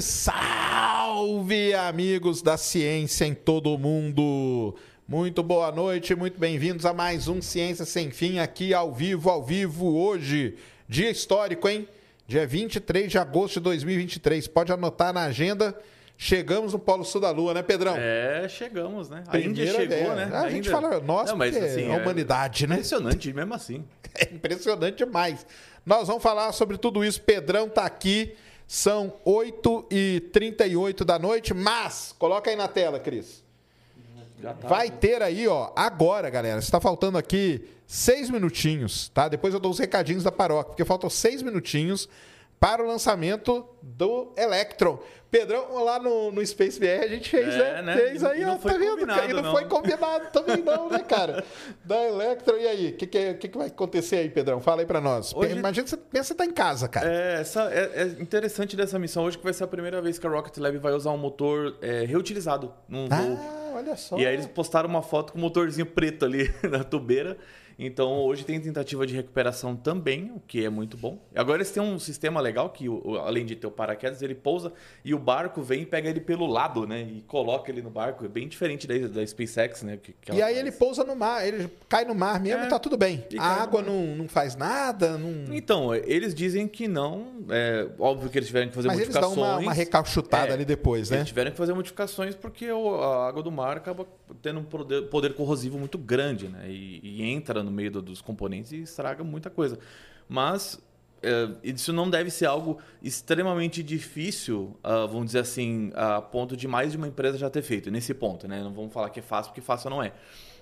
Salve, salve, amigos da ciência em todo o mundo. Muito boa noite, muito bem-vindos a mais um Ciência Sem Fim aqui ao vivo, ao vivo hoje. Dia histórico, hein? Dia 23 de agosto de 2023. Pode anotar na agenda. Chegamos no Polo Sul da Lua, né, Pedrão? É, chegamos, né? A Índia chegou, né? A, a gente fala nós, Não, mas, assim, a é humanidade, é né? Impressionante, mesmo assim. É impressionante demais. Nós vamos falar sobre tudo isso. Pedrão tá aqui. São 8h38 da noite, mas coloca aí na tela, Cris. Tá, Vai né? ter aí, ó, agora, galera. Está faltando aqui seis minutinhos, tá? Depois eu dou os recadinhos da paróquia, porque faltam seis minutinhos para o lançamento do Electron. Pedrão, lá no, no Space VR a gente fez, é, né? né? Fez aí, e ó, tá vendo? E não, não, foi combinado também não, né, cara? Da Electron, e aí? O que, que, que, que, vai acontecer aí, Pedrão? Fala aí pra nós. Hoje... Imagina que você pensa estar tá em casa, cara. É, essa, é, é, interessante dessa missão hoje que vai ser a primeira vez que a Rocket Lab vai usar um motor é, reutilizado num ah, voo. olha só. E aí eles postaram uma foto com o motorzinho preto ali na tubeira. Então hoje tem tentativa de recuperação também, o que é muito bom. Agora eles têm um sistema legal que, além de ter o paraquedas, ele pousa e o barco vem e pega ele pelo lado, né? E coloca ele no barco. É bem diferente da, da SpaceX, né? Que, que e aí faz. ele pousa no mar, ele cai no mar mesmo é, e tá tudo bem. A água não, não faz nada. Não... Então, eles dizem que não. É óbvio que eles tiveram que fazer Mas modificações. Eles dão uma, uma recalchutada é, ali depois, né? Eles tiveram que fazer modificações porque a água do mar acaba tendo um poder, poder corrosivo muito grande, né? E, e entra no meio dos componentes e estraga muita coisa. Mas é, isso não deve ser algo extremamente difícil, uh, vamos dizer assim, a ponto de mais de uma empresa já ter feito, nesse ponto, né? Não vamos falar que é fácil, porque fácil não é.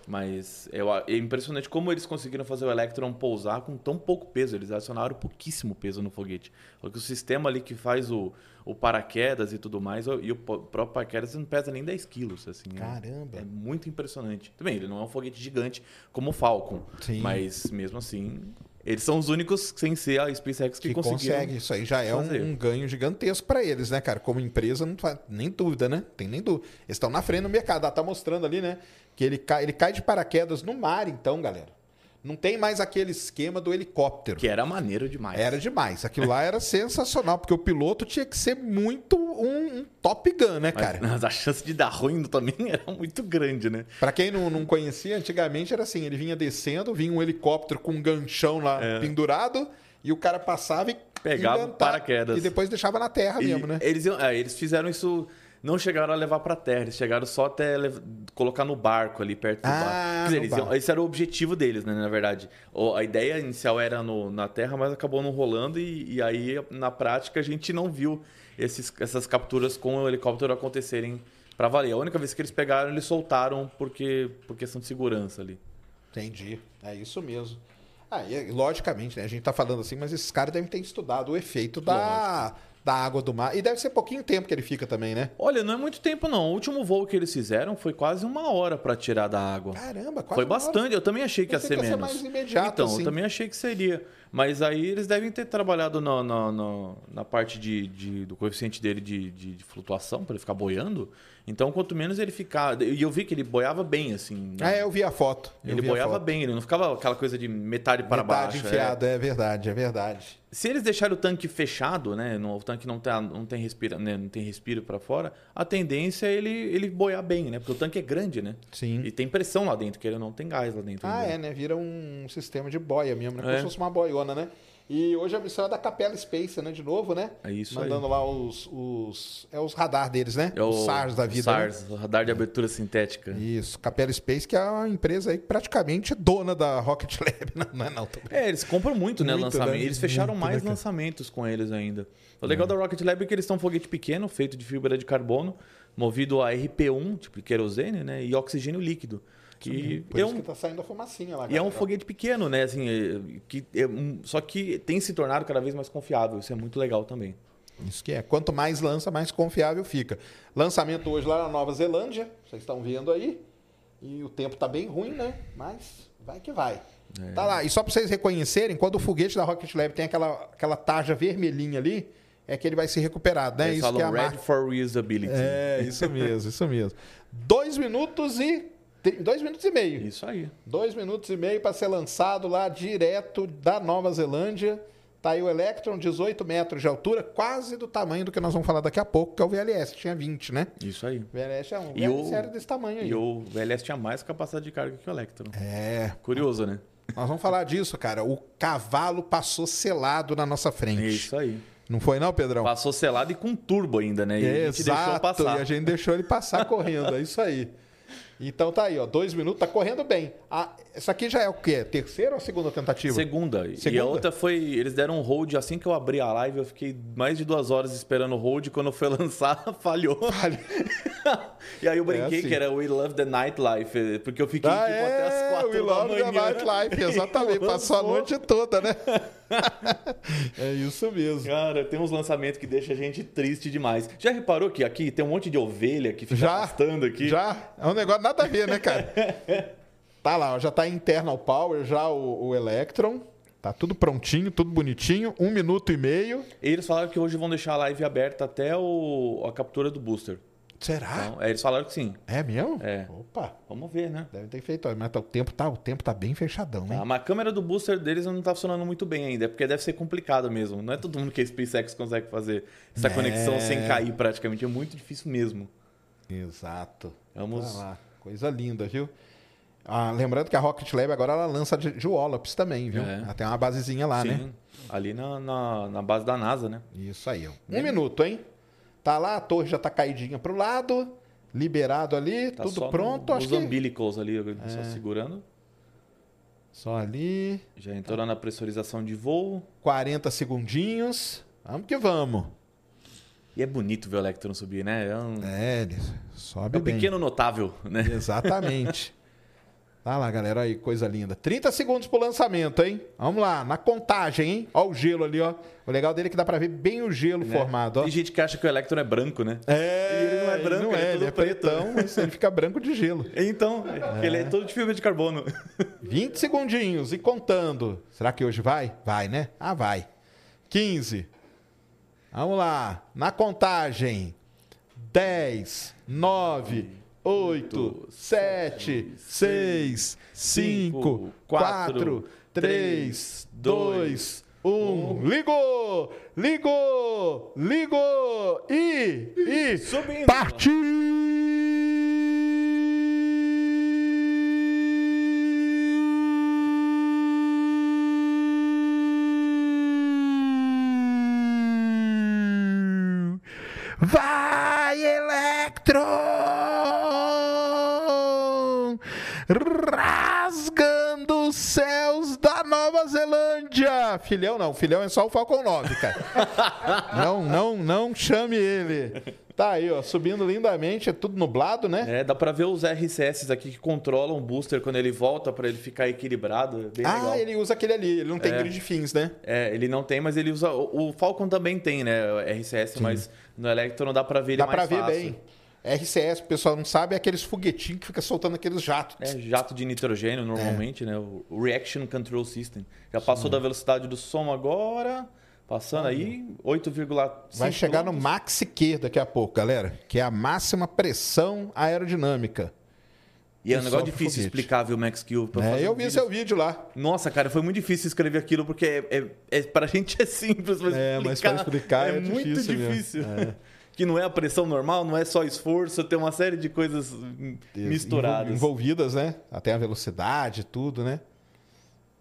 Mas é, é impressionante como eles conseguiram fazer o Electron pousar com tão pouco peso. Eles acionaram pouquíssimo peso no foguete. Porque o sistema ali que faz o, o paraquedas e tudo mais, e o próprio paraquedas não pesa nem 10 quilos. Assim, né? Caramba! É, é, muito impressionante. Também, ele não é um foguete gigante como o Falcon. Sim. Mas mesmo assim, eles são os únicos, sem ser a SpaceX, que, que conseguiram. consegue. Isso aí já é um, um, ganho gigantesco para eles, né, cara? Como empresa, não faz nem dúvida, né? Tem nem dúvida. Eles estão na frente do mercado. Ah, tá mostrando ali, né? Que ele cai, ele cai de paraquedas no mar, então, galera. Não tem mais aquele esquema do helicóptero. Que era maneiro demais. Era demais. Aquilo lá era sensacional, porque o piloto tinha que ser muito um, um Top Gun, né, cara? Mas a chance de dar ruim também era muito grande, né? Para quem não, não conhecia, antigamente era assim: ele vinha descendo, vinha um helicóptero com um ganchão lá é. pendurado, e o cara passava e. Pegava paraquedas. E depois deixava na terra e mesmo, né? Eles, é, eles fizeram isso não chegaram a levar para terra, eles chegaram só até colocar no barco ali perto do ah, barco. Dizer, barco. esse era o objetivo deles, né, na verdade. A ideia inicial era no, na terra, mas acabou não rolando e, e aí na prática a gente não viu esses, essas capturas com o helicóptero acontecerem para valer. A única vez que eles pegaram, eles soltaram porque por questão de segurança ali. Entendi. É isso mesmo. Ah, e, logicamente, né? A gente está falando assim, mas esses caras devem ter estudado o efeito da. Lógico da água do mar. E deve ser pouquinho tempo que ele fica também, né? Olha, não é muito tempo não. O último voo que eles fizeram foi quase uma hora para tirar da água. Caramba, quase Foi bastante. Hora. Eu também achei que ia ser menos. Ser mais imediato, então, assim. eu também achei que seria. Mas aí eles devem ter trabalhado na, na, na, na parte de, de, do coeficiente dele de, de, de flutuação, para ele ficar boiando. Então, quanto menos ele ficar. E eu vi que ele boiava bem, assim. Né? É, eu vi a foto. Eu ele boiava foto. bem, ele não ficava aquela coisa de metade para metade baixo. enfiado, é. é. verdade, é verdade. Se eles deixarem o tanque fechado, né? O tanque não, tá, não tem respiro, né, não tem respiro para fora, a tendência é ele, ele boiar bem, né? Porque o tanque é grande, né? Sim. E tem pressão lá dentro, que ele não tem gás lá dentro. Ah, ainda. é, né? Vira um sistema de boia mesmo, né? Como é. se fosse uma boiona né? E hoje a missão é da Capela Space, né? De novo, né? É isso Mandando aí. lá os, os... É os radar deles, né? É o, os SARS da vida. SARS, né? o radar de abertura sintética. Isso. Capela Space, que é uma empresa aí praticamente dona da Rocket Lab. Não, é não. É, eles compram muito, né? Muito, lançamento. Né? Eles fecharam muito, mais né, lançamentos com eles ainda. O legal é. da Rocket Lab é que eles estão um foguete pequeno, feito de fibra de carbono, movido a RP1, tipo querosene, né? E oxigênio líquido. Que Por é isso um, que tá saindo a fumacinha lá. E é um foguete pequeno, né? Assim, é, que é um, só que tem se tornado cada vez mais confiável. Isso é muito legal também. Isso que é. Quanto mais lança, mais confiável fica. Lançamento hoje lá na Nova Zelândia. Vocês estão vendo aí. E o tempo tá bem ruim, né? Mas vai que vai. É. Tá lá. E só para vocês reconhecerem, quando o foguete da Rocket Lab tem aquela, aquela tarja vermelhinha ali, é que ele vai ser recuperado, né? Eles isso falam que é a Red for Reusability. É, isso mesmo, isso mesmo. Dois minutos e Dois minutos e meio. Isso aí. Dois minutos e meio para ser lançado lá direto da Nova Zelândia. Tá aí o Electron, 18 metros de altura, quase do tamanho do que nós vamos falar daqui a pouco, que é o VLS, tinha 20, né? Isso aí. O VLS é um E VLS o- era desse tamanho aí. E o VLS tinha mais capacidade de carga que o Electron. É, Curioso, né? nós vamos falar disso, cara. O cavalo passou selado na nossa frente. Isso aí. Não foi não, Pedrão? Passou selado e com turbo ainda, né? E Exato, e a gente deixou ele passar correndo, é isso aí. Então tá aí, ó, dois minutos, tá correndo bem. Ah, essa aqui já é o quê? Terceira ou segunda tentativa? Segunda. E Segunda? a outra foi. Eles deram um hold assim que eu abri a live. Eu fiquei mais de duas horas esperando o hold. Quando foi lançar, falhou. Vale. e aí eu brinquei assim. que era We Love the Nightlife. Porque eu fiquei Ah, tipo até as é, quatro We da Love the manhã. Nightlife, exatamente. Passou a noite toda, né? é isso mesmo. Cara, tem uns lançamentos que deixa a gente triste demais. Já reparou que aqui tem um monte de ovelha que fica Já, aqui? já. É um negócio nada a ver, né, cara? tá lá, já tá internal power, já o, o Electron. Tá tudo prontinho, tudo bonitinho. Um minuto e meio. E eles falaram que hoje vão deixar a live aberta até o- a captura do booster. Será? Então, é, eles falaram que sim. É mesmo? É. Opa, Vamos ver, né? deve ter feito. Mas tá- o tempo tá, o tempo tá bem fechadão? Tá, mas a câmera do booster deles não tá funcionando muito bem ainda, porque deve ser complicado mesmo. Não é todo mundo que a SpaceX consegue fazer essa É. conexão sem cair praticamente. É muito difícil mesmo. Exato. Vamos. Tá lá. Coisa linda, viu? Ah, lembrando que a Rocket Lab agora ela lança Wallops também, viu? É. Ela tem uma basezinha lá, né? Sim, ali na, na, na base da NASA, né? Isso aí, ó. Um minuto, hein? Tá lá, a torre já tá caidinha pro lado, liberado ali, Tá tudo pronto. no, acho os que É. umbilicals ali, só segurando. só ali, Já entrou na pressurização de voo. 40 segundinhos. Vamos que vamos. E é bonito ver o Electron subir, né? É um, É, ele sobe é um bem. pequeno notável, né? Exatamente. Tá lá, galera, aí, coisa linda. 30 segundos pro lançamento, hein? Vamos lá, na contagem, hein? Ó o gelo ali, ó. O legal dele é que dá pra ver bem o gelo formado, ó. Tem gente que acha que o Electron é branco, né? É, E ele não é branco, não ele é é, ele é preto. pretão, mas ele fica branco de gelo. Então, ele é todo de fibra de carbono. 20 segundinhos e contando. Será que hoje vai? Vai, né? Ah, vai. 15. Vamos lá. Na contagem. 10, 9, 8, 7, 6, 5, 4, 3, 2, 1. Ligou! Ligou! Ligou! E. E. Subindo. Partiu! Vai, Electron! Rasgando os céus da Nova Zelândia! Filhão não, filhão é só o Falcon 9, cara. não, não, não chame ele. Tá aí, ó, subindo lindamente, é tudo nublado, né? É, dá pra ver os RCS aqui que controlam o booster quando ele volta pra ele ficar equilibrado. É ah, legal. ele usa aquele ali, ele não tem É. grid fins, né? É, ele não tem, mas ele usa. O Falcon também tem, né? RCS, mas no Electron dá pra ver ele Dá mais pra ver fácil. bem. RCS, o pessoal não sabe, é aqueles foguetinhos que fica soltando aqueles jatos. É jato de nitrogênio normalmente, né? O Reaction Control System. Já passou da velocidade do som agora, passando aí 8,5 Vai chegar no. Max Q daqui a pouco, galera. Que é a máxima pressão aerodinâmica. E é um negócio difícil foguete. explicar, viu, Max pra É, eu vi vídeo. seu vídeo lá. Nossa, cara, foi muito difícil escrever aquilo, porque é, é, é, pra gente é simples, mas É, explicar, mas pra explicar é muito difícil difícil. Que não é a pressão normal, não é só esforço, tem uma série de coisas misturadas. Envolvidas, né? Até a velocidade, tudo, né?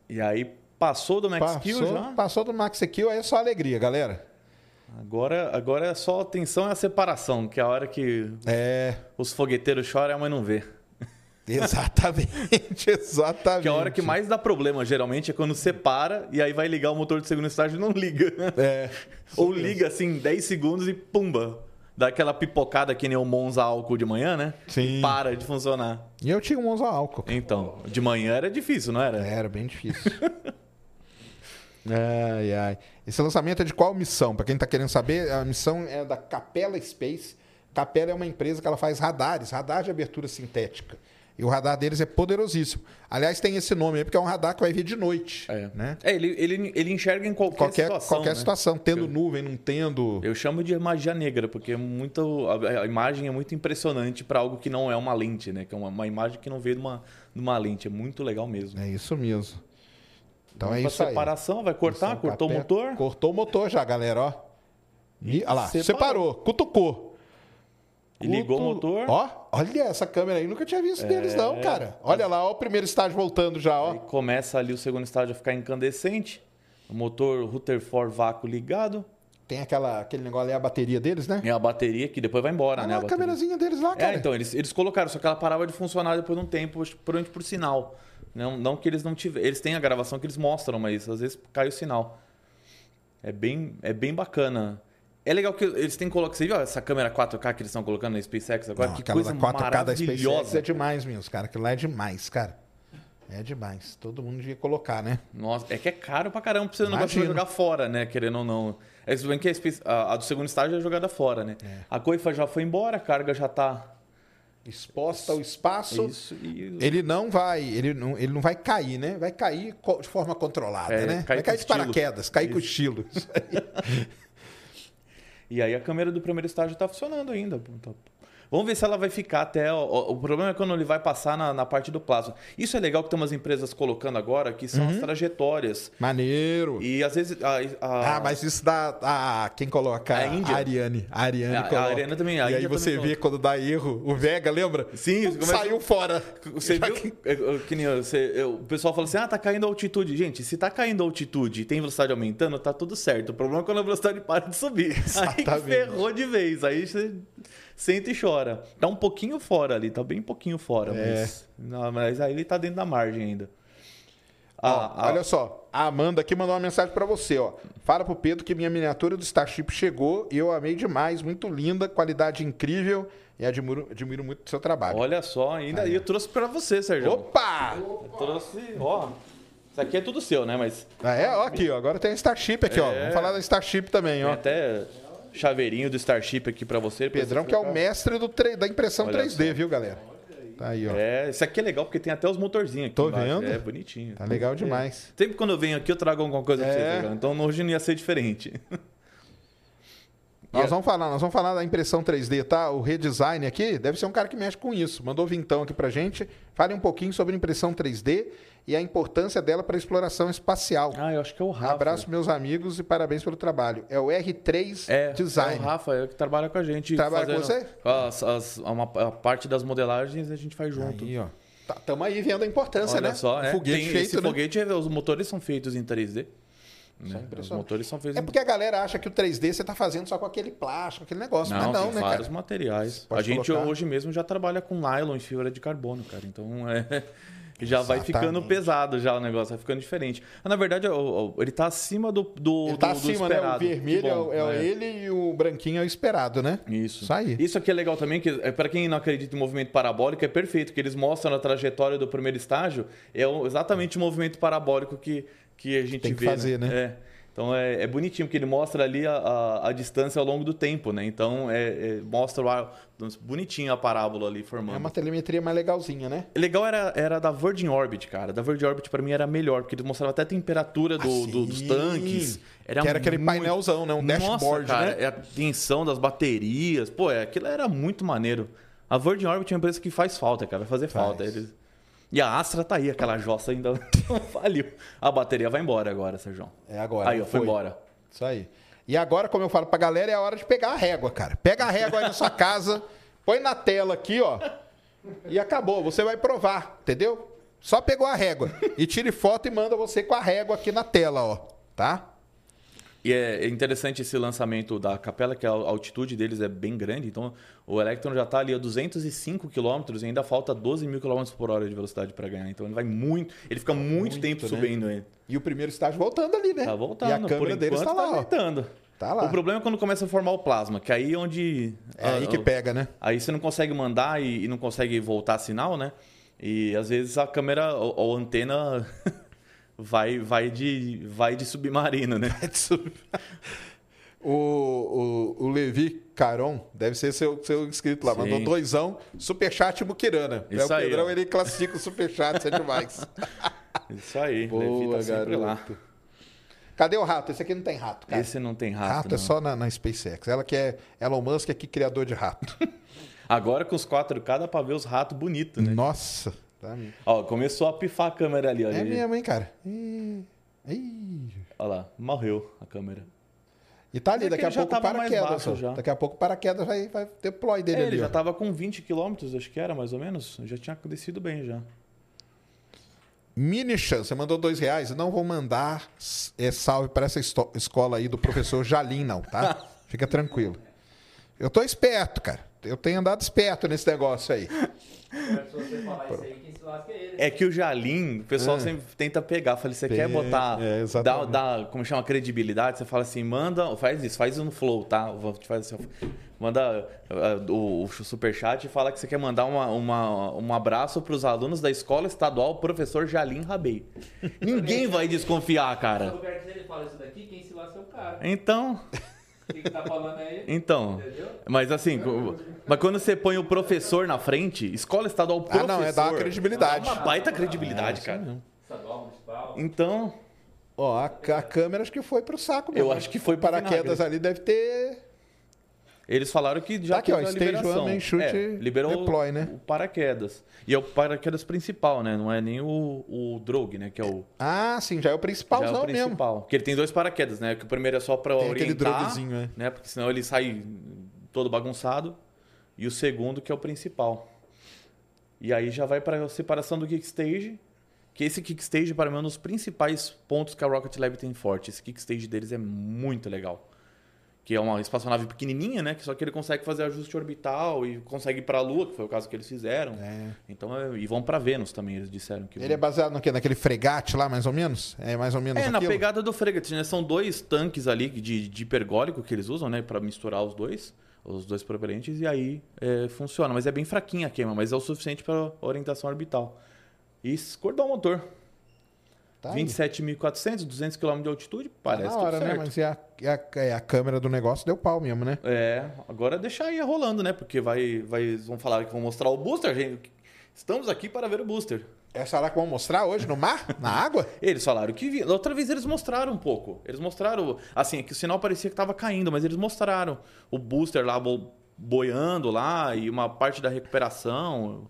E aí passou do Max Kill Passou, já. passou do Max Q, aí é só alegria, galera. Agora, agora é só a tensão e a separação, que é a hora que É, os fogueteiros choram e a mãe não vê. exatamente, exatamente. Que é a hora que mais dá problema, geralmente, é quando separa e aí vai ligar o motor de segundo estágio e não liga. É. Ou liga assim 10 segundos e pumba. Dá aquela pipocada que nem o Monza álcool de manhã, né? Sim. E para de funcionar. E eu tinha um Monza álcool. Então, de manhã era difícil, não era? Era bem difícil. ai, ai. Esse lançamento é de qual missão? Para quem está querendo saber, a missão é da Capella Space. Capella é uma empresa que ela faz radares, radar de abertura sintética. E o radar deles é poderosíssimo. Aliás, tem esse nome aí porque é um radar que vai vir de noite. É, Né? É, ele, ele, ele enxerga em qualquer, Qualquer, situação. qualquer né? situação, tendo nuvem, não tendo. Eu chamo de magia negra, porque é muito, a, a imagem é muito impressionante para algo que não é uma lente, né? Que é uma, uma imagem que não veio de uma, de uma lente. É muito legal mesmo. É isso mesmo. Então é isso aí. separação, vai cortar, cortou o motor. Cortou o motor já, galera, ó. E, olha lá, separou. Separou. cutucou. E ligou o Cutu- motor. Ó, olha essa câmera aí, nunca tinha É. visto deles não, cara. Olha lá, ó o primeiro estágio voltando já, ó. Aí começa ali o segundo estágio a ficar incandescente. O motor Rutherford vácuo ligado. Tem aquela, aquele negócio ali, a bateria deles, né? E a bateria que depois vai embora, Olha né? lá a câmerazinha deles lá, cara. É, então, eles, eles colocaram, só que ela parava de funcionar depois de um tempo, provavelmente por sinal. Não, não que eles não tiverem. Eles têm a gravação que eles mostram, mas às vezes cai o sinal. É bem, é bem bacana. É legal que eles têm colocado. Você viu essa câmera 4K que eles estão colocando na SpaceX agora? Não, que coisa da 4K da SpaceX é demais, meus cara. Aquilo lá é demais, cara. É demais. Todo mundo devia colocar, né? Nossa, é que é caro pra caramba pra você jogar fora, né? Querendo ou não. É, bem que a, do segundo estágio é jogada fora, né? É. A coifa já foi embora, a carga já tá. Exposta ao espaço. Isso e. Ele não vai, ele não, ele não vai cair, né? Vai cair de forma controlada, É, né? cair vai cair de paraquedas, cair com estilo. Isso aí. E aí a câmera do primeiro estágio tá funcionando ainda. tá- Vamos ver se ela vai ficar até. O, o- problema é quando ele vai passar na, na parte do plasma. Isso é legal que tem umas empresas colocando agora, que são as trajetórias. Maneiro. E às vezes. A, a- Ah, mas isso dá. Ah, quem coloca? A Índia. Ariane. A Ariane A- a coloca. Ariane também, a E aí você vê quando dá erro, o Vega, lembra? Sim, começa- saiu fora. Você viu? que- é, é, que nem você- o pessoal fala assim: ah, tá caindo a altitude. Gente, se tá caindo a altitude e tem velocidade aumentando, tá tudo certo. O problema é quando a velocidade para de subir. Aí Exatamente. ferrou de vez. Aí você senta e chora. Tá um pouquinho fora ali, tá bem pouquinho fora, É. mas, não, mas aí ele tá dentro da margem ainda. Ó, Ah, ah, olha só, a Amanda aqui mandou uma mensagem pra você, ó. Fala pro Pedro que minha miniatura do Starship chegou e eu amei demais, muito linda, qualidade incrível e admiro, admiro muito o seu trabalho. olha só, ainda aí eu trouxe pra você, Sérgio. Opa! Eu trouxe, ó. Isso aqui é tudo seu, né? Mas Ah, é? Ó, aqui, ó. Agora tem a Starship aqui, ó. É. Vamos falar da Starship também, tem ó. até chaveirinho do Starship aqui pra você. Pedrão que é o mestre do da impressão Olha 3D, viu, galera? Tá aí, ó. É, isso aqui é legal porque tem até os motorzinhos aqui Tô embaixo. vendo. É bonitinho. Tá legal demais. Sempre quando eu venho aqui eu trago alguma coisa pra É. vocês. Então hoje não ia ser diferente. Nós vamos falar, nós vamos falar da impressão 3D, tá? O redesign aqui deve ser um cara que mexe com isso. Mandou vintão aqui pra gente. Fale um pouquinho sobre impressão 3D e a importância dela para exploração espacial. Ah, eu acho que é o Rafa. Abraço, meus amigos, e parabéns pelo trabalho. É o R3 É, Design. é o Rafa, é o que trabalha com a gente. Trabalha com você? As, as- uma, a parte das modelagens a gente faz junto. Aí, ó. Tá, tamo aí vendo a importância, Olha né? só, é, foguete tem feito, esse né? foguete, os motores são feitos em 3D. Né? Os motores são feitos É em porque a galera acha que o 3D você tá fazendo só com aquele plástico, aquele negócio. Não, Mas não, tem né, vários cara? materiais. Pode a gente colocar. hoje mesmo já trabalha com nylon e fibra de carbono, cara. Então é, já vai ficando Exatamente. pesado já o negócio, vai ficando diferente. Mas, na verdade, o- ele tá acima do, do, Ele tá do- do acima, né? O esperado. vermelho é, bom, o- é né? ele e o branquinho é o esperado, né? Isso. Isso aí. Isso aqui é legal também, que é, para quem não acredita em movimento parabólico, é perfeito, que eles mostram a trajetória do primeiro estágio, é exatamente o movimento parabólico que, que a gente Tem que vê. fazer, né? É. Então é, é bonitinho, porque ele mostra ali a, a, a distância ao longo do tempo, né? Então é, é- mostra lá, bonitinho a parábola ali formando. É uma telemetria mais legalzinha, né? Legal era, era da Virgin Orbit, cara. Da Virgin Orbit pra mim era melhor, porque ele mostrava até a temperatura do- Ah, do- dos tanques. Era que era aquele muito- painelzão, né? Um Nossa, dashboard, cara, né? é a tensão das baterias. Pô, é, aquilo era muito maneiro. A Virgin Orbit é uma empresa que faz falta, cara. Vai fazer Faz. falta. Eles... E a Astra tá aí, aquela jossa ainda não faliu. A bateria vai embora agora, Sérgio. É agora. Aí, ó, foi embora. Isso aí. E agora, como eu falo pra galera, é a hora de pegar a régua, cara. Pega a régua aí na sua casa, põe na tela aqui, ó. E acabou. Você vai provar, entendeu? Só pegou a régua. E tire foto e manda você com a régua aqui na tela, ó. Tá? E é interessante esse lançamento da capela, que a altitude deles é bem grande. Então, o Electron já está ali a 205 km e ainda falta 12 mil km por hora de velocidade para ganhar. Então, ele vai muito. Ele fica muito, Muito, tempo né? subindo ele. E o primeiro estágio voltando ali, né? Tá voltando. E a câmera deles enquanto, tá lá, ó. aumentando. Tá lá. O problema é quando começa a formar o plasma, que aí é onde. É aí a- que a- pega, né? Aí você não consegue mandar e, e não consegue voltar sinal, né? E às vezes a câmera ou, ou a antena vai, vai, de, vai de submarino, né? O, o, o Levi Caron, deve ser seu, seu inscrito lá, Sim. mandou doisão, superchat Muquirana. é, o Isso aí, Pedrão, ó. ele classifica o superchat, isso é demais. Isso aí, Levi Boa, tá sempre lá. garoto. Cadê o rato? Esse aqui não tem rato, cara. Esse não tem rato rato. é não. só na, na SpaceX. Ela que é Elon Musk é que criador de rato. Agora com os 4K dá pra ver os ratos bonitos, né? Nossa. Tá mesmo. Ó, começou a pifar a câmera ali, ó. É mesmo, hein, cara? Ih, Ih. Olha lá, morreu a câmera. E tá ali, é daqui a pouco paraquedas. Daqui a pouco paraquedas vai, vai ter o ploy dele É, ali. ele já ó. tava com 20 km, acho que era mais ou menos. Já tinha descido bem já. Mini Chan, você mandou dois reais. Não vou mandar é, salve para essa escola aí do professor Jalim, não, tá? Fica tranquilo. Eu tô esperto, cara. Eu tenho andado esperto nesse negócio aí. Se você falar isso aí, quem se lasca é ele. É que o Jalim, o pessoal É. sempre tenta pegar. Falei, você Tem- quer botar, é, dar, exatamente. dar, como chama, credibilidade? Você fala assim, manda, faz isso, faz isso no flow, tá? Fazer assim, manda uh, o, o superchat e fala que você quer mandar uma, uma- um abraço para os alunos da Escola Estadual Professor Jalim Rabei. Ninguém vai desconfiar, No cara. lugar que se ele fala isso daqui, quem se lasca é o cara. Então, que, que tá falando aí? então... Entendeu? Mas assim, mas quando você põe o professor na frente, escola estadual Ah, professor. não, é dar uma credibilidade. Dá uma baita credibilidade, cara. Estadual, municipal. Então, Ó, a, a câmera acho que foi pro saco mesmo. Eu acho que foi pro paraquedas vinagre. ali, deve ter. Eles falaram que já Tá aqui, ó, a stage liberação. one, chute, É, liberou deploy, né? o paraquedas. E é o paraquedas principal, né? Não é nem o, o drogue, né? Que é o, Ah, sim, já é o já é o mesmo. principal. Que ele tem dois paraquedas, né? Que o primeiro é só pra Tem aquele orientar, droguezinho, é. né? Porque senão ele sai todo bagunçado. E o segundo que é o principal. E aí já vai para a separação do kickstage. Que esse kickstage, para mim, é um dos principais pontos que a Rocket Lab tem forte. Esse kickstage deles é muito legal. Que é uma espaçonave pequenininha, né? Que só que ele consegue fazer ajuste orbital e consegue ir para a Lua, que foi o caso que eles fizeram. É. Então, é- e vão para Vênus também, eles disseram que Ele vão. é baseado no quê? Naquele fregate lá, mais ou menos? É mais ou menos É, na aquilo? pegada do Frigate, né? São dois tanques ali de, de hipergólico que eles usam, né? Pra misturar os dois, os dois propelentes, e aí é, funciona. Mas é bem fraquinha a queima, mas é o suficiente para orientação orbital. E o motor. Tá aí. 27.400, 200 km de altitude, Tá parece na hora, tudo né? Mas e a, e a, e a câmera do negócio deu pau mesmo, né? É, agora deixar aí rolando, né? Porque vai, vai, vão falar que vão mostrar o booster, gente. Estamos aqui para ver o booster. Essa lá que vão mostrar hoje no mar? Na água? Eles falaram que. Outra vez eles mostraram um pouco. Eles mostraram. Assim, é que o sinal parecia que estava caindo, mas eles mostraram o booster lá bo- boiando lá e uma parte da recuperação.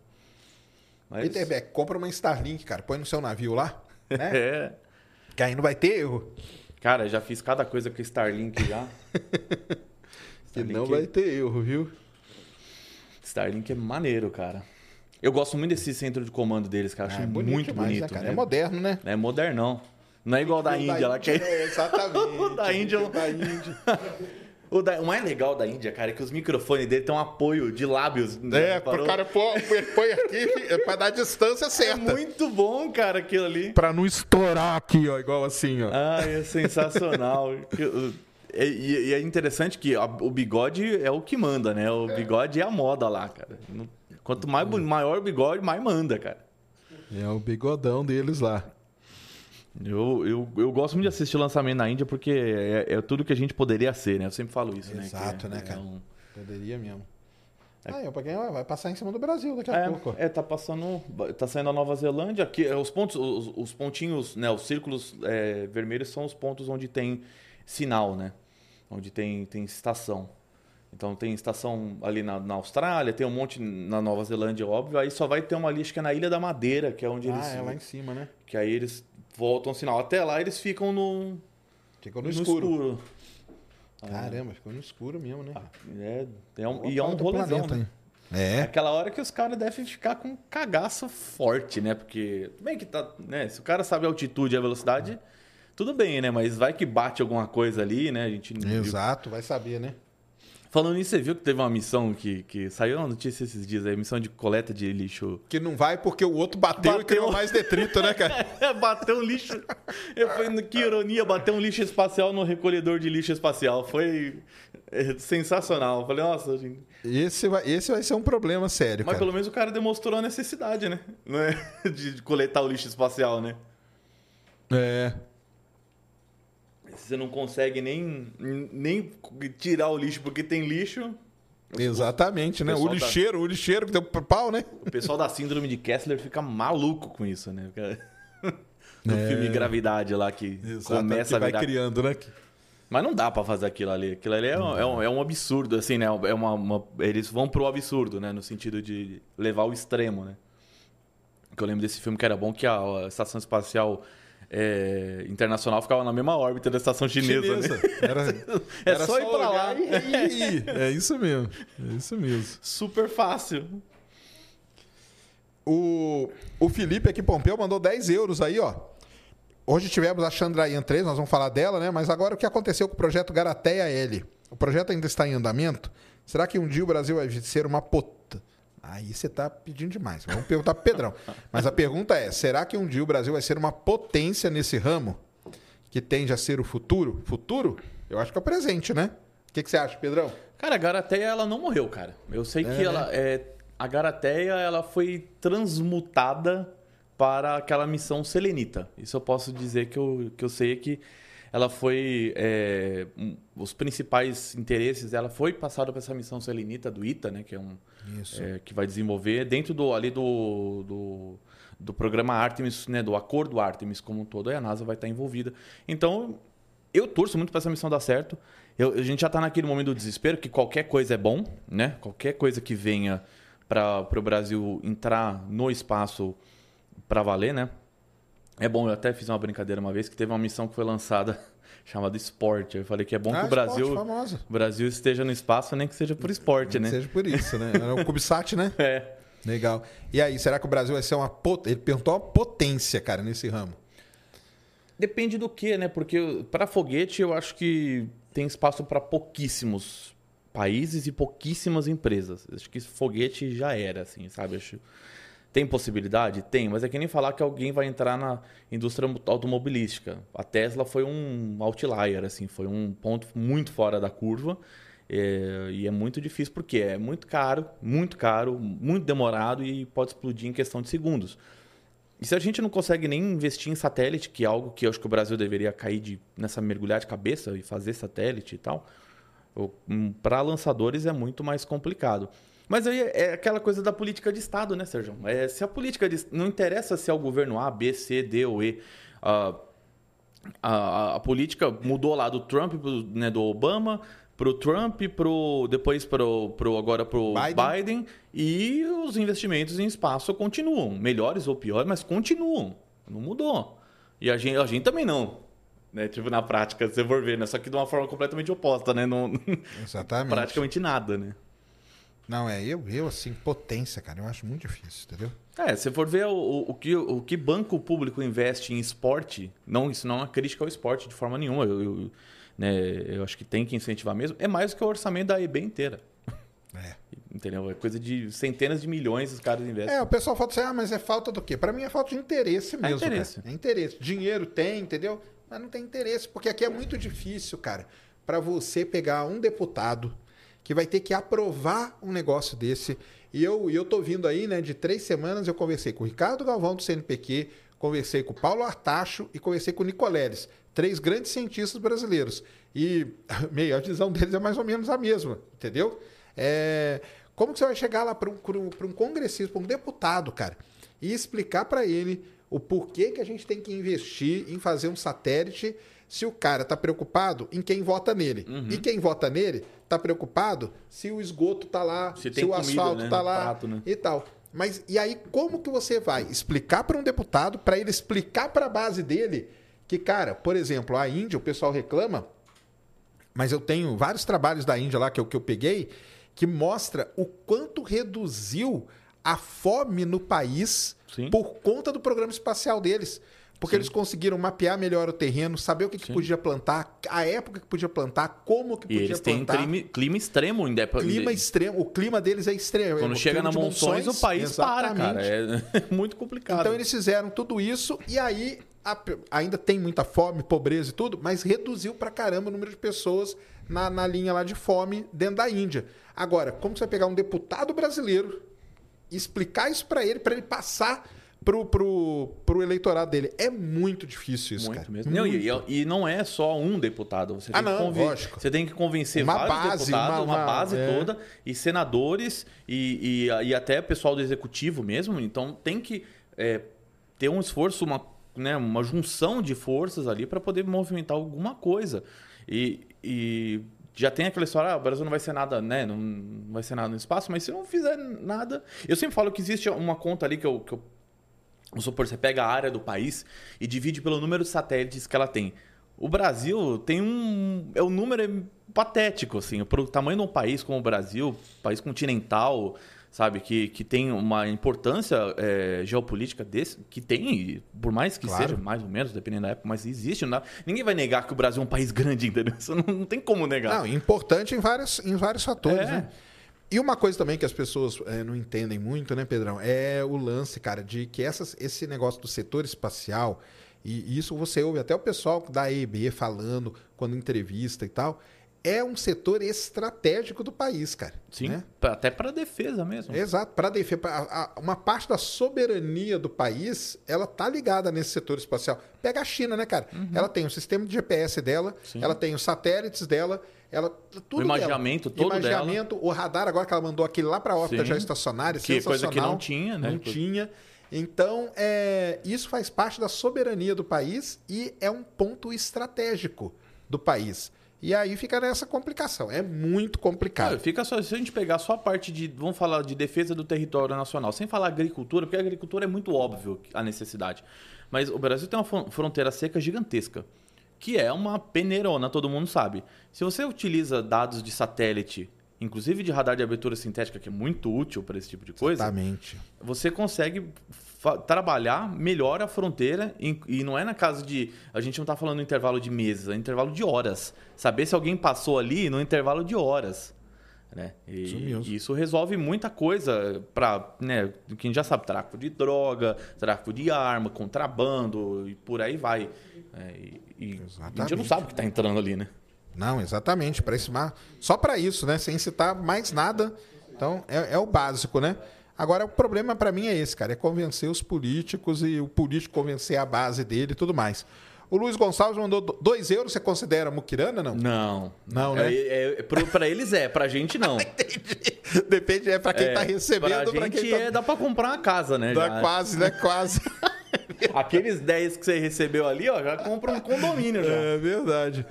Mas, é, compra uma Starlink, cara. Põe no seu navio lá, né? é. que aí não vai ter erro. Cara, já fiz cada coisa com Starlink já. Que não vai ter erro, viu? Starlink é maneiro, cara. Eu gosto muito desse centro de comando deles, cara. Acho Ah, é bonito muito demais, bonito. né, cara? né? É moderno, né? É modernão. Não é igual o da Índia lá, que é É, exatamente. O da Índia- O da Índia. O, da- o mais legal da Índia, cara, é que os microfones dele têm um apoio de lábios. né? É, pro cara põe aqui é pra dar a distância É certa. muito bom, cara, aquilo ali. Pra não estourar aqui, ó, igual assim, ó. Ah, é sensacional. Uh, E, e- e é interessante que a- o bigode é o que manda, né? O bigode é a moda lá, cara. Quanto mais, Hum. maior o bigode, mais manda, cara. É o bigodão deles lá. Eu, eu, eu gosto muito de assistir lançamento na Índia porque é, é tudo que a gente poderia ser, né? Eu sempre falo isso, né? Exato, né, é cara? um- Poderia mesmo. Ah, eu paguei, ó, vai passar em cima do Brasil daqui a É, pouco. é, tá passando. Tá saindo a Nova Zelândia. Aqui, é, os pontos, os, os pontinhos, né? Os círculos é, vermelhos são os pontos onde tem sinal, né? Onde tem, tem estação. Então tem estação ali na, na Austrália, tem um monte na Nova Zelândia, óbvio. Aí só vai ter uma ali, acho que é na Ilha da Madeira, que é onde eles. Ah, é lá em cima, né? Que aí eles voltam o sinal. Até lá eles ficam no, Ficou no, no escuro. escuro. Caramba, ficou no escuro mesmo, né? É, é um, e é um rolezão, planeta, né? hein? É. Aquela hora que os caras devem ficar com um cagaço forte, né? Porque, tudo bem que tá, né? Se o cara sabe a altitude e a velocidade, tudo bem, né? Mas vai que bate alguma coisa ali, né? A gente não viu. Exato, vai saber, né? Falando nisso, você viu que teve uma missão que, que saiu uma notícia esses dias aí, missão de coleta de lixo. Que não vai porque o outro bateu, e Bateu. criou mais detrito, né, cara? bateu um lixo. Eu falei, que ironia, bateu um lixo espacial no recolhedor de lixo espacial. Foi é, sensacional. Eu falei, nossa, gente. Esse vai, esse vai ser um problema sério, Mas cara. pelo menos o cara demonstrou a necessidade, né? É? De de coletar o lixo espacial, né? É. Você não consegue nem, nem tirar o lixo porque tem lixo. Exatamente, né? O tá- lixeiro, o lixeiro que deu pau, né? O pessoal da síndrome de Kessler fica maluco com isso, né? No É. filme Gravidade lá que começa a vai virar... criando, né? Mas não dá pra fazer aquilo ali. Aquilo ali é um, é um, é um absurdo, assim, né? É uma, uma- Eles vão pro absurdo, né? No sentido de levar ao extremo, né? Que eu lembro desse filme que era bom, que a, a estação espacial é, internacional ficava na mesma órbita da estação chinesa, né? Era, É era só ir pra lá e, e ir. É isso mesmo. É isso mesmo. Super fácil. O, o Felipe aqui Pompeu mandou 10 euros aí, ó. Hoje tivemos a Chandrayaan 3, nós vamos falar dela, né? Mas agora o que aconteceu com o projeto Garateia L? O projeto ainda está em andamento? Será que um dia o Brasil vai ser uma pota? Aí você está pedindo demais. Vamos perguntar para Pedrão. Mas a pergunta é: será que um dia o Brasil vai ser uma potência nesse ramo? Que tende a ser o futuro? Futuro? Eu acho que é o presente, né? O que, que você acha, Pedrão? Cara, a Garateia ela não morreu, cara. Eu sei É, que ela é a Garateia ela foi transmutada para aquela missão selenita. Isso eu posso dizer que eu, que eu sei que ela foi é, um- os principais interesses dela foi passado para essa missão selenita do ITA, né, que é um é, que vai desenvolver dentro do ali do, do, do programa Artemis, né, do acordo Artemis como um todo, a NASA vai estar envolvida. Então, eu torço muito para essa missão dar certo. Eu- a gente já está naquele momento do desespero que qualquer coisa é bom, né? Qualquer coisa que venha para o Brasil entrar no espaço para valer, né? É bom, eu até fiz uma brincadeira uma vez que teve uma missão que foi lançada chamada Esporte. Eu falei que é bom Ah, que o Brasil, Brasil esteja no espaço, nem que seja por esporte, né? Seja por isso, né? Era o CubeSat, né? É. Legal. E aí, será que o Brasil vai ser uma potência? Ele perguntou uma potência, cara, nesse ramo. Depende do que, né? Porque para foguete eu acho que tem espaço para pouquíssimos países e pouquíssimas empresas. Acho que foguete já era, assim, sabe? Acho... Tem possibilidade? Tem, mas é que nem falar que alguém vai entrar na indústria automobilística. A Tesla foi um outlier, assim, foi um ponto muito fora da curva. é, e é muito difícil porque é muito caro, muito caro, muito demorado e pode explodir em questão de segundos. E se a gente não consegue nem investir em satélite, que é algo que eu acho que o Brasil deveria cair de, nessa mergulhar de cabeça e fazer satélite e tal, para lançadores é muito mais complicado. Mas aí é aquela coisa da política de Estado, né, Sérgio? É, se a política de, não interessa se é o governo A, B, C, D ou E. ah, a, a, política mudou lá do Trump, né, do Obama, pro Trump, pro, depois pro, pro, agora pro Biden. Biden. e os investimentos em espaço continuam. Melhores ou piores, mas continuam. Não mudou. E a gente, a gente também não. Né? Tipo, na prática, se você for ver, né? Só que de uma forma completamente oposta, né? Não, Exatamente. praticamente nada, né? Não, é eu, eu, assim, potência, cara. Eu acho muito difícil, entendeu? É, se for ver o, o, que, o que banco público investe em esporte, não, isso não é uma crítica ao esporte de forma nenhuma. Eu, eu, né, eu acho que tem que incentivar mesmo. É mais do que o orçamento da EB inteira. É. Entendeu? É coisa de centenas de milhões os caras investem. É, o pessoal fala assim, ah, mas é falta do quê? Pra mim é falta de interesse mesmo. interesse. cara. É interesse. Dinheiro tem, entendeu? Mas não tem interesse, porque aqui é muito difícil, cara, pra você pegar um deputado que vai ter que aprovar um negócio desse. E eu, eu tô vindo aí, né, de três semanas, eu conversei com o Ricardo Galvão do CNPq, conversei com o Paulo Artacho e conversei com o Nicoleles, três grandes cientistas brasileiros. E meio, a visão deles é mais ou menos a mesma, entendeu? É, como que você vai chegar lá para um, um, um congressista, para um deputado, cara, e explicar para ele o porquê que a gente tem que investir em fazer um satélite se o cara tá preocupado em quem vota nele. Uhum. E quem vota nele tá preocupado se o esgoto tá lá, Se se, tem o comida, asfalto né, tá lá prato, né? e tal. Mas e aí como que você vai explicar para um deputado, para ele explicar para a base dele que, cara, por exemplo, a Índia, o pessoal reclama, mas eu tenho vários trabalhos da Índia lá que eu, que eu peguei que mostra o quanto reduziu a fome no país Sim. por conta do programa espacial deles. Porque eles conseguiram mapear melhor o terreno, saber o que, que Sim. podia plantar, a época que podia plantar, como que E podia eles têm plantar. clima, clima extremo. Indep... Clima extremo, o clima deles é extremo. Quando o chega na monções, o país para, cara. exatamente. É muito complicado. Então eles fizeram tudo isso e aí a- ainda tem muita fome, pobreza e tudo, mas reduziu pra caramba o número de pessoas na, na linha lá de fome dentro da Índia. Agora, como você vai pegar um deputado brasileiro e explicar isso pra ele, pra ele passar pro, pro, pro eleitorado dele? É muito difícil isso, Muito cara. mesmo. Não, e, e não é só um deputado. Você tem, Ah, não, que, conven- lógico. você tem que convencer Uma vários base, deputados, uma- uma, uma- base é. toda, e senadores, e, e, e até pessoal do executivo mesmo. Então tem que é, ter um esforço, uma, né, uma junção de forças ali para poder movimentar alguma coisa. E, e já tem aquela história, ah, o Brasil não vai ser nada, né? Não, não vai ser nada no espaço, mas se não fizer nada. Eu sempre falo que existe uma conta ali que eu, que eu Vamos supor, você pega a área do país e divide pelo número de satélites que ela tem. O Brasil tem um. É um número patético, assim. Para o tamanho de um país como o Brasil, país continental, sabe? Que, que tem uma importância é, geopolítica desse, que tem, por mais que Claro. seja, mais ou menos, dependendo da época, mas existe. Não ninguém vai negar que o Brasil é um país grande, entendeu? Isso não, não tem como negar. Não, importante em, vários, em vários fatores, É. né? E uma coisa também que as pessoas eh, não entendem muito, né, Pedrão? É o lance, cara, de que essas, esse negócio do setor espacial, e isso você ouve até o pessoal da EIB falando quando entrevista e tal, é um setor estratégico do país, cara. Sim, né? pra- até para defesa mesmo. Exato, para defesa, a- uma parte da soberania do país, ela tá ligada nesse setor espacial. Pega a China, né, cara? Ela tem o sistema de GPS dela, Uhum. Sim. ela tem os satélites dela, ela tudo O imaginamento dela. todo imaginamento, o radar agora que ela mandou aquele lá para a órbita Sim. já estacionária, Que coisa que não tinha, né? Não tinha. Então, é, isso faz parte da soberania do país e é um ponto estratégico do país. E aí fica nessa complicação. É muito complicado. Cara, fica só, se a gente pegar só a parte de, vamos falar de defesa do território nacional, sem falar agricultura, porque a agricultura é muito óbvio a necessidade. Mas o Brasil tem uma fron- fronteira seca gigantesca, que é uma peneirona, todo mundo sabe. Se você utiliza dados de satélite, inclusive de radar de abertura sintética, que é muito útil para esse tipo de coisa, Exatamente. você consegue trabalhar melhor a fronteira e, e não é na casa de a gente não está falando intervalo de meses, é intervalo de horas. Saber se alguém passou ali no intervalo de horas. Né? E Isso mesmo. isso resolve muita coisa para, né, quem já sabe, tráfico de droga, tráfico de arma, contrabando e por aí vai. É, e, e a gente não sabe o que está entrando ali, né? Não, exatamente. Para esse mar... Só para isso, né? Sem citar mais nada. Então, é, é o básico, né? Agora, o problema para mim é esse, cara. É convencer os políticos e o político convencer a base dele e tudo mais. O Luiz Gonçalves mandou do- dois euros. Você considera muquirana, não? Não. Não, né? É, é, para eles é, pra gente não. Depende, é para quem É, tá recebendo pra para gente tá... é, dá pra comprar uma casa, né? Dá já. quase, né? Quase. Aqueles 10 que você recebeu ali, ó, já compra um condomínio já. É verdade.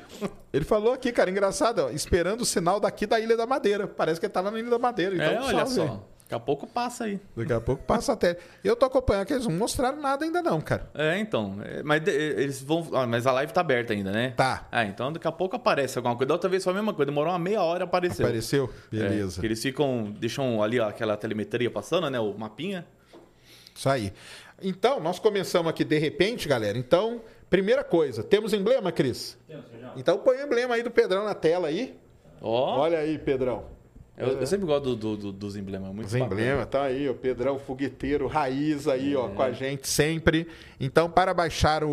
Ele falou aqui, cara, engraçado, ó, esperando o sinal daqui da Ilha da Madeira. Parece que ele tá lá na Ilha da Madeira. Então, É, olha só. Daqui a pouco passa aí. Daqui a pouco passa até. Eu tô acompanhando que eles não mostraram nada ainda não, cara. É, então. é, mas eles vão. ah, mas a live tá aberta ainda, né? Tá. Ah, então daqui a pouco aparece alguma coisa. Da outra vez foi a mesma coisa. Demorou uma meia hora e apareceu. Apareceu? É, Beleza. que eles ficam. Deixam ali ó, aquela telemetria passando, né? O mapinha. Isso aí. Então, nós começamos aqui de repente, galera. Então, primeira coisa, temos emblema, Cris? Temos, Sérgio? Então põe o emblema aí do Pedrão na tela aí. Ó. Olha aí, Pedrão. Eu, eu sempre gosto do- do- do- dos emblemas. é Muito Os emblemas, tá aí, o Pedrão Fogueteiro Raiz aí, ó, com a gente sempre. Então, para baixar o,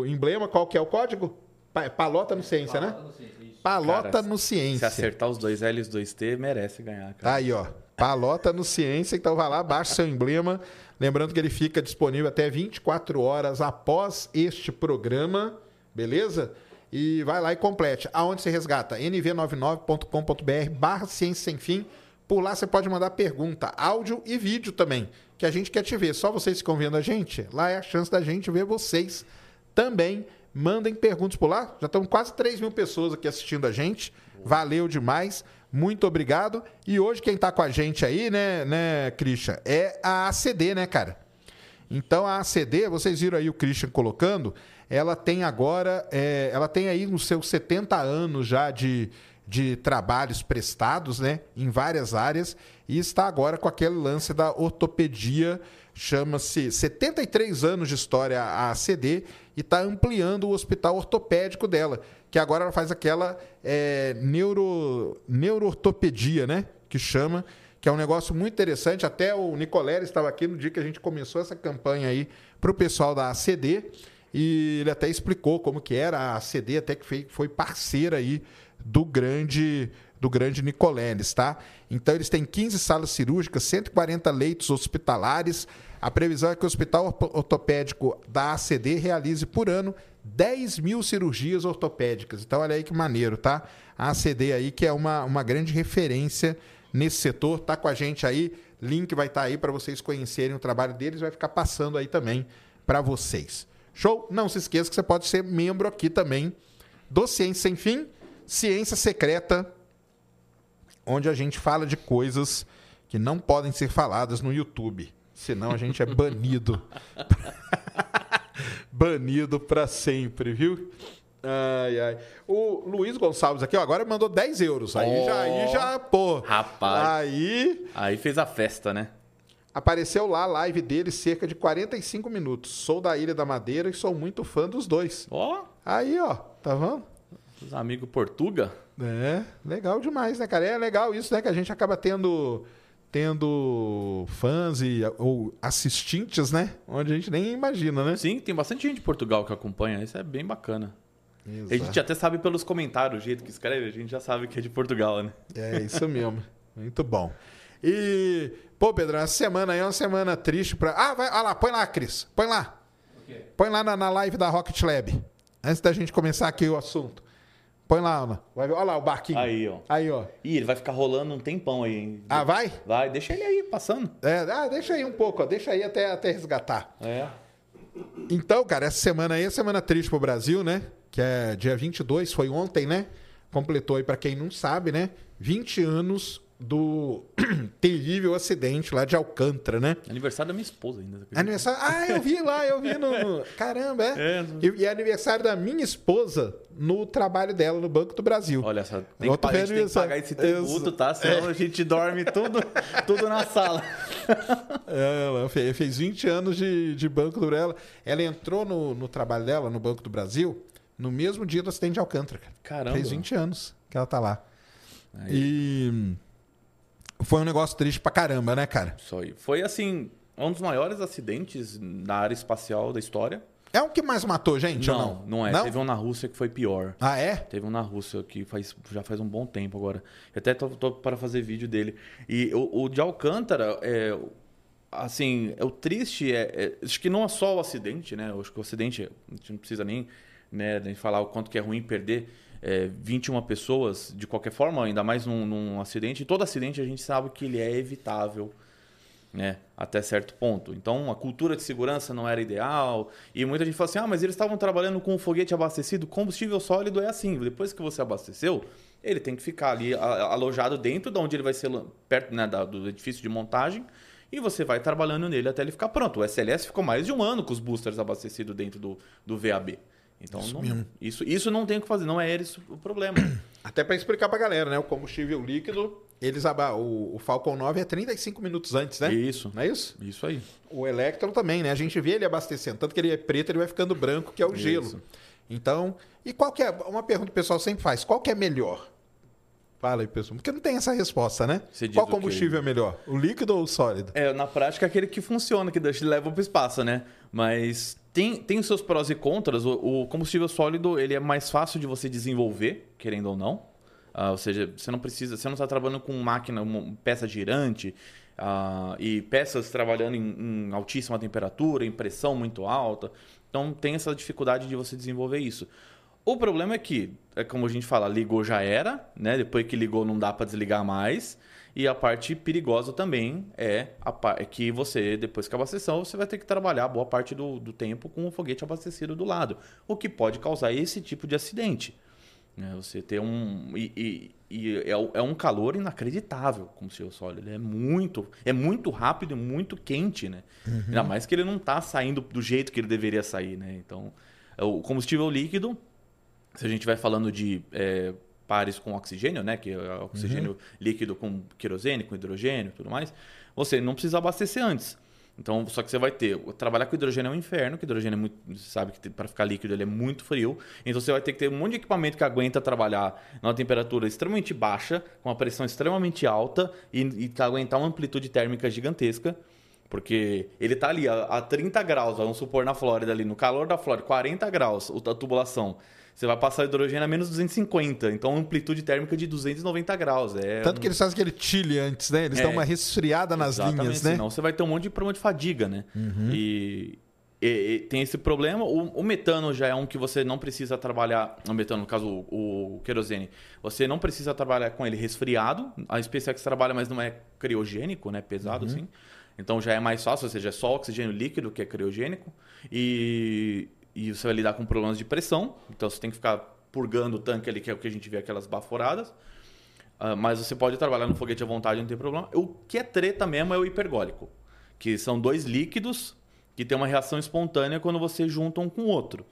o emblema, qual que é o código? Pa- Palota no Ciência, né? Fala, não sei, isso. Palota Cara, no Se Ciência. acertar os dois L e os dois T, merece ganhar, Tá cara. aí, ó. Palota no Ciência. Então vai lá, baixa seu emblema. Lembrando que ele fica disponível até 24 horas após este programa, beleza? E vai lá e complete. Aonde você resgata? nv99.com.br barra ciência sem fim. Por lá você pode mandar pergunta, áudio e vídeo também, que a gente quer te ver. Só vocês ficam vendo a gente, lá é a chance da gente ver vocês também. Mandem perguntas por lá. Já estão quase 3 mil pessoas aqui assistindo a gente. Valeu demais. Muito obrigado. E hoje quem está com a gente aí, né, né, Christian, é a ACD, né, cara? Então a ACD, vocês viram aí o Christian colocando, ela tem agora, é, ela tem aí os seus 70 anos já de, de trabalhos prestados, né, em várias áreas, e está agora com aquele lance da ortopedia, chama-se 73 anos de história a ACD, e está ampliando o hospital ortopédico dela, que agora ela faz aquela é, neuro, neuroortopedia, né, que chama, que é um negócio muito interessante. Até o Nicolério estava aqui no dia que a gente começou essa campanha aí para o pessoal da ACD e ele até explicou como que era a ACD, até que foi, foi parceira aí do grande do grande Nicoleles, tá? Então eles têm 15 salas cirúrgicas, 140 leitos hospitalares. A previsão é que o Hospital Orto- Ortopédico da ACD realize por ano 10 mil cirurgias ortopédicas. Então olha aí que maneiro, tá? A ACD aí que é uma, uma grande referência nesse setor, tá com a gente aí. Link vai estar aí para vocês conhecerem o trabalho deles, vai ficar passando aí também para vocês. Show? Não se esqueça que você pode ser membro aqui também do Ciência Sem Fim, Ciência Secreta, onde a gente fala de coisas que não podem ser faladas no YouTube. Senão a gente é banido. banido pra sempre, viu? Ai, ai. O Luiz Gonçalves aqui, ó, agora mandou 10 euros. Aí já, aí já, pô. Rapaz. Aí Aí fez a festa, né? Apareceu lá a live dele cerca de 45 minutos. Sou da Ilha da Madeira e sou muito fã dos dois. Ó, Aí, ó, tá vendo? os amigos Portuga. É, legal demais, né, cara? É legal isso, né? Que a gente acaba tendo tendo fãs e ou assistentes, né? Onde a gente nem imagina, né? Sim, tem bastante gente de Portugal que acompanha. Isso é bem bacana. A gente Exato. até sabe pelos comentários, o jeito que escreve, a gente já sabe que é de Portugal, né? É isso mesmo. Muito bom. E, pô, Pedro, essa semana aí é uma semana triste pra. Ah, vai, olha lá, põe lá, Cris. Põe lá. Põe lá na, na live da Rocket Lab. Antes da gente começar aqui o assunto. Põe lá, Ana. Vai ver. Olha lá o barquinho. Aí, ó. Aí, ó. Ih, ele vai ficar rolando um tempão aí, hein? Ah, vai? Vai, deixa ele aí, passando. É, ah, deixa aí um pouco, ó. Deixa aí até, até resgatar. É. Então, cara, essa semana aí é semana triste pro Brasil, né? Que é dia 22, foi ontem, né? Completou aí, pra quem não sabe, né? 20 anos do terrível acidente lá de Alcântara, né? Aniversário da minha esposa ainda. Aniversário. Ah, eu vi lá, eu vi no. Caramba, é. É. E, e é aniversário da minha esposa no trabalho dela no Banco do Brasil. Olha só, tem que, pa- a gente tem que pagar esse tributo, tá? Senão a gente dorme tudo, tudo na sala. É, Ela fe- fez 20 anos de, de Banco do Brasil. Ela entrou no, no trabalho dela, no Banco do Brasil, no mesmo dia do acidente de Alcântara. Cara. Caramba. Fez 20 anos que ela tá lá. Aí. E foi um negócio triste pra caramba, né, cara? Aí. Foi, assim, um dos maiores acidentes na área espacial da história. É o que mais matou gente ou não, não? não é. Não? Teve um na Rússia que foi pior. Ah, é? Teve um na Rússia que faz, já faz um bom tempo agora. Eu até tô, tô para fazer vídeo dele. E o, o de Alcântara, é, assim, é o triste é, é- Acho que não é só o acidente, né? Acho que o acidente, a gente não precisa nem, né, nem falar o quanto que é ruim perder é, 21 pessoas de qualquer forma, ainda mais num, num acidente. Todo acidente a gente sabe que ele é evitável. Né, até certo ponto. Então, a cultura de segurança não era ideal. E muita gente fala assim: ah, mas eles estavam trabalhando com um foguete abastecido. Combustível sólido é assim. Depois que você abasteceu, ele tem que ficar ali alojado dentro de onde ele vai ser perto né, do edifício de montagem. E você vai trabalhando nele até ele ficar pronto. O SLS ficou mais de um ano com os boosters abastecidos dentro do, do VAB. Então, Isso não- isso, isso não tem o que fazer. Não é esse o problema. Até pra explicar pra galera, né? O combustível líquido, eles aba- o, o Falcon 9 é 35 minutos antes, né? Isso. Não é isso? Isso aí. O Electron também, né? A gente vê ele abastecendo. Tanto que ele é preto, ele vai ficando branco, que é o Isso. gelo. Então, e qual que é... Uma pergunta que o pessoal sempre faz. Qual que é melhor? Fala aí, pessoal. Porque não tem essa resposta, né? Qual combustível é melhor? O líquido ou o sólido? É, na prática, é aquele que funciona, que deixa- leva para o espaço, né? Mas tem, tem os seus prós e contras. O, o combustível sólido ele é mais fácil de você desenvolver, querendo ou não. Ah, ou seja, você não precisa, você não está trabalhando com máquina, uma peça girante ah, e peças trabalhando em, em altíssima temperatura, em pressão muito alta. Então tem essa dificuldade de você desenvolver isso. O problema é que, é como a gente fala, ligou já era, né? Depois que ligou não dá para desligar mais. E a parte perigosa também é, a é que você, depois que abasteceu, você vai ter que trabalhar boa parte do, do tempo com o foguete abastecido do lado. O que pode causar esse tipo de acidente. né? Você ter um. E, e- e é, é um calor inacreditável como se o sólido. Ele é muito, é muito rápido e muito quente, né? Ainda mais que ele não está saindo do jeito que ele deveria sair, né? Então, é o combustível líquido, se a gente vai falando de é, pares com oxigênio, né, que é oxigênio líquido com querosene, com hidrogênio e tudo mais, você não precisa abastecer antes. Então, só que você vai ter. Trabalhar com hidrogênio é um inferno, que hidrogênio é muito. Você sabe que para ficar líquido ele é muito frio. Então você vai ter que ter um monte de equipamento que aguenta trabalhar numa temperatura extremamente baixa, com uma pressão extremamente alta e, e aguentar uma amplitude térmica gigantesca. Porque ele tá ali a, a 30 graus, vamos supor na Flórida ali, no calor da Flórida, 40 graus a tubulação. Você vai passar hidrogênio a menos 250, então amplitude térmica de 290 graus. É Tanto um- que eles fazem aquele chile antes, né? Eles É. dão uma resfriada nas linhas, né? Uhum. Senão você vai ter um monte de problema de fadiga, né? E, e- e tem esse problema. O, o metano já é um que você não precisa trabalhar. O metano, no caso, o, o querosene. Você não precisa trabalhar com ele resfriado. A SpaceX trabalha, mas não é criogênico, né? Pesado Uhum. assim. Então já é mais fácil, ou seja, é só oxigênio líquido que é criogênico. E, e você vai lidar com problemas de pressão. Então você tem que ficar purgando o tanque ali, que é o que a gente vê aquelas baforadas. Ah, mas você pode trabalhar no foguete à vontade, não tem problema. O que é treta mesmo é o hipergólico. Que são dois líquidos que tem uma reação espontânea quando você junta um com o outro.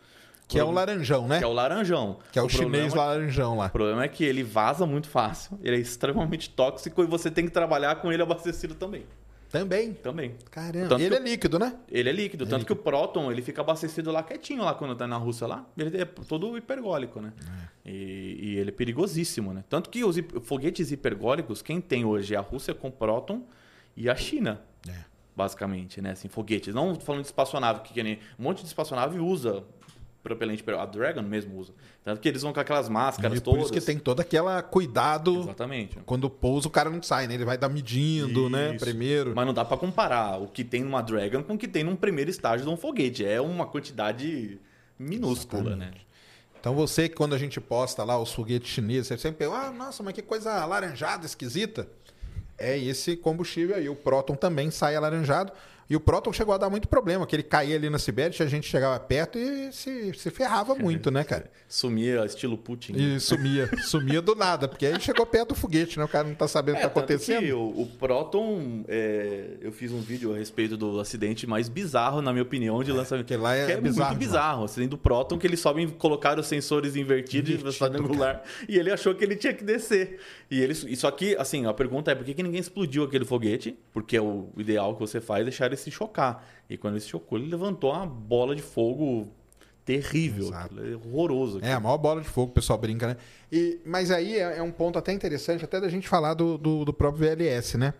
Que é o laranjão, né? Que é o laranjão. Que é o, chinês problema- laranjão lá. O problema é que ele vaza muito fácil, ele é extremamente tóxico e você tem que trabalhar com ele abastecido também. Também. Também. Caramba. Tanto ele que é líquido, né? Ele é líquido, tanto que o próton ele fica abastecido lá quietinho lá quando tá na Rússia lá. Ele é todo hipergólico, né? E, e ele é perigosíssimo, né? Tanto que os foguetes hipergólicos, quem tem hoje é a Rússia com próton e a China. É. Basicamente, né? Assim, foguetes. Não falando de espaçonave, que, que nem um monte de espaçonave usa propelente, a Dragon mesmo usa. Tanto que eles vão com aquelas máscaras E por todas. isso que tem todo aquele cuidado. Exatamente. Quando pousa, o cara não sai, né? Ele vai dar medindo, né? Isso. Primeiro. Mas não dá pra comparar o que tem numa Dragon com o que tem num primeiro estágio de um foguete. É uma quantidade minúscula, né? Então você, que quando a gente posta lá os foguetes chineses, você sempre pensa, ah, nossa, mas que coisa alaranjada, esquisita. É esse combustível aí. O próton também sai alaranjado. E o próton chegou a dar muito problema, que ele caía ali na Sibéria, a gente chegava perto e se, se ferrava muito, né, cara? Sumia estilo Putin. E sumia, sumia do nada, porque aí chegou perto do foguete, né? O cara não tá sabendo o que tá É, que acontecendo. o, o Proton, é, eu fiz um vídeo a respeito do acidente mais bizarro, na minha opinião, de lançamento. que lá é que é bizarro muito bizarro. O acidente do Proton, que eles sobem, colocaram os sensores invertidos Invertido, angular, e ele achou que ele tinha que descer. E ele, só que, assim, a pergunta é por que, que ninguém explodiu aquele foguete? Porque é o ideal que você faz é deixar ele se chocar. E quando ele se chocou, ele levantou uma bola de fogo terrível. Exato. É horroroso. É, a maior bola de fogo, o pessoal brinca, né? E, mas aí é, é um ponto até interessante, até da gente falar do, do, do próprio VLS, né?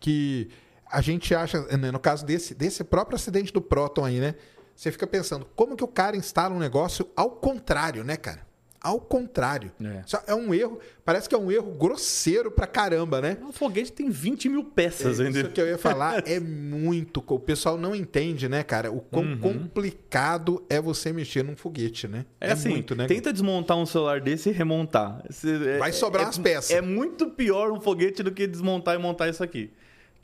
Que a gente acha, né, no caso desse, desse próprio acidente do Proton aí, né? Você fica pensando, como que o cara instala um negócio ao contrário, né, cara? Ao contrário. É. É um erro, parece que é um erro grosseiro pra caramba, né? Um foguete tem 20 mil peças ainda. Isso que eu ia falar é muito. O pessoal não entende, né, cara? O quão complicado é você mexer num foguete, né? É, assim, muito, né? tenta desmontar um celular desse e remontar. É- Vai sobrar é- umas peças. É muito pior um foguete do que desmontar e montar isso aqui.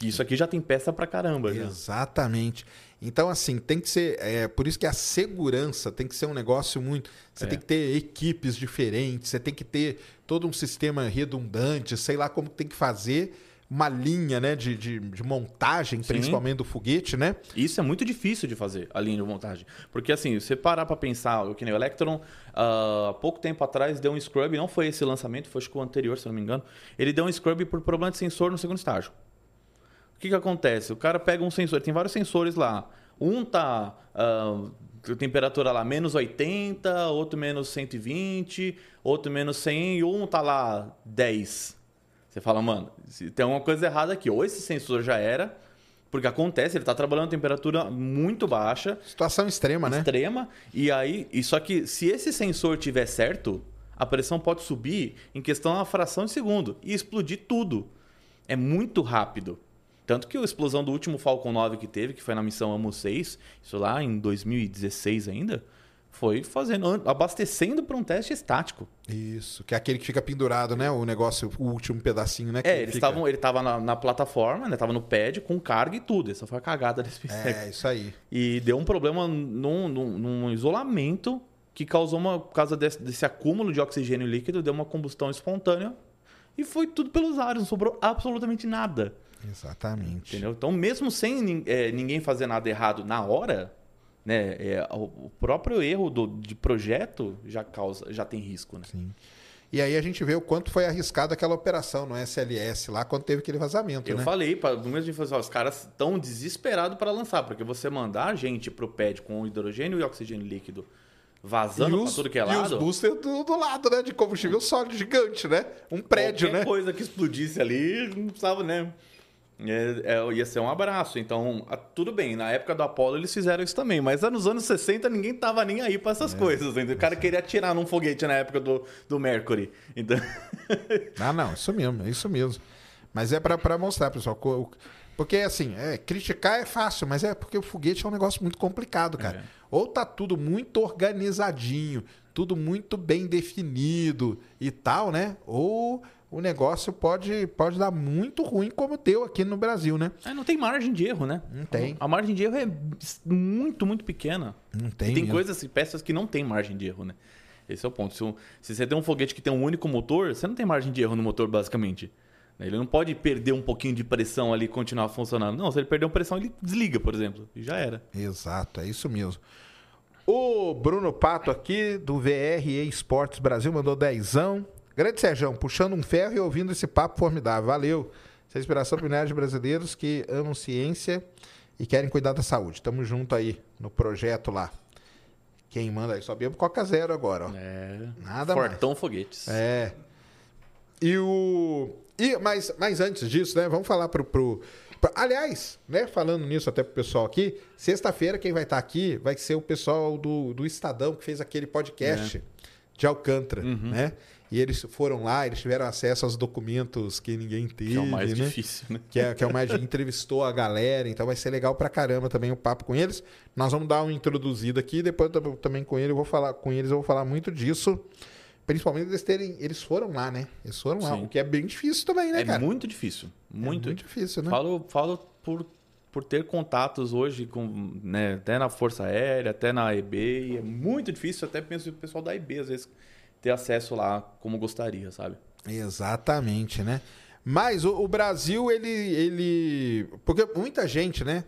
Isso aqui já tem peça pra caramba. Já. Exatamente. Então, assim, tem que ser. É, por isso que a segurança tem que ser um negócio muito. Você É. tem que ter equipes diferentes, você tem que ter todo um sistema redundante, sei lá como tem que fazer uma linha né, de, de, de montagem, principalmente do foguete, né? Isso é muito difícil de fazer, a linha de montagem. Porque, assim, você parar pra pensar, o que nem o Electron, ah, há pouco tempo atrás, deu um scrub, não foi esse lançamento, foi acho que o anterior, se não me engano. Ele deu um scrub por problema de sensor no segundo estágio. O que, que acontece? O cara pega um sensor, tem vários sensores lá. Um tá com temperatura lá menos 80, outro menos 120, outro menos 100 e um tá lá 10. Você fala, mano, tem alguma coisa errada aqui. Ou esse sensor já era, porque acontece, ele tá trabalhando a temperatura muito baixa, Situação extrema, né? extrema, e aí, e só que se esse sensor tiver certo, a pressão pode subir em questão de uma fração de segundo e explodir tudo. É muito rápido. Tanto que a explosão do último Falcon 9 que teve, que foi na missão AMO 6, isso lá em 2016 ainda, foi fazendo, abastecendo para um teste estático. Isso, que é aquele que fica pendurado, né? O negócio, o último pedacinho, né? que É, eles fica- estavam, ele estava na, na plataforma, né? Tava no pad com carga e tudo. Essa foi a cagada desse É, isso aí. E deu um problema num, num- num isolamento que causou uma, por causa desse, desse acúmulo de oxigênio líquido, deu uma combustão espontânea e foi tudo pelos ares, não sobrou absolutamente nada. Exatamente. Entendeu? Então, mesmo sem é, ninguém fazer nada errado na hora, né, é, o, próprio erro do, de projeto já causa, já tem risco, né? Sim. E aí a gente vê o quanto foi arriscada aquela operação no SLS lá, quando teve aquele vazamento, Eu né? falei, no mesmo falei assim, os caras estão desesperados para lançar, porque você mandar a gente pro pad com hidrogênio e oxigênio líquido vazando para tudo que é e os lado. boosters do, do lado, né? De combustível sólido gigante, né? Um prédio, qualquer né? coisa que explodisse ali, não precisava, né? É, é, ia ser um abraço. Então, a- tudo bem, na época do Apollo eles fizeram isso também, mas nos anos 60 ninguém tava nem aí pra É. essas coisas. entendeu? O cara queria atirar num foguete na época do, do Mercury. Então, Ah, não, isso mesmo, é isso mesmo. Mas é pra mostrar, pessoal. Porque, assim, é, criticar é fácil, mas é porque o foguete é um negócio muito complicado, cara. É. Ou tá tudo muito organizadinho, tudo muito bem definido e tal, né? Ou o negócio pode, pode dar muito ruim, como deu aqui no Brasil, né? é, não tem margem de erro, né? Não tem. A margem de erro é muito, muito pequena. Não E tem. tem mesmo. coisas e peças que não tem margem de erro, né? Esse é o ponto. Se, um- se você tem um foguete que tem um único motor, você não tem margem de erro no motor, basicamente. Ele não pode perder um pouquinho de pressão ali e continuar funcionando. Não, se ele perder uma pressão, ele desliga, por exemplo. E já era. Exato, é isso mesmo. O Bruno Pato aqui, do VR Esportes Brasil, mandou dezão. Grande Sérgio, puxando um ferro e ouvindo esse papo formidável. Valeu. Essa é a inspiração para milhares de brasileiros que amam ciência e querem cuidar da saúde. Tamo junto aí no projeto lá. Quem manda aí? Só bebo Coca Zero agora, ó. É. Nada Fortão Foguetes. É. E o. E, mas, mas antes disso, né? Vamos falar pro. pro aliás, né? Falando nisso até pro pessoal aqui, sexta-feira quem vai estar aqui vai ser o pessoal do, do Estadão que fez aquele podcast de Alcântara, né? E eles foram lá, eles tiveram acesso aos documentos que ninguém teve, Que é o mais né? difícil, né? que é, que é o mais entrevistou a galera, então vai ser legal pra caramba também o papo com eles. Nós vamos dar uma introduzida aqui, depois eu também com ele eu vou falar com eles, eu vou falar muito disso. Principalmente eles terem, eles foram lá, né? Eles foram lá, Sim. o que é bem difícil também, né, É cara? muito difícil. Muito. É muito difícil, né? Falo, falo por, por ter contatos hoje com, né, até na Força Aérea, até na EB, é muito difícil, até penso o pessoal da EB às vezes ter acesso lá como gostaria, sabe? Exatamente, né? Mas o, o Brasil, ele, ele. Porque muita gente, né?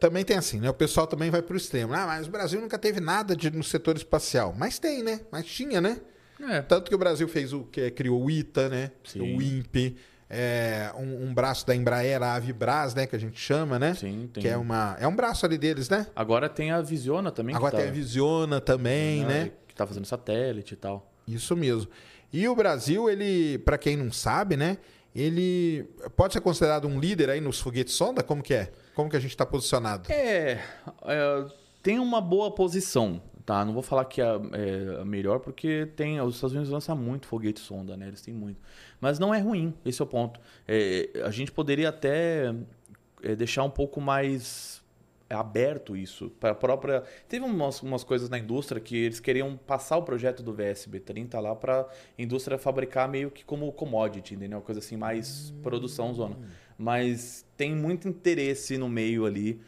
Também tem assim, né? O pessoal também vai pro extremo. Ah, mas o Brasil nunca teve nada de, no setor espacial. Mas tem, né? Mas tinha, né? É. Tanto que o Brasil fez o que criou o ITA, né? Sim. O INPE, é, um, um braço da Embraer, a Avibras, né? Que a gente chama, né? Sim, tem. Que é uma é um braço ali deles, né? Agora tem a Visiona também. Agora tá, tem a Visiona também, né? Que tá fazendo satélite e tal. Isso mesmo. E o Brasil, ele, para quem não sabe, né? Ele pode ser considerado um líder aí nos foguetes sonda? Como que é? Como que a gente está posicionado? É, é, tem uma boa posição, tá? Não vou falar que é, é a melhor, porque tem os Estados Unidos lançam muito foguete sonda, né? Eles têm muito. Mas não é ruim, esse é o ponto. É, a gente poderia até é, deixar um pouco mais aberto isso para a própria teve umas, umas coisas na indústria que eles queriam passar o projeto do VSB 30 lá para a indústria fabricar meio que como commodity entendeu uma coisa assim mais produção zona mas tem muito interesse no meio ali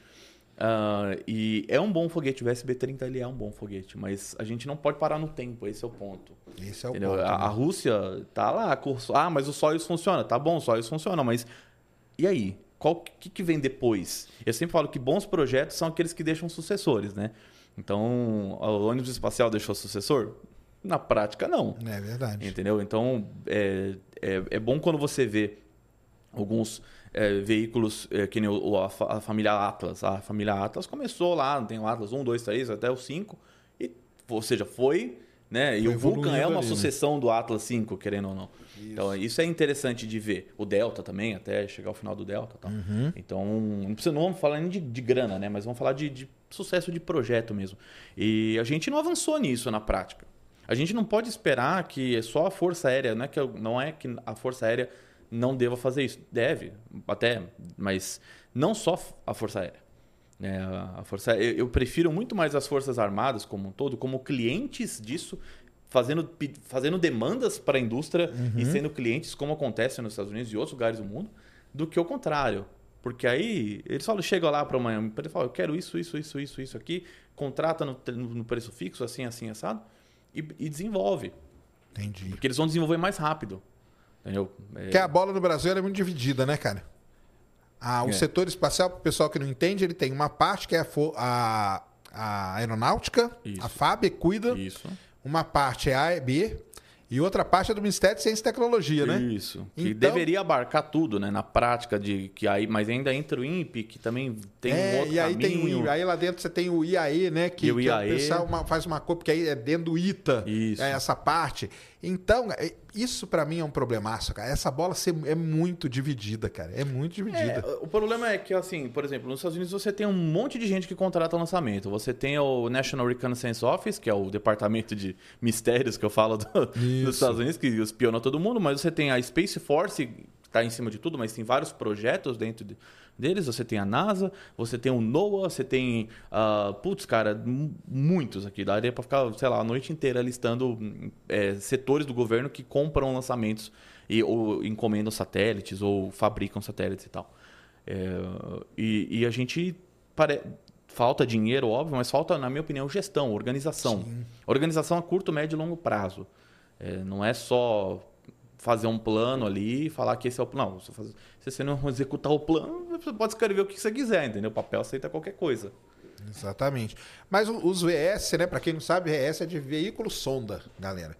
Ah, e é um bom foguete, o VSB-30 ele é um bom foguete, mas a gente não pode parar no tempo, esse é o ponto. Esse é o entendeu? ponto. a, né? a Rússia tá lá, com- ah, mas o Soyuz funciona, tá bom, o Soyuz funciona, mas e aí? Qual que, que vem depois? Eu sempre falo que bons projetos são aqueles que deixam sucessores, né? Então, o ônibus espacial deixou sucessor? Na prática, não. É verdade. Entendeu? Então, é, é, é bom quando você vê alguns é, veículos, é, que nem o, a, a família Atlas. A família Atlas começou lá, tem o Atlas 1, 2, 3, até o 5. E, ou seja, foi... Né? E Foi o Vulcan é uma ali, né? sucessão do Atlas 5, querendo ou não. Então, isso é interessante de ver. O Delta também, até chegar ao final do Delta. Tal. Uhum. Então, não, precisa, não vamos falar nem de, de grana, né? Mas vamos falar de, de sucesso de projeto mesmo. E a gente não avançou nisso na prática. A gente não pode esperar que é só a Força Aérea, não é que, não é que a Força Aérea não deva fazer isso. Deve, até, mas não só a Força Aérea. É, a força, eu, eu prefiro muito mais as Forças Armadas como um todo, como clientes disso, fazendo, fazendo demandas para a indústria e sendo clientes, como acontece nos Estados Unidos e outros lugares do mundo, do que o contrário. Porque aí eles falam, chegam lá para uma empresa e falam, eu quero isso, isso, isso, isso, isso aqui, contrata no, no preço fixo, assim, assim, assado, e, e desenvolve. Entendi. Porque eles vão desenvolver mais rápido. Entendeu? É, Porque a bola no Brasil é muito dividida, né, cara? Ah, o É. setor espacial, para o pessoal que não entende, ele tem uma parte que é a, a- a aeronáutica, Isso. a FAB cuida, Isso. Uma parte é a AEB e outra parte é do Ministério de Ciência e Tecnologia, né? Isso. Que Então- deveria abarcar tudo, né? Na prática de que aí, mas ainda entra o INPE, que também tem um é, outro e aí tem caminho. o, aí lá dentro você tem o IAE, né? Que, E o que IAE. pessoal uma- faz uma coisa, porque aí é dentro do ITA, Isso. é essa parte. Então, é- isso pra mim é um problemaço, cara. Essa bola é muito dividida, cara. É muito dividida. É, o problema é que, assim, por exemplo, nos Estados Unidos você tem um monte de gente que contrata lançamento. Você tem o National Reconnaissance Office, que é o departamento de mistérios que eu falo do- dos Estados Unidos, que espiona todo mundo, mas você tem a Space Force, que está em cima de tudo, mas tem vários projetos dentro de- deles. Você tem a NASA, você tem o NOAA, você tem. ah, putz, cara, muitos aqui. Daria para ficar, sei lá, a noite inteira listando hum, é, setores do governo que compram lançamentos e, ou encomendam satélites ou fabricam satélites e tal. É, e, e a gente pare... falta dinheiro, óbvio, mas falta, na minha opinião, gestão, organização. Organização a curto, médio e longo prazo. É, não é só fazer um plano ali e falar que esse é o plano. Se você- não executar o plano, você pode escrever o que você quiser, entendeu? O papel aceita qualquer coisa. Exatamente. Mas os VS, né? Pra quem não sabe, VS é de veículo sonda, galera.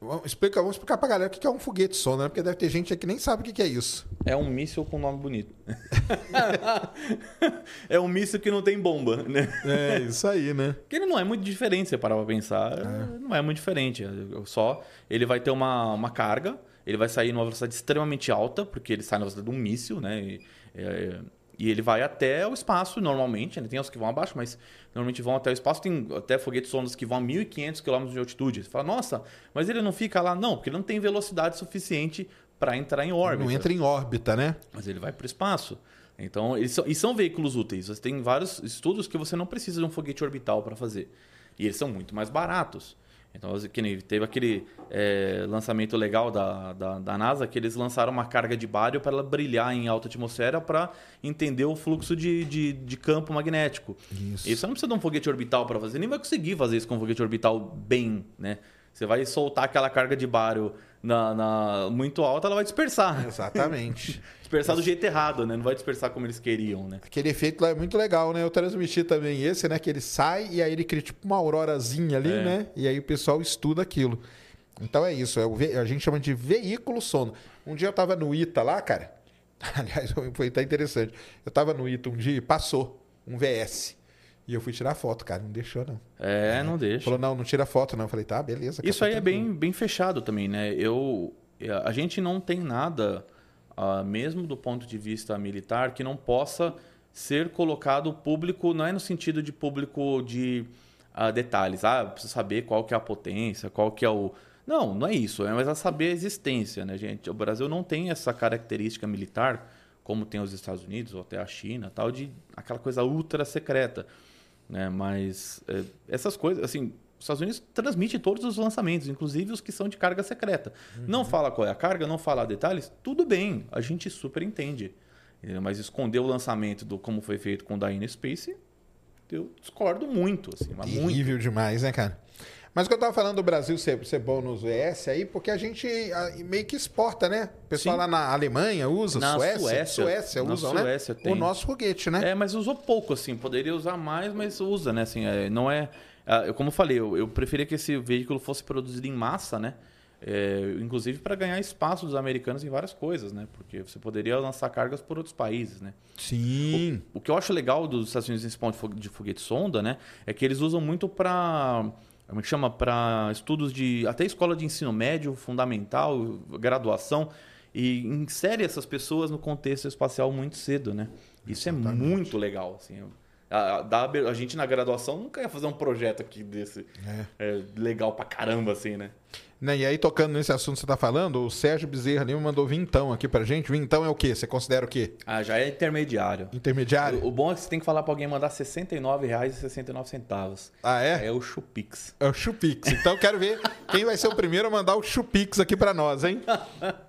Vamos explicar, vamos explicar pra galera o que é um foguete sonda, né? Porque deve ter gente aqui que nem sabe o que é isso. É um míssil com nome bonito. é um míssil que não tem bomba, né? É, isso aí, né? Porque ele não é muito diferente, se você parar pra pensar. Não é muito diferente. Só ele vai ter uma, uma carga, ele vai sair numa velocidade extremamente alta, porque ele sai na velocidade de um míssil, né? E, é, e ele vai até o espaço, normalmente. Né? Tem os que vão abaixo, mas normalmente vão até o espaço. Tem até foguetes sondas que vão a 1.500 km de altitude. Você fala, nossa, mas ele não fica lá? Não, porque ele não tem velocidade suficiente para entrar em órbita. Não entra em órbita, né? Mas ele vai para o espaço. Então, eles são, e são veículos úteis. Você tem vários estudos que você não precisa de um foguete orbital para fazer. E eles são muito mais baratos. Então, teve aquele é, lançamento legal da, da, da NASA, que eles lançaram uma carga de bário para ela brilhar em alta atmosfera para entender o fluxo de, de, de campo magnético. Isso. E você não precisa de um foguete orbital para fazer, nem vai conseguir fazer isso com um foguete orbital bem, né? Você vai soltar aquela carga de bário na, na- muito alta, ela vai dispersar. Exatamente. Dispersar do jeito errado, né? Não vai dispersar como eles queriam, né? Aquele efeito lá é muito legal, né? Eu transmiti também esse, né? Que ele sai e aí ele cria tipo uma aurorazinha ali, É. né? E aí o pessoal estuda aquilo. Então é isso, é o a gente chama de veículo sono. Um dia eu tava no ITA lá, cara. Aliás, foi até interessante. Eu tava no ITA um dia e passou um VS. E eu fui tirar foto, cara. Não deixou, não. É, não deixa. Falou, não, não tira foto, não. Eu falei, tá, beleza. Isso aí é bem, bem fechado também, né? Eu, a gente não tem nada, ah, mesmo do ponto de vista militar, que não possa ser colocado público, não é no sentido de público de ah, detalhes. Ah, precisa saber qual que é a potência, qual que é o... Não, não é isso. É mais a saber a existência, né, gente? O Brasil não tem essa característica militar, como tem os Estados Unidos ou até a China, tal, de aquela coisa ultra secreta né? Mas é, essas coisas, assim, os Estados Unidos transmite todos os lançamentos, inclusive os que são de carga secreta. Não fala qual é a carga, não fala detalhes, tudo bem, a gente super entende. Mas esconder o lançamento do como foi feito com o Dyna Space, eu discordo muito, assim, mas muito. Terrível demais, né, cara? Mas o que eu tava falando do Brasil ser, ser bom nos VS aí, porque a gente meio que exporta, né? O pessoal Sim. lá na Alemanha usa, Na Suécia, Suécia- na usam, Suécia né? tem. O nosso foguete, né? É, mas usou pouco, assim. Poderia usar mais, mas usa, né? Assim, é, não é... Como eu falei, eu, eu preferia que esse veículo fosse produzido em massa, né? É, inclusive para ganhar espaço dos americanos em várias coisas, né? Porque você poderia lançar cargas por outros países, né? Sim. O que eu acho legal dos Estados Unidos nesse ponto de foguete sonda, né? É que eles usam muito para como é chama? Para estudos de até escola de ensino médio, fundamental, graduação e insere essas pessoas no contexto espacial muito cedo, né? Isso é muito legal, assim. A, a- a gente na graduação nunca ia fazer um projeto aqui desse é, legal pra caramba, assim, né? Né, E aí, tocando nesse assunto que você tá falando, o Sérgio Bezerra ali me mandou vintão aqui pra gente. Vintão é o quê? Você considera o quê? Ah, já é intermediário. Intermediário? O, o bom é que você tem que falar pra alguém mandar R$ 69,69. Ah, é? É o Chupix. É o Chupix. Então eu quero ver quem vai ser o primeiro a mandar o Chupix aqui pra nós, hein?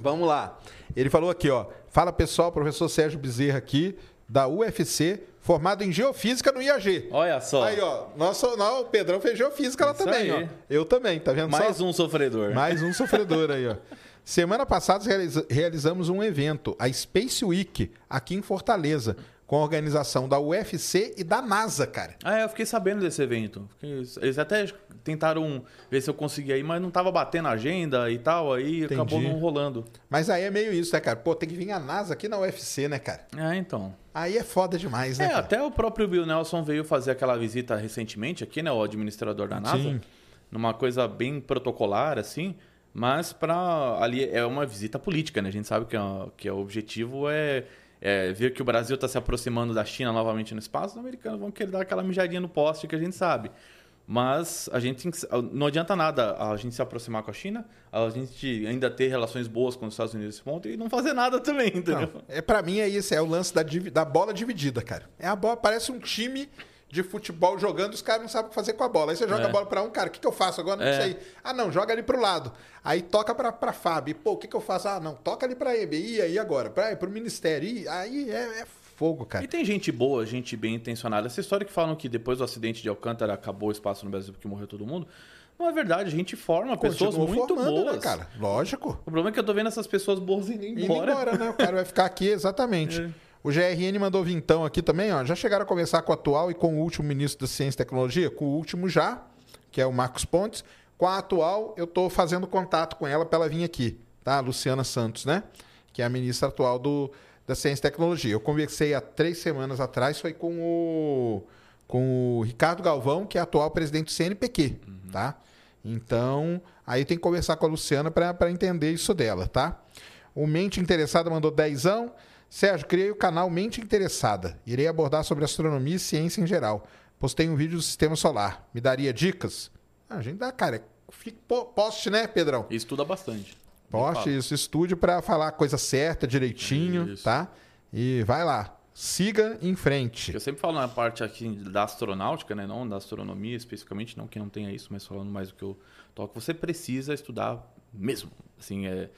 Vamos lá. Ele falou aqui, ó. Fala pessoal, professor Sérgio Bezerra aqui, da UFC, formado em Geofísica no IAG. Olha só. Aí, ó. Nosso, não, o Pedrão fez Geofísica lá também, aí. ó. Eu também, tá vendo Mais só? um sofredor. Mais um sofredor aí, ó. Semana passada realiza- realizamos um evento, a Space Week, aqui em Fortaleza, com a organização da UFC e da NASA, cara. Ah, é, eu fiquei sabendo desse evento. Eles até tentaram ver se eu conseguia ir, mas não tava batendo a agenda e tal, aí Entendi. acabou não rolando. Mas aí é meio isso, né, cara? Pô, tem que vir a NASA aqui na UFC, né, cara? É, então. Aí é foda demais, né, É, cara? até o próprio Bill Nelson veio fazer aquela visita recentemente aqui, né? O administrador da NASA. Sim. Numa coisa bem protocolar, assim. Mas para ali é uma visita política, né? A gente sabe que, é- que o objetivo é, é ver que o Brasil está se aproximando da China novamente no espaço. Os americanos vão querer dar aquela mijadinha no poste que a gente sabe. Mas a gente que- não adianta nada a gente se aproximar com a China, a gente ainda ter relações boas com os Estados Unidos nesse ponto e não fazer nada também, entendeu? Não, é, pra mim é isso, é o lance da, da bola dividida, cara. É a bola, parece um time de futebol jogando, os caras não sabem o que fazer com a bola. Aí você joga É. a bola pra um, cara, o que, que eu faço agora? Não É. sei. Ah, não, joga ali pro lado. Aí toca pra, pra Fábio. Pô, o que, que eu faço? Ah, não, toca ali pra EB. E aí agora? Pra, pro Ministério. E aí é, é fogo, cara. E tem gente boa, gente bem intencionada. Essa história que falam que depois do acidente de Alcântara acabou o espaço no Brasil porque morreu todo mundo. Não é verdade, a gente forma pessoas Continua muito formando, boas. né, cara? Lógico. O problema é que eu tô vendo essas pessoas boas indo Indo embora. embora, né? O cara vai ficar aqui, exatamente. É. O GRN mandou vintão aqui também, ó. Já chegaram a conversar com o atual e com o último ministro da Ciência e Tecnologia? Com o último já, que é o Marcos Pontes. Com a atual, eu tô fazendo contato com ela para ela vir aqui, tá? A Luciana Santos, né? Que é a ministra atual do, da Ciência e Tecnologia. Eu conversei há três semanas atrás, foi com o, com o Ricardo Galvão, que é atual presidente do CNPq, tá? Então, aí tem que conversar com a Luciana para entender isso dela, tá? O Mente Interessada mandou dezão. Sérgio, criei o canal Mente Interessada. Irei abordar sobre astronomia e ciência em geral. Postei um vídeo do sistema solar. Me daria dicas? Ah, a gente dá, cara. Fique, po- poste, né, Pedrão? Estuda bastante. Poste isso, estude para falar a coisa certa, direitinho, Isso. tá? E vai lá. Siga em frente. Eu sempre falo na parte aqui da astronáutica, né? Não da astronomia especificamente, não que não tenha isso, mas falando mais do que eu toco, você precisa estudar mesmo. Assim, é.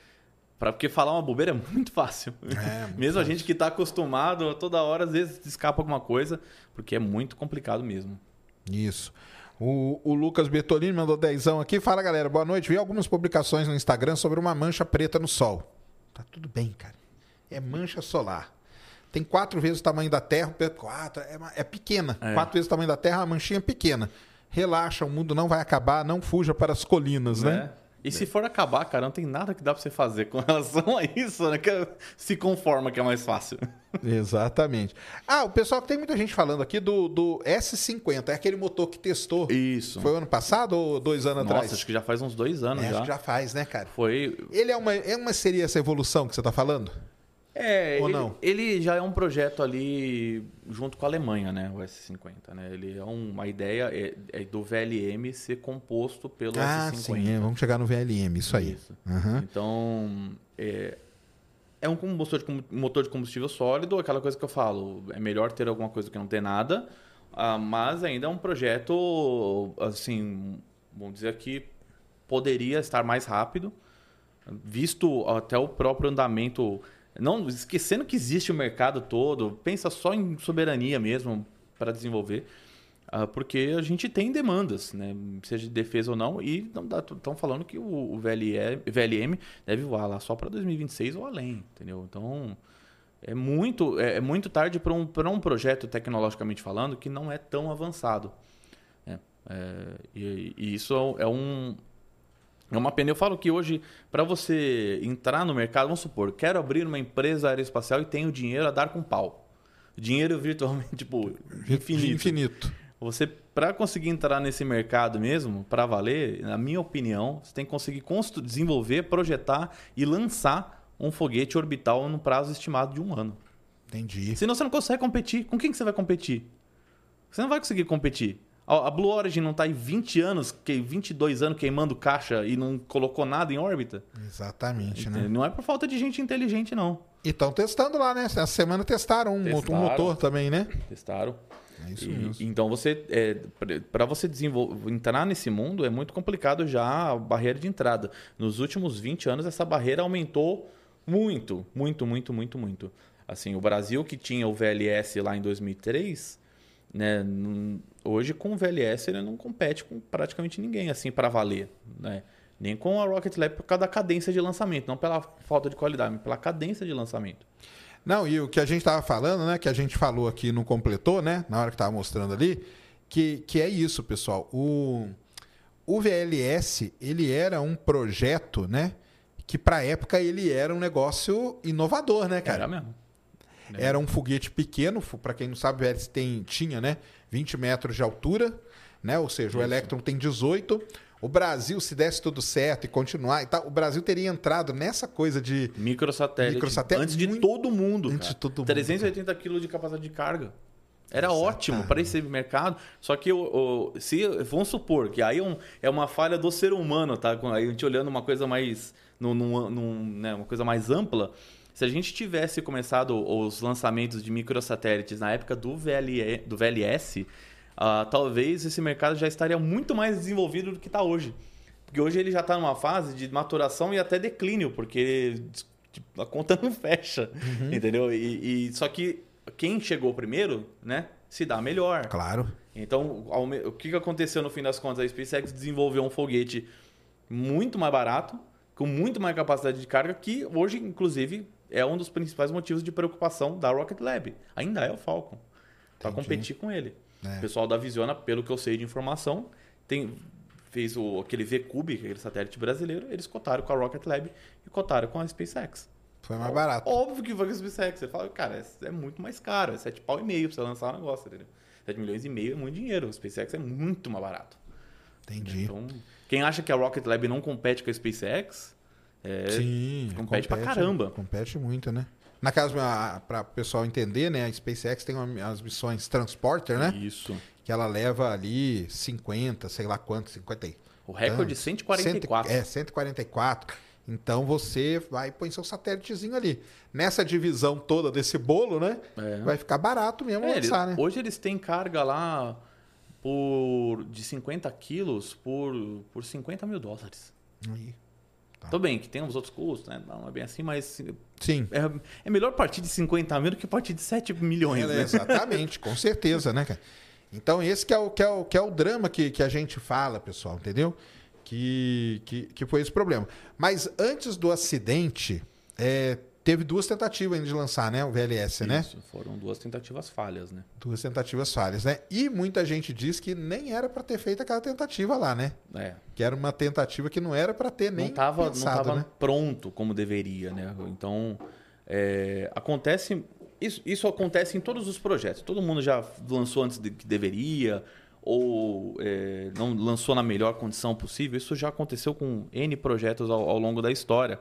Pra, porque falar uma bobeira é muito fácil. É, muito mesmo a gente que está acostumado, toda hora, às vezes escapa alguma coisa, porque é muito complicado mesmo. Isso. O, o Lucas Bertolini mandou dezão aqui. Fala, galera. Boa noite. Vi algumas publicações no Instagram sobre uma mancha preta no Sol. Tá tudo bem, cara. É mancha solar. Tem quatro vezes o tamanho da Terra. Quatro, é, uma- é pequena. É. Quatro vezes o tamanho da Terra, a manchinha é pequena. Relaxa, o mundo não vai acabar. Não fuja para as colinas, né? E se for acabar, cara, não tem nada que dá pra você fazer com relação a isso, né? Que se conforma que é mais fácil. Exatamente. Ah, o pessoal, tem muita gente falando aqui do, do S50. É aquele motor que testou. Isso. Foi o ano passado ou dois anos Nossa, atrás? acho que já faz uns dois anos É, acho já. que já faz, né, cara? Foi. Ele é uma, é uma seria essa evolução que você está falando? É, Ou ele, não? ele já é um projeto ali junto com a Alemanha, né? O S50, né? Ele é um- uma ideia é, é do VLM ser composto pelo ah, S50. sim, é, vamos chegar no VLM, isso aí. Isso. Aham. Então, é, é um motor de, motor de combustível sólido, aquela coisa que eu falo, é melhor ter alguma coisa que não ter nada, ah, mas ainda é um projeto, assim, vamos dizer que poderia estar mais rápido, visto até o próprio andamento, não esquecendo que existe o mercado todo, pensa só em soberania mesmo para desenvolver. Ah, porque a gente tem demandas, né? seja de defesa ou não, e estão falando que o, VLM deve voar lá só para 2026 ou além, entendeu? Então é muito, é, é muito tarde para um, um projeto tecnologicamente falando que não é tão avançado. né? É, e, e isso é um é uma pena. Eu falo que hoje, para você entrar no mercado, vamos supor, quero abrir uma empresa aeroespacial e tenho dinheiro a dar com pau. Dinheiro virtualmente, tipo, infinito. Infinito. Você, para conseguir entrar nesse mercado mesmo, para valer, na minha opinião, você tem que conseguir desenvolver, projetar e lançar um foguete orbital no prazo estimado de um ano. Entendi. Senão você não consegue competir. Com quem que você vai competir? Você não vai conseguir competir. A Blue Origin não está aí 20 anos, que 22 anos queimando caixa e não colocou nada em órbita? Exatamente, né? Não é por falta de gente inteligente, não. E estão testando lá, né? Essa semana testaram um, Testaram. motor também, né? Testaram. É isso E- mesmo. Então você para você desenvolver, entrar nesse mundo é muito complicado já a barreira de entrada. Nos últimos 20 anos essa barreira aumentou muito, muito, muito, muito, muito. Assim, o Brasil que tinha o VLS lá em 2003, né, hoje com o VLS ele não compete com praticamente ninguém assim para valer, né? Nem com a Rocket Lab por causa da cadência de lançamento, não pela falta de qualidade, mas pela cadência de lançamento. Não, e o que a gente estava falando, né? Que a gente falou aqui não completou, né? Na hora que estava mostrando ali, que, que é isso, pessoal. O, o VLS, ele era um projeto, né? Que para época ele era um negócio inovador, né, cara? Era mesmo. Era um foguete pequeno, para quem não sabe, o tem, tinha, né? 20 metros de altura, né? Ou seja, o Isso. Electron tem 18. O Brasil, se desse tudo certo e continuar e tal, o Brasil teria entrado nessa coisa de Microsatélite. Microsatélite Antes de muito- todo mundo. antes cara. de todo mundo, 380 quilos de capacidade de carga. Era Exatamente. ótimo para esse mercado. Só que o, o- se vamos supor que aí é, um- é uma falha do ser humano, tá? Aí a gente olhando uma coisa mais num, num- num, né, uma coisa mais ampla. Se a gente tivesse começado os lançamentos de microsatélites na época do, VLE, do VLS, ah, talvez esse mercado já estaria muito mais desenvolvido do que está hoje. Porque hoje ele já está numa fase de maturação e até declínio, porque tipo, a conta não fecha, entendeu? E, e- só que quem chegou primeiro, né, se dar melhor. Claro. Então, o que que aconteceu no fim das contas? A SpaceX desenvolveu um foguete muito mais barato, com muito mais capacidade de carga, que hoje, inclusive, é um dos principais motivos de preocupação da Rocket Lab. Ainda é o Falcon. Para competir com ele. É. O pessoal da Visiona, pelo que eu sei de informação, tem, fez o, aquele V-Cube, aquele satélite brasileiro, eles cotaram com a Rocket Lab e cotaram com a SpaceX. Foi mais barato. Óbvio que foi com a SpaceX. Você fala, cara, é, é muito mais caro, é 7 pau e meio pra você lançar um negócio, entendeu? 7 milhões e meio é muito dinheiro. O SpaceX é muito mais barato. Entendi. Então, quem acha que a Rocket Lab não compete com a SpaceX, é, Sim. compete pra caramba. Compete muito, né? Na casa, para o pessoal entender, né? A SpaceX tem uma- as missões Transporter, né? Isso. Que ela leva ali 50, sei lá quanto, 50 e O recorde tantos. 144. Cento- É, 144. Então você vai põe seu satélitezinho ali. Nessa divisão toda desse bolo, né? É. Vai ficar barato mesmo É, eles- lançar, né? Hoje eles têm carga lá por de 50 quilos por, por 50 mil dólares. Aí. Tá. Tudo bem que tem uns outros custos, né? Não é bem assim, mas Sim. é, é melhor partir de 50 mil do que partir de 7 milhões, É, né? Exatamente, com certeza, né, cara? Então, esse que é o, que é o, que é o drama que, que a gente fala, pessoal, entendeu? Que, que, que foi esse problema. Mas antes do acidente, é, teve duas tentativas ainda de lançar, né? O VLS, né? Isso, foram duas tentativas falhas, né? Duas tentativas falhas, né? E muita gente diz que nem era para ter feito aquela tentativa lá, né? É, Que era uma tentativa que não era para ter nem não estava pensado, não tava né? pronto como deveria, né? Então, é, acontece isso, isso acontece em todos os projetos. Todo mundo já lançou antes de que deveria ou é, não lançou na melhor condição possível. Isso já aconteceu com N projetos ao, ao longo da história.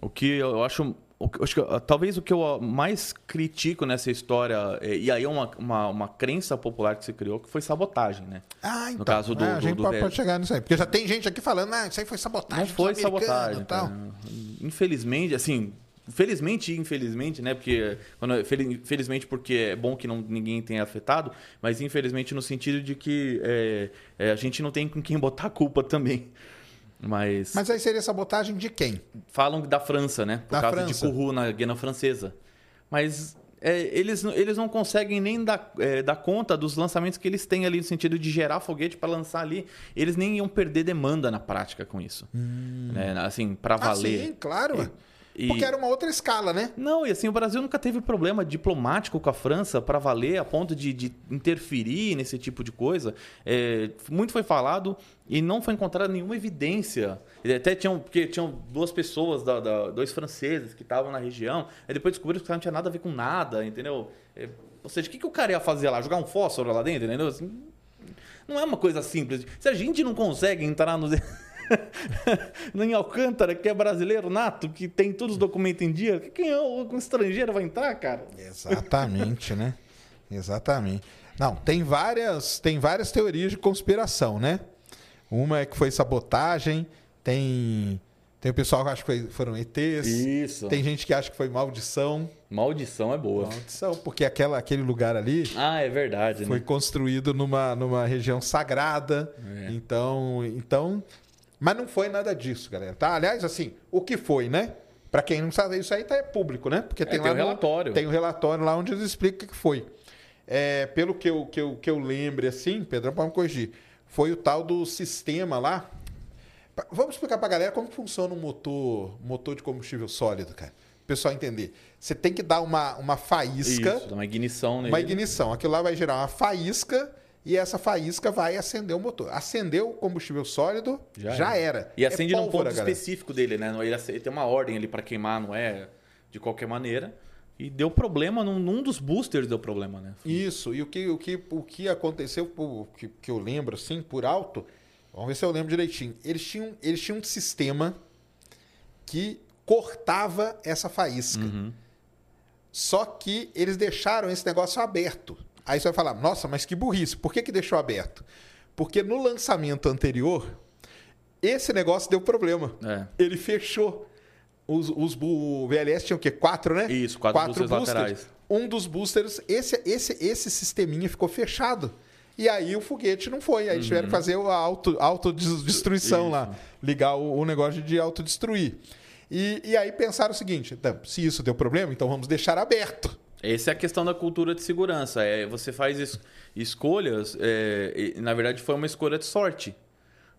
O que eu acho. acho que, ah, talvez o que eu mais critico nessa história, é, e aí é uma, uma, uma crença popular que se criou, que foi sabotagem, né? Ah, então. caso do- Ah, a do- gente do pode, velho. pode chegar nisso aí. Porque já tem gente aqui falando, ah, isso aí foi sabotagem. Não foi sabotagem. tal. cara. Infelizmente, assim, felizmente e infelizmente, né? Porque quando, fel- felizmente porque é bom que não, ninguém tenha afetado, mas infelizmente no sentido de que é, é, a gente não tem com quem botar a culpa também. Mas, Mas aí seria sabotagem de quem? falam da França, né? Por Da causa França. de Kourou na Guiana Francesa. Mas é, eles, não- eles não conseguem nem dar, é, dar conta dos lançamentos que eles têm ali no sentido de gerar foguete para lançar ali. Eles nem iam perder demanda na prática com isso. Né? Assim, para Ah, valer. sim, claro. E- Porque era uma outra escala, né? Não, e assim, o Brasil nunca teve problema diplomático com a França para valer a ponto de, de interferir nesse tipo de coisa. É, muito foi falado e não foi encontrada nenhuma evidência. Até tinham, porque tinham duas pessoas, da, da- dois franceses que estavam na região, aí depois descobriram que o cara não tinha nada a ver com nada, entendeu? É, ou seja, o que, que o cara ia fazer lá? Jogar um fósforo lá dentro, entendeu? Assim, não é uma coisa simples. Se a gente não consegue entrar no. em Alcântara, que é brasileiro nato, que tem todos os documentos em dia, quem é o o estrangeiro vai entrar, cara? Exatamente, né? Exatamente. Não, tem várias, tem várias teorias de conspiração, né? Uma é que foi sabotagem, tem tem o pessoal que acha que foi- foram ETs, Isso. tem gente que acha que foi maldição. Maldição é boa. Maldição, porque aquela, aquele lugar ali Ah, é verdade, foi né? construído numa, numa região sagrada. É. Então, então, mas não foi nada disso, galera. Tá? Aliás, assim, o que foi, né? Pra quem não sabe, isso aí tá é público, né? Porque tem tem lá o no- relatório. tem o relatório lá onde eles explicam o que foi. É, pelo que eu, que, eu, que eu lembre, assim, Pedrão, pode me corrigir, foi o tal do sistema lá. Vamos explicar pra galera como funciona um motor, motor de combustível sólido, cara. O pessoal entender. Você tem que dar uma, uma faísca Isso, uma ignição nele. uma ignição. Aquilo lá vai gerar uma faísca e essa faísca vai acender o motor. Acendeu o combustível sólido, já, Já era. E É acende num pólvora, ponto galera. específico dele, né? Ele tem uma ordem ali para queimar, não é de qualquer maneira. E deu problema, num, num dos boosters deu problema, né? Isso, e o que, o que, o que aconteceu, o que, que eu lembro assim, por alto, vamos ver se eu lembro direitinho. Eles tinham, eles tinham um sistema que cortava essa faísca. Uhum. Só que eles deixaram esse negócio aberto. Aí você vai falar, nossa, mas que burrice, por que, que deixou aberto? Porque no lançamento anterior, esse negócio deu problema. É. Ele fechou. Os, os, o VLS tinha o quê? Quatro, né? Isso, quatro boosters laterais. Um dos boosters, esse, esse, esse sisteminha ficou fechado. E aí o foguete não foi. Aí tiveram que fazer a auto, autodestruição Uhum. Isso. lá. Ligar o, o negócio de autodestruir. E, e aí pensaram o seguinte: "Tá, se isso deu problema, então vamos deixar aberto. Essa é a questão da cultura de segurança. É, você faz es- escolhas, é, e, na verdade foi uma escolha de sorte,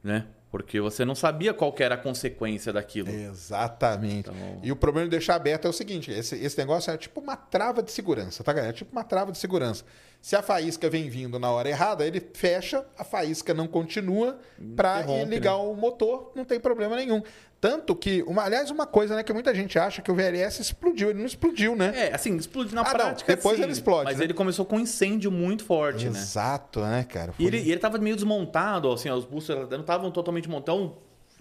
né? Porque você não sabia qual era a consequência daquilo. Exatamente. Então- E o problema de deixar aberto é o seguinte: esse, esse negócio é tipo uma trava de segurança, tá, galera? É tipo uma trava de segurança. Se a faísca vem vindo na hora errada, ele fecha, a faísca não continua para ligar o motor, não tem problema nenhum. Tanto que, uma, aliás, uma coisa né, que muita gente acha que o VLS explodiu, ele não explodiu, né? É, assim, explode na Ah, não, prática. depois sim, ele explode, Mas né? ele começou com um incêndio muito forte, né? Exato, né, cara? E ele, ele tava meio desmontado, assim, os boosters não estavam totalmente montados,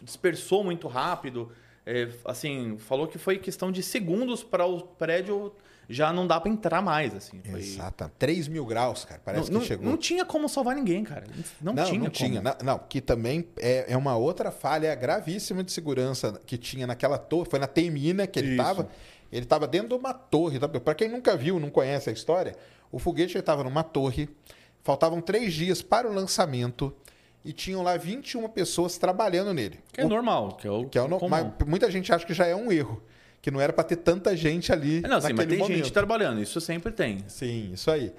dispersou muito rápido. É, assim, falou que foi questão de segundos para o prédio já não dá para entrar mais, assim. Foi... Exato. 3 mil graus, cara. Parece não, que chegou. não tinha como salvar ninguém, cara. Não, não, tinha não tinha. Não, não, que também é, é uma outra falha gravíssima de segurança que tinha naquela torre. Foi na TMI, né, que ele Isso. estava. Ele estava dentro de uma torre. Para quem nunca viu, não conhece a história, o foguete estava numa torre. Faltavam três dias para o lançamento e tinham lá 21 pessoas trabalhando nele. Que é O- normal, que é o que é o no- comum. mas muita gente acha que já é um erro. Que não era para ter tanta gente ali. É, Não, sim, mas tem momento. gente trabalhando, isso sempre tem. Sim, isso aí.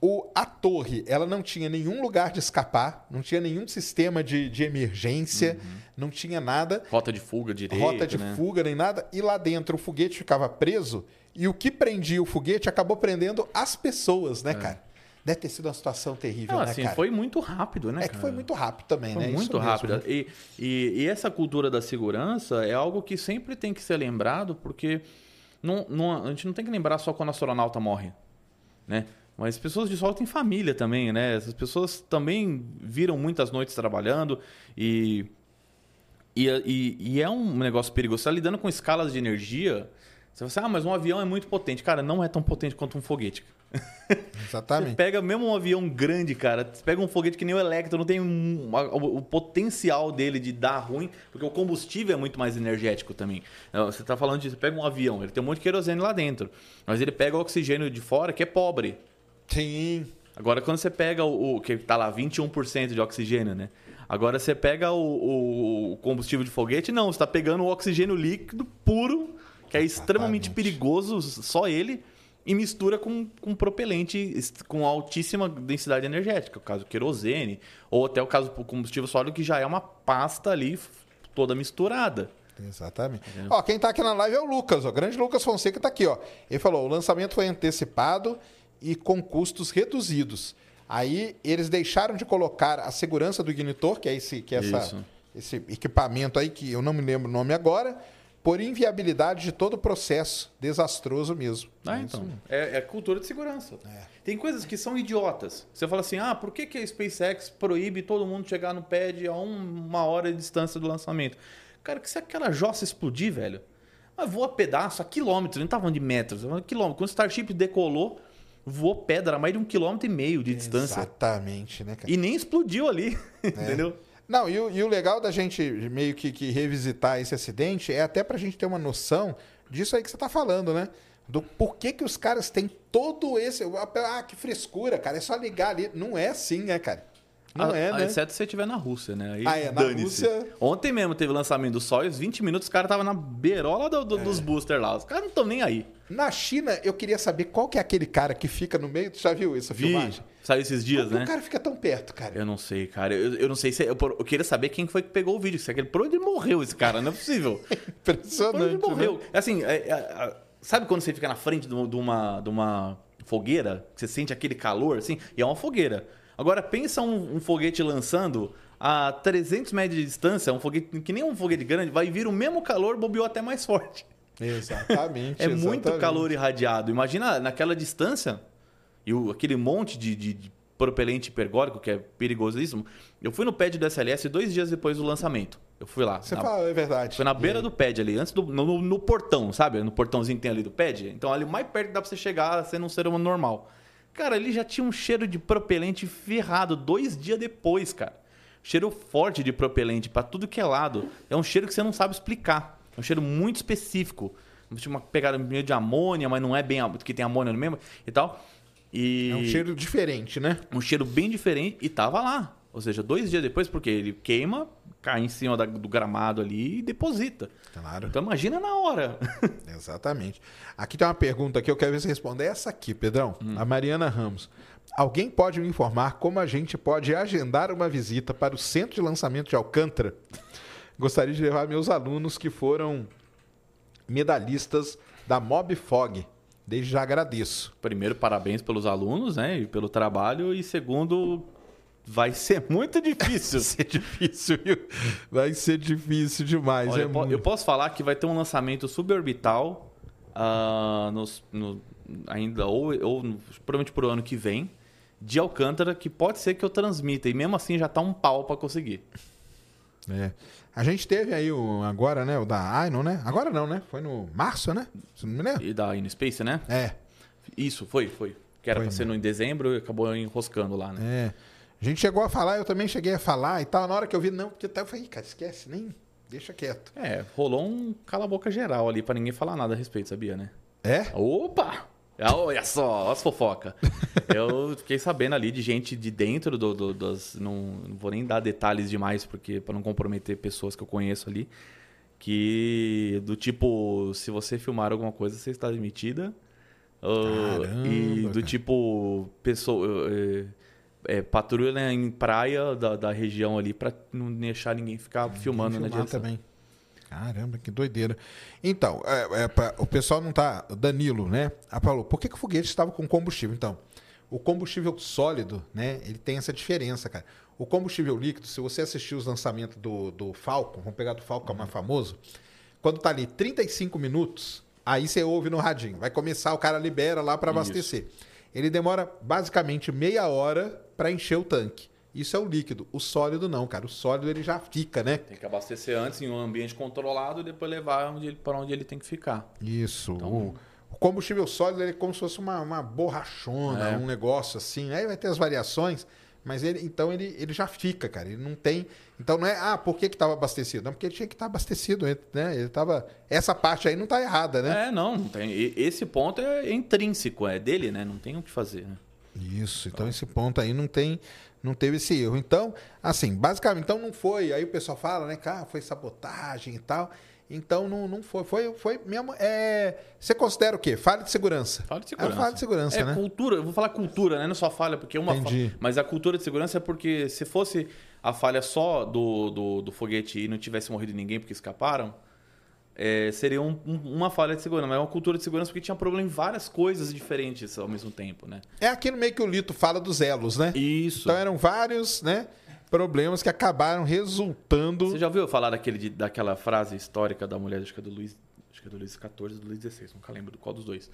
O, a torre, ela não tinha nenhum lugar de escapar, não tinha nenhum sistema de, de emergência, não tinha nada, Rota de fuga direito, rota de né? fuga nem nada, e lá dentro o foguete ficava preso, e o que prendia o foguete acabou prendendo as pessoas, né, cara? Deve ter sido uma situação terrível, Não, né, assim, cara? foi muito rápido, né, é que cara? foi muito rápido também, Foi né? Isso muito mesmo, rápido. E, e, e essa cultura da segurança é algo que sempre tem que ser lembrado, porque não, não- a gente não tem que lembrar só quando o astronauta morre, né? Mas pessoas de solo têm família também, né? Essas pessoas também viram muitas noites trabalhando e, e, e, e é um negócio perigoso. Você está lidando com escalas de energia. Você fala assim, ah, mas um avião é muito potente. Cara, não é tão potente quanto um foguete. Você Exatamente. pega mesmo um avião grande, cara, você pega um foguete que nem o Electro, não tem um- a- o, potencial dele de dar ruim, porque o combustível é muito mais energético também. Não, Você tá falando de, você pega um avião, ele tem um monte de querosene lá dentro, mas ele pega o oxigênio de fora, que é pobre. Sim, Agora, quando você pega o, o que tá lá, 21% de oxigênio, né? Agora você pega o, o- combustível de foguete, não, você tá pegando o oxigênio líquido puro, que é extremamente perigoso, só ele, e mistura com, com propelente com altíssima densidade energética, o caso querosene, ou até o caso do combustível sólido, que já é uma pasta ali toda misturada. Exatamente. Ó, quem tá aqui na live é o Lucas, ó. O grande Lucas Fonseca tá aqui, ó. Ele falou: o lançamento foi antecipado e com custos reduzidos. Aí eles deixaram de colocar a segurança do ignitor, que é esse, que é essa, Isso. esse equipamento aí, que eu não me lembro o nome agora, por inviabilidade de todo o processo. Desastroso mesmo. Ah, É então. É, é cultura de segurança. Tem coisas que são idiotas. Você fala assim, ah, por que, que a SpaceX proíbe todo mundo chegar no pad a um- uma hora de distância do lançamento? Cara, que se aquela jossa explodir, velho, mas voa pedaço a quilômetros, não tá falando de metros, tá falando de quilômetros. Quando o Starship decolou, voou pedra a mais de um quilômetro e meio de distância. Exatamente, né, cara? E nem explodiu ali, entendeu? Não, e o, e o legal da gente meio que, que revisitar esse acidente é até pra gente ter uma noção disso aí que você tá falando, né? Do porquê que os caras têm todo esse. Ah, que frescura, cara. É só ligar ali. Não é assim, né, cara? Não Ah, é, né? Exceto se você estiver na Rússia, né? Aí Ah, é, na. Rússia- Ontem mesmo teve o lançamento do Soyuz, 20 minutos, os caras estavam na beirola do- do- É. dos boosters lá. Os caras não estão nem aí. Na China, eu queria saber qual que é aquele cara que fica no meio. Tu já viu essa Vi, filmagem? saiu esses dias, Como né? o cara fica tão perto, cara? Eu não sei, cara. Eu, eu não sei se. Eu, eu queria saber quem foi que pegou o vídeo. Se é aquele. Por onde ele morreu esse cara? Não é possível. Por onde Impressionante. ele né? morreu. Assim, é- é- é- sabe quando você fica na frente de uma, de uma, fogueira? Que você sente aquele calor, assim? E é uma fogueira. Agora, pensa um, um foguete lançando a 300 metros de distância, um foguete que nem um foguete grande, vai vir o mesmo calor, bobeou até mais forte. Exatamente. É muito exatamente. calor irradiado. Imagina naquela distância e o- aquele monte de, de- de propelente hipergólico, que é perigosíssimo. Eu fui no pad do SLS dois dias depois do lançamento. Eu fui lá. Você na- fala, é verdade. Foi na beira do pad ali, antes do. No, no- portão, sabe? No portãozinho que tem ali do pad. Então, ali mais perto dá pra você chegar sendo um ser humano normal. Cara, ele já tinha um cheiro de propelente ferrado dois dias depois, cara. Cheiro forte de propelente pra tudo que é lado. É um cheiro que você não sabe explicar. É um cheiro muito específico. Tinha uma pegada meio de amônia, mas não é bem. que tem amônia no mesmo e tal. E É um cheiro diferente, né? um cheiro bem diferente e tava lá. Ou seja, dois dias depois, porque ele queima cai em cima da- do gramado ali e deposita. Claro. Então imagina na hora. Exatamente. Aqui tem uma pergunta que eu quero ver você responder. Essa aqui, Pedrão. Hum. A Mariana Ramos. Alguém pode me informar como a gente pode agendar uma visita para o centro de lançamento de Alcântara? Gostaria de levar meus alunos que foram medalhistas da Mob Fog. Desde já agradeço. Primeiro, parabéns pelos alunos, né? E pelo trabalho. E segundo, vai ser muito difícil. Vai ser difícil, viu? Vai ser difícil demais. Olha, é eu, muito. posso falar que vai ter um lançamento suborbital ah, nos- no- ainda, ou, ou provavelmente pro ano que vem, de Alcântara, que pode ser que eu transmita. E mesmo assim já tá um pau para conseguir. É. A gente teve aí o, agora, né? O da Ainon, né? Agora não, né? Foi no março, né? Se não me lembro. E da InSpace, né? É. Isso, foi, foi. Que era pra ser no em dezembro e acabou enroscando lá, né? É. A gente chegou a falar, eu também cheguei a falar e tal. Na hora que eu vi, não, porque tá, eu falei, "Ih, cara, esquece, nem deixa quieto. É, rolou um cala-boca geral ali pra ninguém falar nada a respeito, sabia, né? É? Opa! Ah, Olha só, olha as fofoca. Eu fiquei sabendo ali de gente de dentro do, do- das. Não, não vou nem dar detalhes demais, porque para não comprometer pessoas que eu conheço ali. Que do tipo, se você filmar alguma coisa, você está demitida. Ah, Caramba, e do cara. tipo, pessoa. É, é, patrulha em praia da, da região ali pra não deixar ninguém ficar filmando na direção. também. Caramba, que doideira. Então, é, é pra- o pessoal não tá. Danilo, né? Ah, falou, por que, que o foguete estava com combustível? Então, o combustível sólido, né? Ele tem essa diferença, cara. O combustível líquido, se você assistir os lançamentos do, do Falcon, vamos pegar do Falcon, que é o mais famoso, quando tá ali 35 minutos, aí você ouve no radinho. Vai começar, o cara libera lá para abastecer. Ele demora basicamente meia hora para encher o tanque. Isso é o líquido. O sólido não, cara. O sólido ele já fica, né? Tem que abastecer antes em um ambiente controlado e depois levar para onde ele tem que ficar. Isso. Então- o, o combustível sólido ele é como se fosse uma, uma borrachona, É. um negócio assim. Aí vai ter as variações, mas ele então ele, ele já fica, cara. Ele não tem. Então não é, ah, por que estava abastecido? Não, porque ele tinha que estar abastecido, né? Ele tava. Essa parte aí não tá errada, né? É, não, não tem. Esse ponto é intrínseco, é dele, né? Não tem o que fazer. né? Isso, então esse ponto aí não tem, não teve esse erro. Então, assim, basicamente, então não foi, aí o pessoal fala, né, cara, foi sabotagem e tal. Então não, não foi, foi, foi mesmo, é, você considera o quê? Falha de segurança. Falha de É segurança. falha de segurança, é né? cultura, eu vou falar cultura, né? Não só falha, porque uma Entendi. fa- Mas a cultura de segurança é porque se fosse a falha só do, do, do foguete e não tivesse morrido ninguém porque escaparam, é, seria um- um- uma falha de segurança. Mas é uma cultura de segurança porque tinha problema em várias coisas diferentes ao mesmo tempo, né? É aquilo meio que o Lito fala dos elos, né? Isso. Então eram vários, né, problemas que acabaram resultando. Você já ouviu falar daquele, daquela frase histórica da mulher, acho que é do Luiz, acho que é do Luiz XIV, do Luiz XVI, nunca lembro do qual dos dois.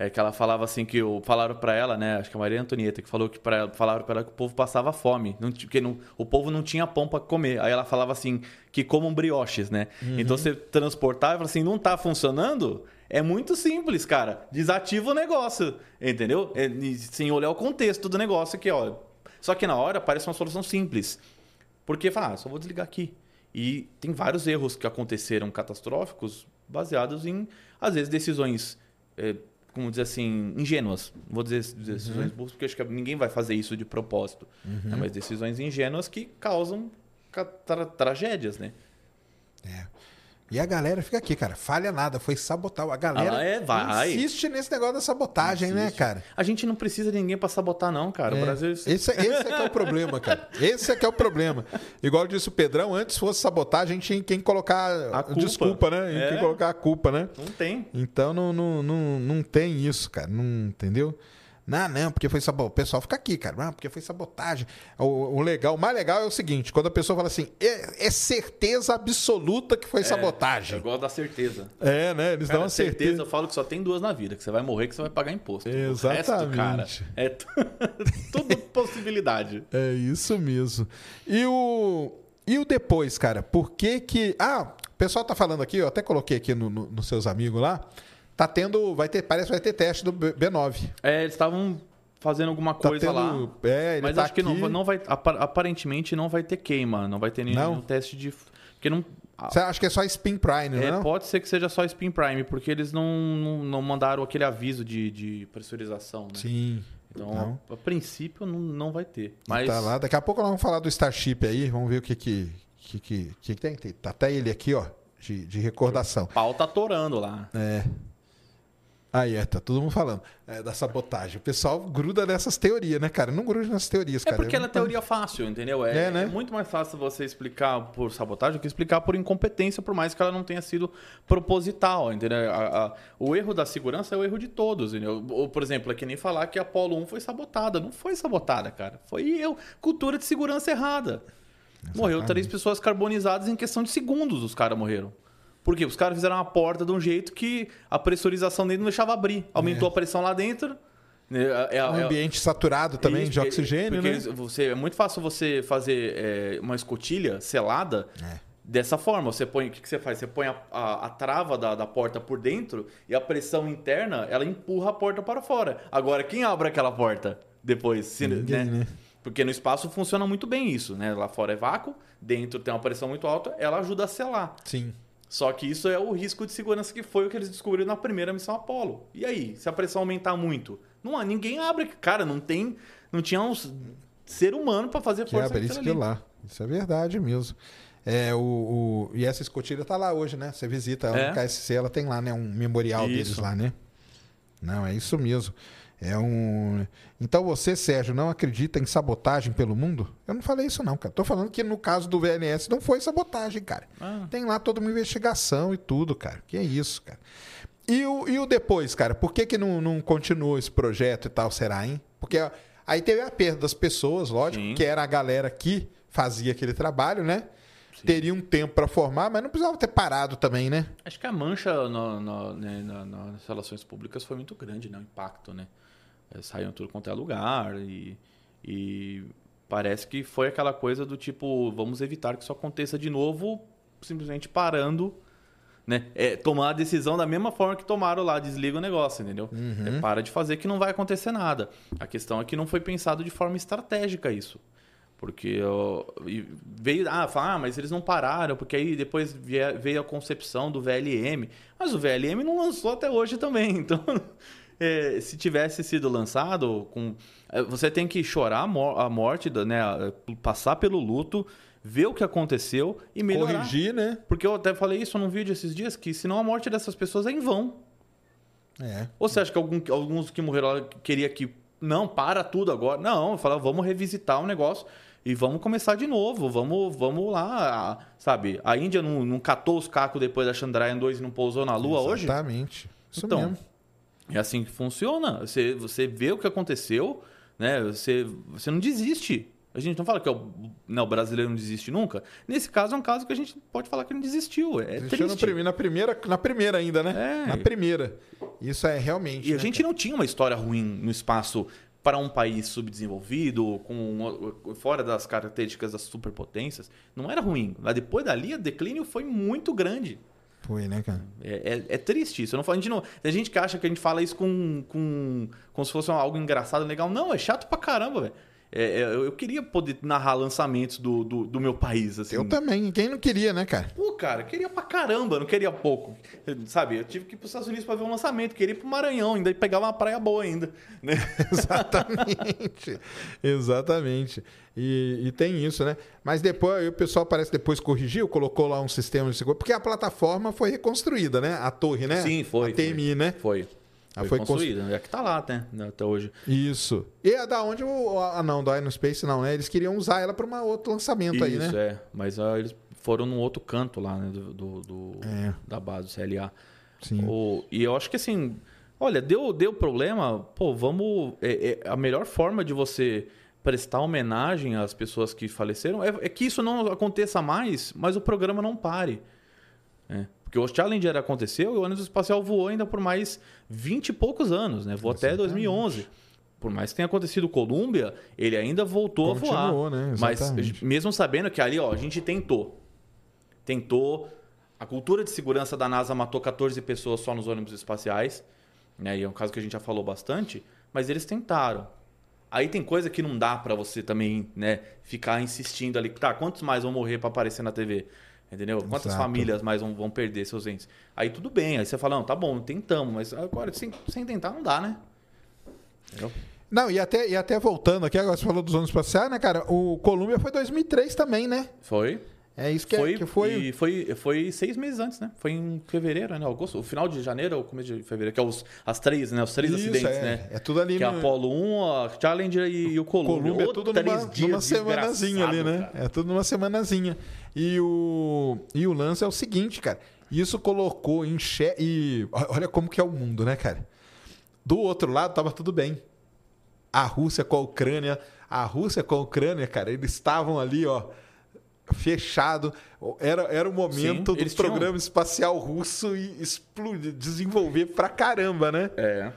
É que ela falava assim que o, falaram para ela, né, acho que é a Maria Antonieta que falou que para falaram para ela que o povo passava fome, não, porque não, o povo não tinha pão para comer. Aí ela falava assim que comam brioches, né? Então você transportar e falar assim, não tá funcionando? É muito simples, cara. Desativa o negócio, entendeu? É, sem olhar o contexto do negócio aqui, ó. Só que na hora parece uma solução simples. Porque fala, ah, só vou desligar aqui. E tem vários erros que aconteceram catastróficos baseados em, às vezes, decisões, eh, como dizer assim, ingênuas. Vou dizer decisões burras, porque acho que ninguém vai fazer isso de propósito. né? Mas decisões ingênuas que causam ca- tra- tragédias, né? É. E a galera fica aqui, cara. Falha nada, foi sabotar. A galera Ah, é, vai. insiste nesse negócio da sabotagem, né, Existe. cara? A gente não precisa de ninguém para sabotar, não, cara. O É. Brasil... Esse, esse é que é o problema, cara. Esse é que é o problema. Igual disse o Pedrão, antes fosse sabotagem, tinha em quem colocar A culpa. desculpa, né? É. quem colocar a culpa, né? Não tem. Então não, não, não, não tem isso, cara. Não, entendeu? Não, não, porque foi sabotagem. O pessoal fica aqui, cara. Não, porque foi sabotagem. O, o legal, o mais legal é o seguinte: quando a pessoa fala assim, é, é certeza absoluta que foi Eu sabotagem. gosto da certeza. É, né? Eles Cara, dão uma certeza, certeza. eu falo que só tem duas na vida, que você vai morrer que você vai pagar imposto. O resto, Exatamente. cara, é tudo possibilidade. É isso mesmo. E o, e o depois, cara? Por que que... Ah, o pessoal tá falando aqui, eu até coloquei aqui no- no- nos seus amigos lá. Tá tendo... Vai ter, parece que vai ter teste do B- B9. É, eles estavam fazendo alguma Tá coisa lá. tendo- É, ele Mas tá acho que não, aqui. não vai. apa- Aparentemente não vai ter queima, não vai ter nenhum Não? teste de. Porque não. Você acha que é só spin prime, é, não é? pode ser que seja só Spin Prime, porque eles não, não, não mandaram aquele aviso de, de pressurização, né? Sim. Então, a, a princípio, não, não vai ter. Mas... Tá lá. Daqui a pouco nós vamos falar do Starship aí, vamos ver o que que, que, que, que tem? Tem- Tá até ele aqui, ó, de, de recordação. O pau tá torando lá. É. Aí, é, tá todo mundo falando é, da sabotagem. O pessoal gruda nessas teorias, né, cara? Não gruda nessas teorias, É cara. porque Eu ela é teoria fácil, entendeu? É, É, né? é muito mais fácil você explicar por sabotagem do que explicar por incompetência, por mais que ela não tenha sido proposital, entendeu? A- a- o erro da segurança é o erro de todos, entendeu? Ou, por exemplo, é que nem falar que a Apollo 1 foi sabotada. Não foi sabotada, cara. Foi eu. Cultura de segurança errada. Morreu três pessoas carbonizadas em questão de segundos, os caras morreram. Por quê? Os caras fizeram uma porta de um jeito que a pressurização dele não deixava abrir. Aumentou a pressão lá dentro. né? É- é- Um é- ambiente saturado também isso, de porque- oxigênio, porque né? você, é muito fácil você fazer é, uma escotilha selada É. dessa forma. Você põe, o que, que você faz? Você põe a, a- a trava da, da porta por dentro e a pressão interna ela empurra a porta para fora. Agora, quem abre aquela porta depois? Se- Ninguém, né? Porque no espaço funciona muito bem isso, né? Lá fora é vácuo, dentro tem uma pressão muito alta, ela ajuda a selar. Sim. Só que isso é o risco de segurança que foi o que eles descobriram na primeira missão Apollo. E aí, se a pressão aumentar muito, não há, ninguém abre, cara, não tem, não tinha um ser humano para fazer Que força abre naquilo isso que lá. Isso é verdade mesmo. É, o, o- e essa escotilha tá lá hoje, né? Você visita É. o KSC, ela tem lá, né? Um memorial deles Isso. lá, né? Não, é isso mesmo. É um. Então você, Sérgio, não acredita em sabotagem pelo mundo? Eu não falei isso, não, cara. Tô falando que no caso do VNS não foi sabotagem, cara. Ah. Tem lá toda uma investigação e tudo, cara. Que é isso, cara. E o, e o depois, cara? Por que, que não, não continuou esse projeto e tal, será, hein? Porque aí teve a perda das pessoas, lógico, Sim. que era a galera que fazia aquele trabalho, né? Teria um tempo para formar, mas não precisava ter parado também, né? Acho que a mancha no- no- né, na- nas relações públicas foi muito grande, né? O impacto, né? É, Saíam tudo quanto é lugar e, e parece que foi aquela coisa do tipo, vamos evitar que isso aconteça de novo, simplesmente parando, né? É, tomar a decisão da mesma forma que tomaram lá, desliga o negócio, entendeu? É, para de fazer que não vai acontecer nada. A questão é que não foi pensado de forma estratégica isso. Porque ó, veio, ah, fala, ah, mas eles não pararam, porque aí depois veio a concepção do VLM. Mas o VLM não lançou até hoje também. Então, é, se tivesse sido lançado, com, é, você tem que chorar a, mor- a morte, né, passar pelo luto, ver o que aconteceu e melhorar. Corrigir, né? Porque eu até falei isso num vídeo esses dias, que senão a morte dessas pessoas é em vão. É. Ou você acha que algum- alguns que morreram lá queria que não para tudo agora? Não, eu falava, vamos revisitar o negócio e vamos começar de novo. Vamos, vamos lá, sabe? A Índia não, não catou os cacos depois da Chandrayaan 2 e não pousou na Lua hoje? Exatamente. Isso Então, mesmo. É assim que funciona. Você, você vê o que aconteceu, né? Você, você não desiste. A gente não fala que é o, não, o brasileiro não desiste nunca. Nesse caso, é um caso que a gente pode falar que não desistiu. É Desistiu triste. na, primeira, na primeira ainda, né? É. Na primeira. Isso é realmente. E a né, gente não tinha uma história ruim no espaço para um país subdesenvolvido, com fora das características das superpotências. Não era ruim. Mas depois dali, o declínio foi muito grande. Foi, né, cara? É, é- é triste isso. Eu não falo, gente não, tem gente que acha que a gente fala isso com, com, como se fosse algo engraçado, legal. Não, é chato pra caramba, velho. É, é, eu queria poder narrar lançamentos do, do, do meu país, assim. Eu também. Quem não queria, né, cara? Pô, cara, eu queria pra caramba, não queria pouco. Sabe, eu tive que ir pros Estados Unidos pra ver um lançamento, queria ir pro Maranhão, ainda pegar uma praia boa ainda. Né? Exatamente. Exatamente. E, e tem isso, né? Mas depois, o pessoal parece que depois corrigiu, colocou lá um sistema de segurança. Porque a plataforma foi reconstruída, né? A torre, né? Sim, foi, A TMI, né? Foi. Ah, Foi, foi construída. É que tá lá, né? Até hoje. Isso. E a da onde o. Ah, não, da No Space não, né? Eles queriam usar ela para um outro lançamento aí, Isso, né? é. Mas ah, eles foram num outro canto lá, né? Do, do- do- É. da base do CLA. Sim. O- e eu acho que assim, olha, deu, deu problema, pô, vamos. é- é a melhor forma de você prestar homenagem às pessoas que faleceram é, é que isso não aconteça mais, mas o programa não pare. né? Porque o Challenger aconteceu e o ônibus espacial voou ainda por mais 20 e poucos anos, né? Voou até Exatamente. 2011. Por mais que tenha acontecido o Columbia, ele ainda voltou a Continuou, voar. né? Mas mesmo sabendo que ali, ó, a gente tentou. Tentou. A cultura de segurança da NASA matou 14 pessoas só nos ônibus espaciais. Né? E é um caso que a gente já falou bastante. Mas eles tentaram. Aí tem coisa que não dá pra você também, né, ficar insistindo ali. Tá, quantos mais vão morrer pra aparecer na TV? Entendeu? Quantas Exato. famílias mais vão, vão perder seus entes? Aí tudo bem. Aí você fala, não, tá bom, tentamos. Mas agora, sem, sem tentar, não dá, né? Entendeu? Não, e até, e até voltando aqui, agora você falou dos ônibus espaciais, né, cara? O Columbia foi 2003 também, né? Foi. É isso que foi, é, que foi. E foi, foi seis meses antes, né? Foi em fevereiro, né? Agosto, o final de janeiro ou começo de fevereiro, que é os, as três, né? Os três Isso, acidentes, é, né? É tudo ali Que é a no- Apollo 1, a Challenger e, e o Columbia. Colômbia é tudo numa, numa semanazinha ali, né? cara. É tudo numa semanazinha. E o, e o lance é o seguinte, cara. Isso colocou em xé... E olha como que é o mundo, né, cara? Do outro lado tava tudo bem. A Rússia com a Ucrânia. A Rússia com a Ucrânia, cara, eles estavam ali, ó, fechado. Era, era o momento Sim, do eles tinham- programa espacial russo e explodir, desenvolver pra caramba, né? É.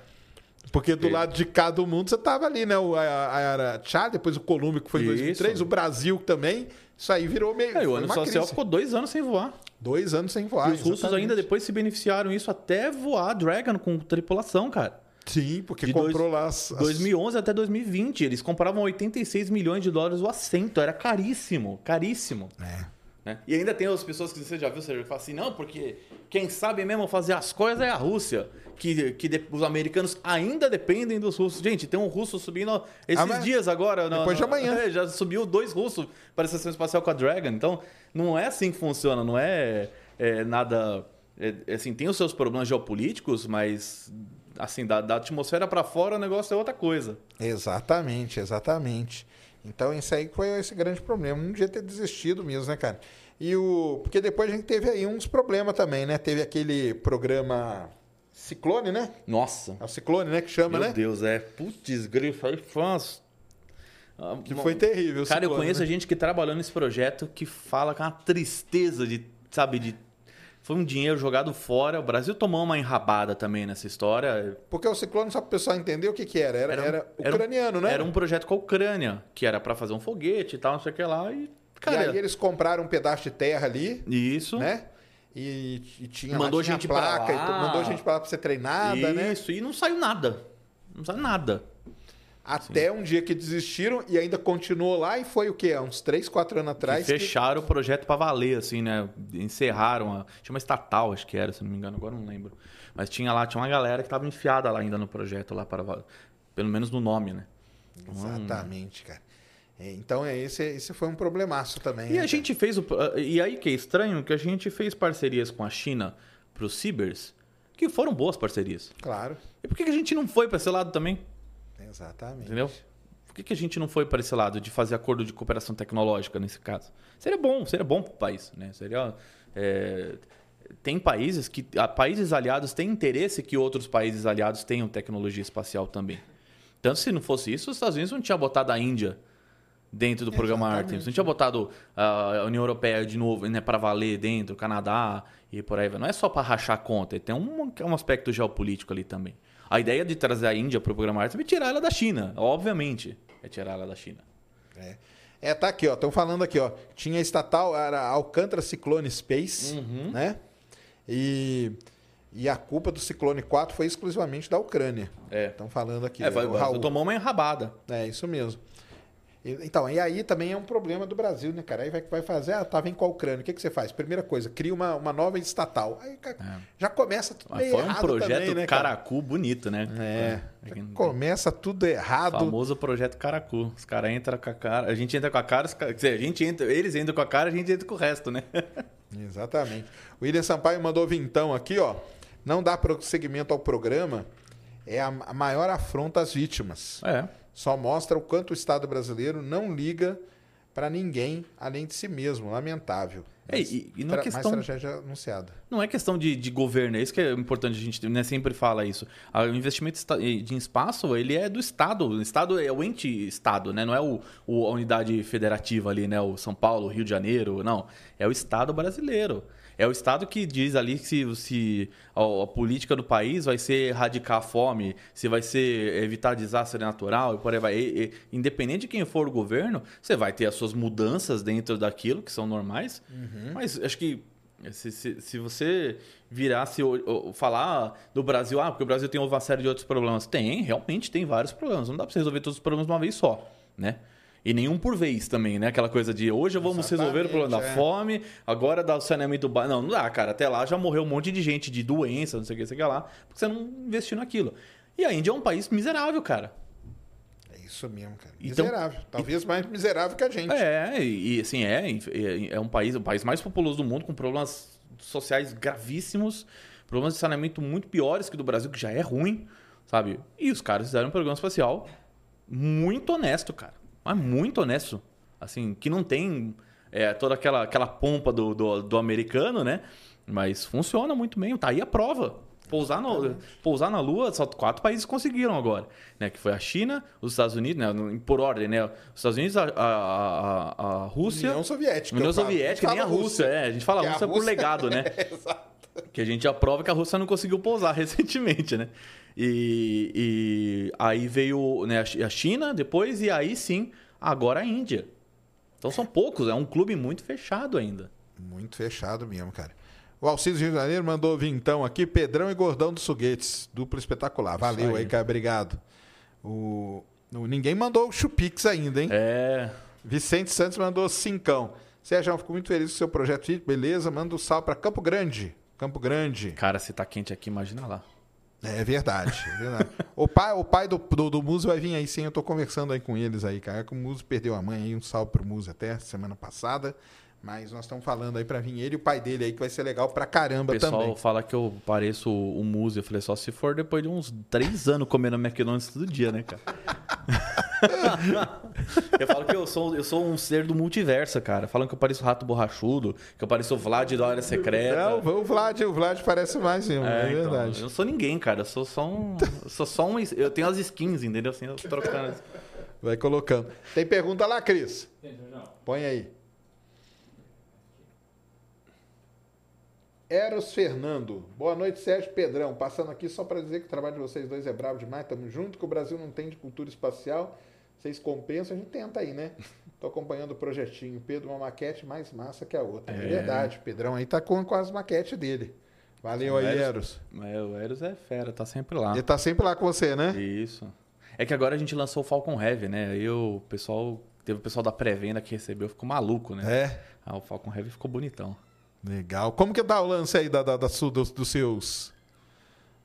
Porque do É. lado de cá do mundo você tava ali, né? O, a, a, Chá, depois o Colômbia, que foi em Isso. 2003, o Brasil também. Isso aí virou meio. É, o ano social ficou dois anos sem voar. Dois anos sem voar. e os russos exatamente. ainda depois se beneficiaram isso até voar Dragon com tripulação, cara. Sim, porque De comprou dois- lá as. as- 2011 até 2020, eles compravam 86 milhões de dólares o assento, era caríssimo, caríssimo. É. né? E ainda tem as pessoas que você já viu, você fala assim, não, porque quem sabe mesmo fazer as coisas é a Rússia, que, que de- os americanos ainda dependem dos russos. Gente, tem um russo subindo esses Ah, dias agora. Depois de na- amanhã. é, já subiu dois russos para a estação espacial com a Dragon. Então, não é assim que funciona, não é, é nada... é- é assim, tem os seus problemas geopolíticos, mas assim, da, da atmosfera para fora o negócio é outra coisa. Exatamente, exatamente. Então isso aí foi esse grande problema. Não devia ter desistido mesmo, né, cara? E o. Porque depois a gente teve aí uns problemas também, né? Teve aquele programa Ciclone, né? Nossa. É o Ciclone, né? Que chama, Meu né? Deus, é. Putz, grifo, aí fãs. Que foi terrível. Cara, eu Ciclone, conheço né? gente que trabalhou nesse projeto que fala com uma tristeza de, sabe, de. Foi um dinheiro jogado fora. O Brasil tomou uma enrabada também nessa história. Porque o Ciclone, só para o pessoal entender o que, que era. Era, Era um- era era um- ucraniano, né? Era um projeto com a Ucrânia, que era pra fazer um foguete e tal, não sei o que lá. E, E cara, aí eles compraram um pedaço de terra ali, isso. né? E, e tinha Mandou lá, tinha gente placa, pra e lá. mandou gente pra lá pra ser treinada, né? Isso, e não saiu nada. Não saiu nada. Até um dia que desistiram e ainda continuou lá e foi o quê? Há uns 3, 4 anos Que atrás. que- fecharam o projeto pra valer, assim, né? Encerraram. A... Tinha uma estatal, acho que era, se não me engano, agora não lembro. Mas tinha lá, tinha uma galera que tava enfiada lá ainda no projeto, lá para Pelo menos no nome, né? Exatamente, cara. É, Então é, esse, esse foi um problemaço também. E né, a gente fez o. E aí que é estranho que a gente fez parcerias com a China pros Cibers, que foram boas parcerias. Claro, E por que a gente não foi pra esse lado também? exatamente. Entendeu? Por que, que a gente não foi para esse lado de fazer acordo de cooperação tecnológica nesse caso? Seria bom, seria bom para o país, né? Seria é, tem países que ah, países aliados têm interesse que outros países aliados tenham tecnologia espacial também. Tanto se não fosse isso, os Estados Unidos não tinha botado a Índia dentro do programa. Artemis, não tinha botado ah, a União Europeia de novo, né, para valer dentro, Canadá e por aí vai. Não é só para rachar a conta, tem um, um aspecto geopolítico ali também. A ideia de trazer a Índia para o programa Artemis é tirar ela da China, obviamente, é tirar ela da China. É. É, tá aqui, ó. Estão falando aqui, ó. Tinha estatal, era Alcântara Ciclone Space, Uhum. né? E, e a culpa do Ciclone 4 foi exclusivamente da Ucrânia. É. Estão falando aqui. É, vai, tomou uma enrabada. É, isso mesmo. Então, e aí também é um problema do Brasil, né, cara? Aí vai, vai fazer, ah, tá, vem com a Ucrânia. O que, que você faz? Primeira coisa, cria uma, uma nova estatal. Aí cara, já começa tudo É. Mas meio foi um projeto também, né, cara? Caracu bonito, né? É, É. começa tudo errado. Famoso projeto Caracu. Os caras entram com a cara. A gente entra com a cara, os dizer, a gente entra, eles entram com a cara, a gente entra com o resto, né? Exatamente. O William Sampaio mandou vintão aqui, ó. Não dá prosseguimento ao programa. É a maior afronta às vítimas. É. Só mostra o quanto o Estado brasileiro não liga para ninguém além de si mesmo. Lamentável. É, e- e não é questão- Mais tragédia anunciada. Não é questão de, de governo, é isso que é importante, a gente né, sempre fala isso. O investimento de espaço, ele é do Estado. O Estado é o ente Estado, né? Não é o, o- a unidade federativa ali, né? O São Paulo, Rio de Janeiro, não. É o Estado brasileiro. É o Estado que diz ali se, se a, a política do país vai ser erradicar a fome, se vai ser evitar desastre natural e por aí vai. E- e- independente de quem for o governo, você vai ter as suas mudanças dentro daquilo, que são normais. Mas acho que se, se, se você virasse o- o- falar do Brasil, ah, porque o Brasil tem uma série de outros problemas. Tem, realmente tem vários problemas. Não dá você resolver todos os problemas de uma vez só, né? E nenhum por vez também, né? Aquela coisa de hoje vamos resolver o problema da Exatamente, é. fome, agora dá o saneamento básico. Não, não dá, cara. Até lá já morreu um monte de gente de doença, não sei o que, sei o que lá, porque você não investiu naquilo. E a Índia é um país miserável, cara. isso mesmo, cara. Então- Miserável. Talvez mais miserável que a gente. É, e e, assim, é, é, é um país, o país mais populoso do mundo, com problemas sociais gravíssimos, problemas de saneamento muito piores que o do Brasil, que já é ruim, sabe? E os caras fizeram um programa espacial muito honesto, cara. Mas muito honesto. Assim, que não tem é, toda aquela, aquela pompa do, do, do americano, né? Mas funciona muito bem. Tá aí a prova. Pousar, no, pousar na Lua, só quatro países conseguiram agora. Né? Que foi a China, os Estados Unidos, né? por ordem, né? Os Estados Unidos, a, a, a, a Rússia. União Soviética. União. Soviética, nem a Fala Rússia. É, a gente fala Que a Rússia por Rússia- legado, né? Exato. Que a gente já prova que a Rússia não conseguiu pousar recentemente, né? E, e aí veio né, a Chi- a China depois, e aí sim, agora a Índia. Então são poucos, é um clube muito fechado ainda. Muito fechado mesmo, cara. O Alcides Rio de Janeiro mandou vintão aqui, Pedrão e Gordão dos Foguetes. Duplo espetacular. Valeu aí, aí. cara. Obrigado. O... o- Ninguém mandou o Chupix ainda, hein? É. Vicente Santos mandou cincão. Sérgio, fico muito feliz com o seu projeto. Beleza, manda um salve pra Campo Grande. Campo Grande. Cara, se tá quente aqui, imagina lá. É verdade, é verdade. o pai, o pai do, do, do Muso vai vir aí sim, eu tô conversando aí com eles aí, cara. Que o Muso perdeu a mãe aí, um salve pro Muso até semana passada. Mas nós estamos falando aí pra vir ele e o pai dele aí, que vai ser legal pra O caramba pessoal também. fala que eu pareço o Muzi. Eu falei, só se for depois de uns três anos comendo McDonald's todo dia, né, cara? eu falo que eu sou, eu sou um ser do multiverso, cara. Falam que eu pareço rato borrachudo, que eu pareço o Vlad da área secreta. Não, o Vlad, o Vlad parece mais mesmo, é, É, então, verdade. eu não sou ninguém, cara. Eu sou só um. eu sou só um. Eu tenho as skins, entendeu? Assim, eu tô trocando. Vai colocando. Tem pergunta lá, Cris? Põe aí. Eros Fernando. Boa noite, Sérgio Pedrão. Passando aqui só para dizer que o trabalho de vocês dois é brabo demais. Tamo junto, que o Brasil não tem de cultura espacial. Vocês compensam, a gente tenta aí, né? Tô acompanhando o projetinho. Pedro, uma maquete mais massa que a outra. É, É. verdade. O Pedrão aí tá com, com as maquetes dele. Valeu aí, Eros- Eros. É, o Eros é fera, tá sempre lá. Ele tá sempre lá com você, né? Isso. É que agora a gente lançou o Falcon Heavy, né? Aí o pessoal. Teve o pessoal da pré-venda que recebeu, ficou maluco, né? É. Ah, o Falcon Heavy ficou bonitão. Legal. Como que tá o lance aí da, da, da dos, dos seus.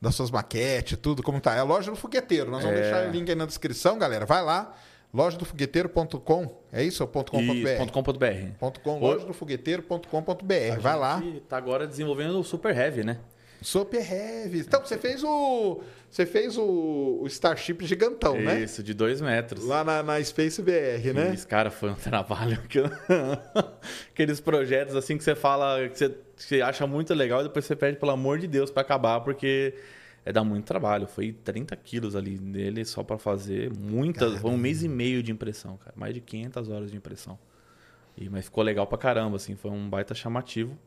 Das suas maquetes, tudo, como tá? É a loja do fogueteiro. Nós vamos É. deixar o link aí na descrição, galera. Vai lá. Loja do fogueteiro.com. É isso? .com.br? .com.br. Ponto .com, Oi. loja do fogueteiro.com.br. Vai lá. E tá agora desenvolvendo o Super Heavy, né? Super Heavy. Então, você fez o. Você fez o, o Starship gigantão, né? Isso, de dois metros. Lá na, na Space BR, né? Esse cara foi um trabalho que eu- aqueles projetos assim que você fala que você, que você acha muito legal e depois você pede pelo amor de Deus pra acabar porque é dá muito trabalho. Foi 30 quilos ali nele só pra fazer muitas, foi um mês e meio de impressão, cara, mais de 500 horas de impressão. E mas ficou legal pra caramba, assim, foi um baita chamativo.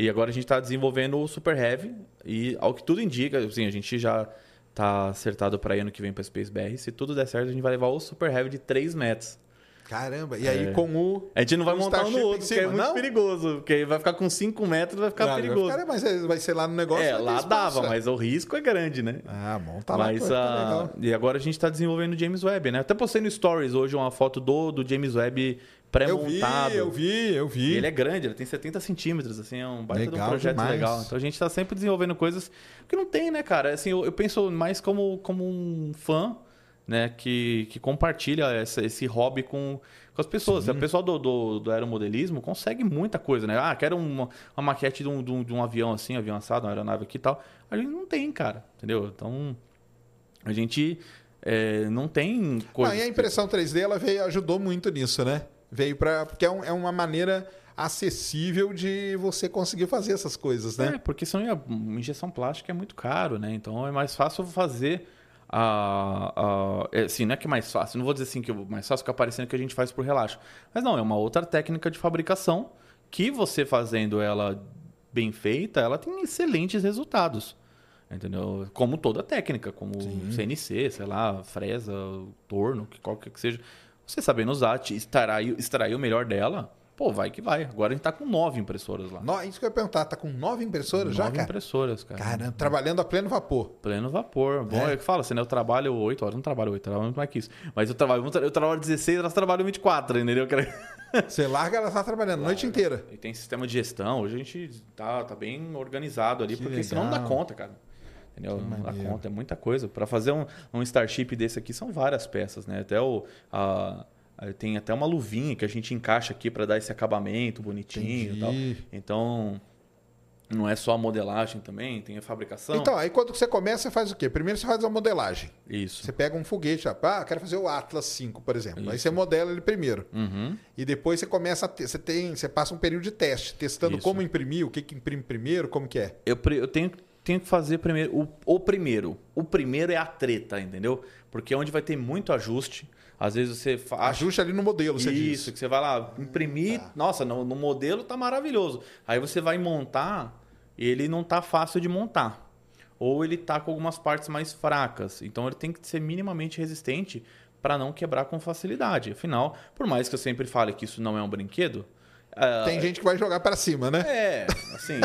E agora a gente está desenvolvendo o Super Heavy e ao que tudo indica, assim, a gente já tá acertado para ano que vem para Space BR. Se tudo der certo, a gente vai levar o Super Heavy de 3 metros. Caramba. E aí, É. com o. A gente não vai montar um no outro, porque é muito não? perigoso. Porque vai ficar com 5 metros, vai ficar Ah, perigoso. Cara, mas é- vai ser lá no negócio. é, lá espaço, dava, é. mas o risco é grande, né? Ah, bom, tá lá. mas tá legal. e agora a gente está desenvolvendo o James Webb, né? Até postei no Stories hoje uma foto do, do James Webb Eu vi, pré-montado. eu vi, eu vi. E ele é grande, ele tem 70 centímetros, assim, é um baita de um Legal projeto demais. legal. Então a gente tá sempre desenvolvendo coisas que não tem, né, cara? Assim, eu, eu penso mais como, como um fã, né, que, que compartilha essa- esse hobby com, com as pessoas. A pessoa do, do, do aeromodelismo consegue muita coisa, né? Ah, quero uma, uma maquete de um, de, um, de um avião assim, avião assado, uma aeronave aqui e tal. A gente não tem, cara, entendeu? Então, a gente é, não tem coisa... Ah, e a impressão 3D ela veio, ajudou muito nisso, né? Veio para porque é, um- é uma maneira acessível de você conseguir fazer essas coisas, né? É, porque senão a injeção plástica é muito caro, né? Então é mais fácil fazer a é, assim, não é que é mais fácil, não vou dizer assim que é mais fácil que aparecendo que a gente faz por relaxo. Mas não, é uma outra técnica de fabricação que você fazendo ela bem feita, ela tem excelentes resultados. Entendeu? Como toda técnica, como CNC, sei lá, fresa, torno, que qualquer que seja. Você sabendo usar, te- extrair, extrair o melhor dela, pô, vai que vai. Agora a gente tá com nove impressoras lá. No- isso que eu ia perguntar, tá com nove impressoras já, Nove cara? impressoras, cara. Caramba, trabalhando a pleno vapor. Pleno vapor. Bom, É. é, que fala assim, né? Eu trabalho 8 horas, não trabalho 8, eu trabalho muito mais que isso. Mas eu trabalho, eu trabalho 16, elas trabalham 24, entendeu? Você larga, ela tá trabalhando a noite inteira. E tem sistema de gestão, hoje a gente tá, tá bem organizado ali, Que porque senão não dá legal. conta, cara. Entendeu? A maneiro. conta é muita coisa. Para fazer um, um Starship desse aqui são várias peças, né? Até o. a- tem até uma luvinha que a gente encaixa aqui para dar esse acabamento bonitinho e tal. Entendi. Então, não é só a modelagem também, tem a fabricação. Então, aí quando você começa, você faz o quê? Primeiro você faz a modelagem. Isso. Você pega um foguete, ah, quero fazer o Atlas 5, por exemplo. Aí Isso. você modela ele primeiro. Uhum. E depois você começa a ter, você tem, você passa um período de teste, testando Isso. como imprimir, o que, que imprime primeiro, como que é. Eu, eu tenho, tenho que fazer primeiro o, o primeiro. O primeiro é a treta, entendeu? Porque é onde vai ter muito ajuste. Às vezes você fa- acha Ajuste ali no modelo, você Isso, diz. que você vai lá imprimir. Nossa, no, no modelo tá maravilhoso. Aí você vai montar, ele não tá fácil de montar. Ou ele tá com algumas partes mais fracas. Então ele tem que ser minimamente resistente para não quebrar com facilidade. Afinal, por mais que eu sempre fale que isso não é um brinquedo. Ah, Tem gente que vai jogar para cima, né? É, assim.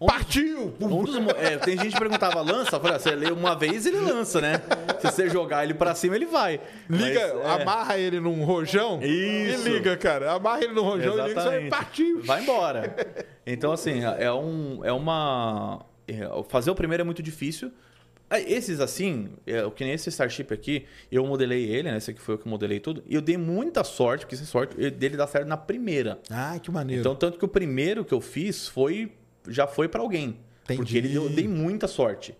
ó, um- Partiu! um dos é, tem gente que perguntava, lança? Eu falei, ah, você lê uma vez, ele lança, né? Se você jogar ele pra cima, ele vai. Liga, Mas, é, amarra ele num rojão Isso. e liga, cara. Amarra ele num rojão e liga, você Exatamente. partiu. Vai embora. Então, assim, é, um, é uma. é, Fazer o primeiro é muito difícil. Ah, Esses, assim, é, o que nem esse Starship aqui, eu modelei ele, né? Esse aqui foi eu que modelei tudo. E eu dei muita sorte, porque essa sorte ele- dele dá certo na primeira. Ah, que maneiro. Então, tanto que o primeiro que eu fiz foi já foi pra alguém. Entendi. Porque ele deu, eu dei muita sorte.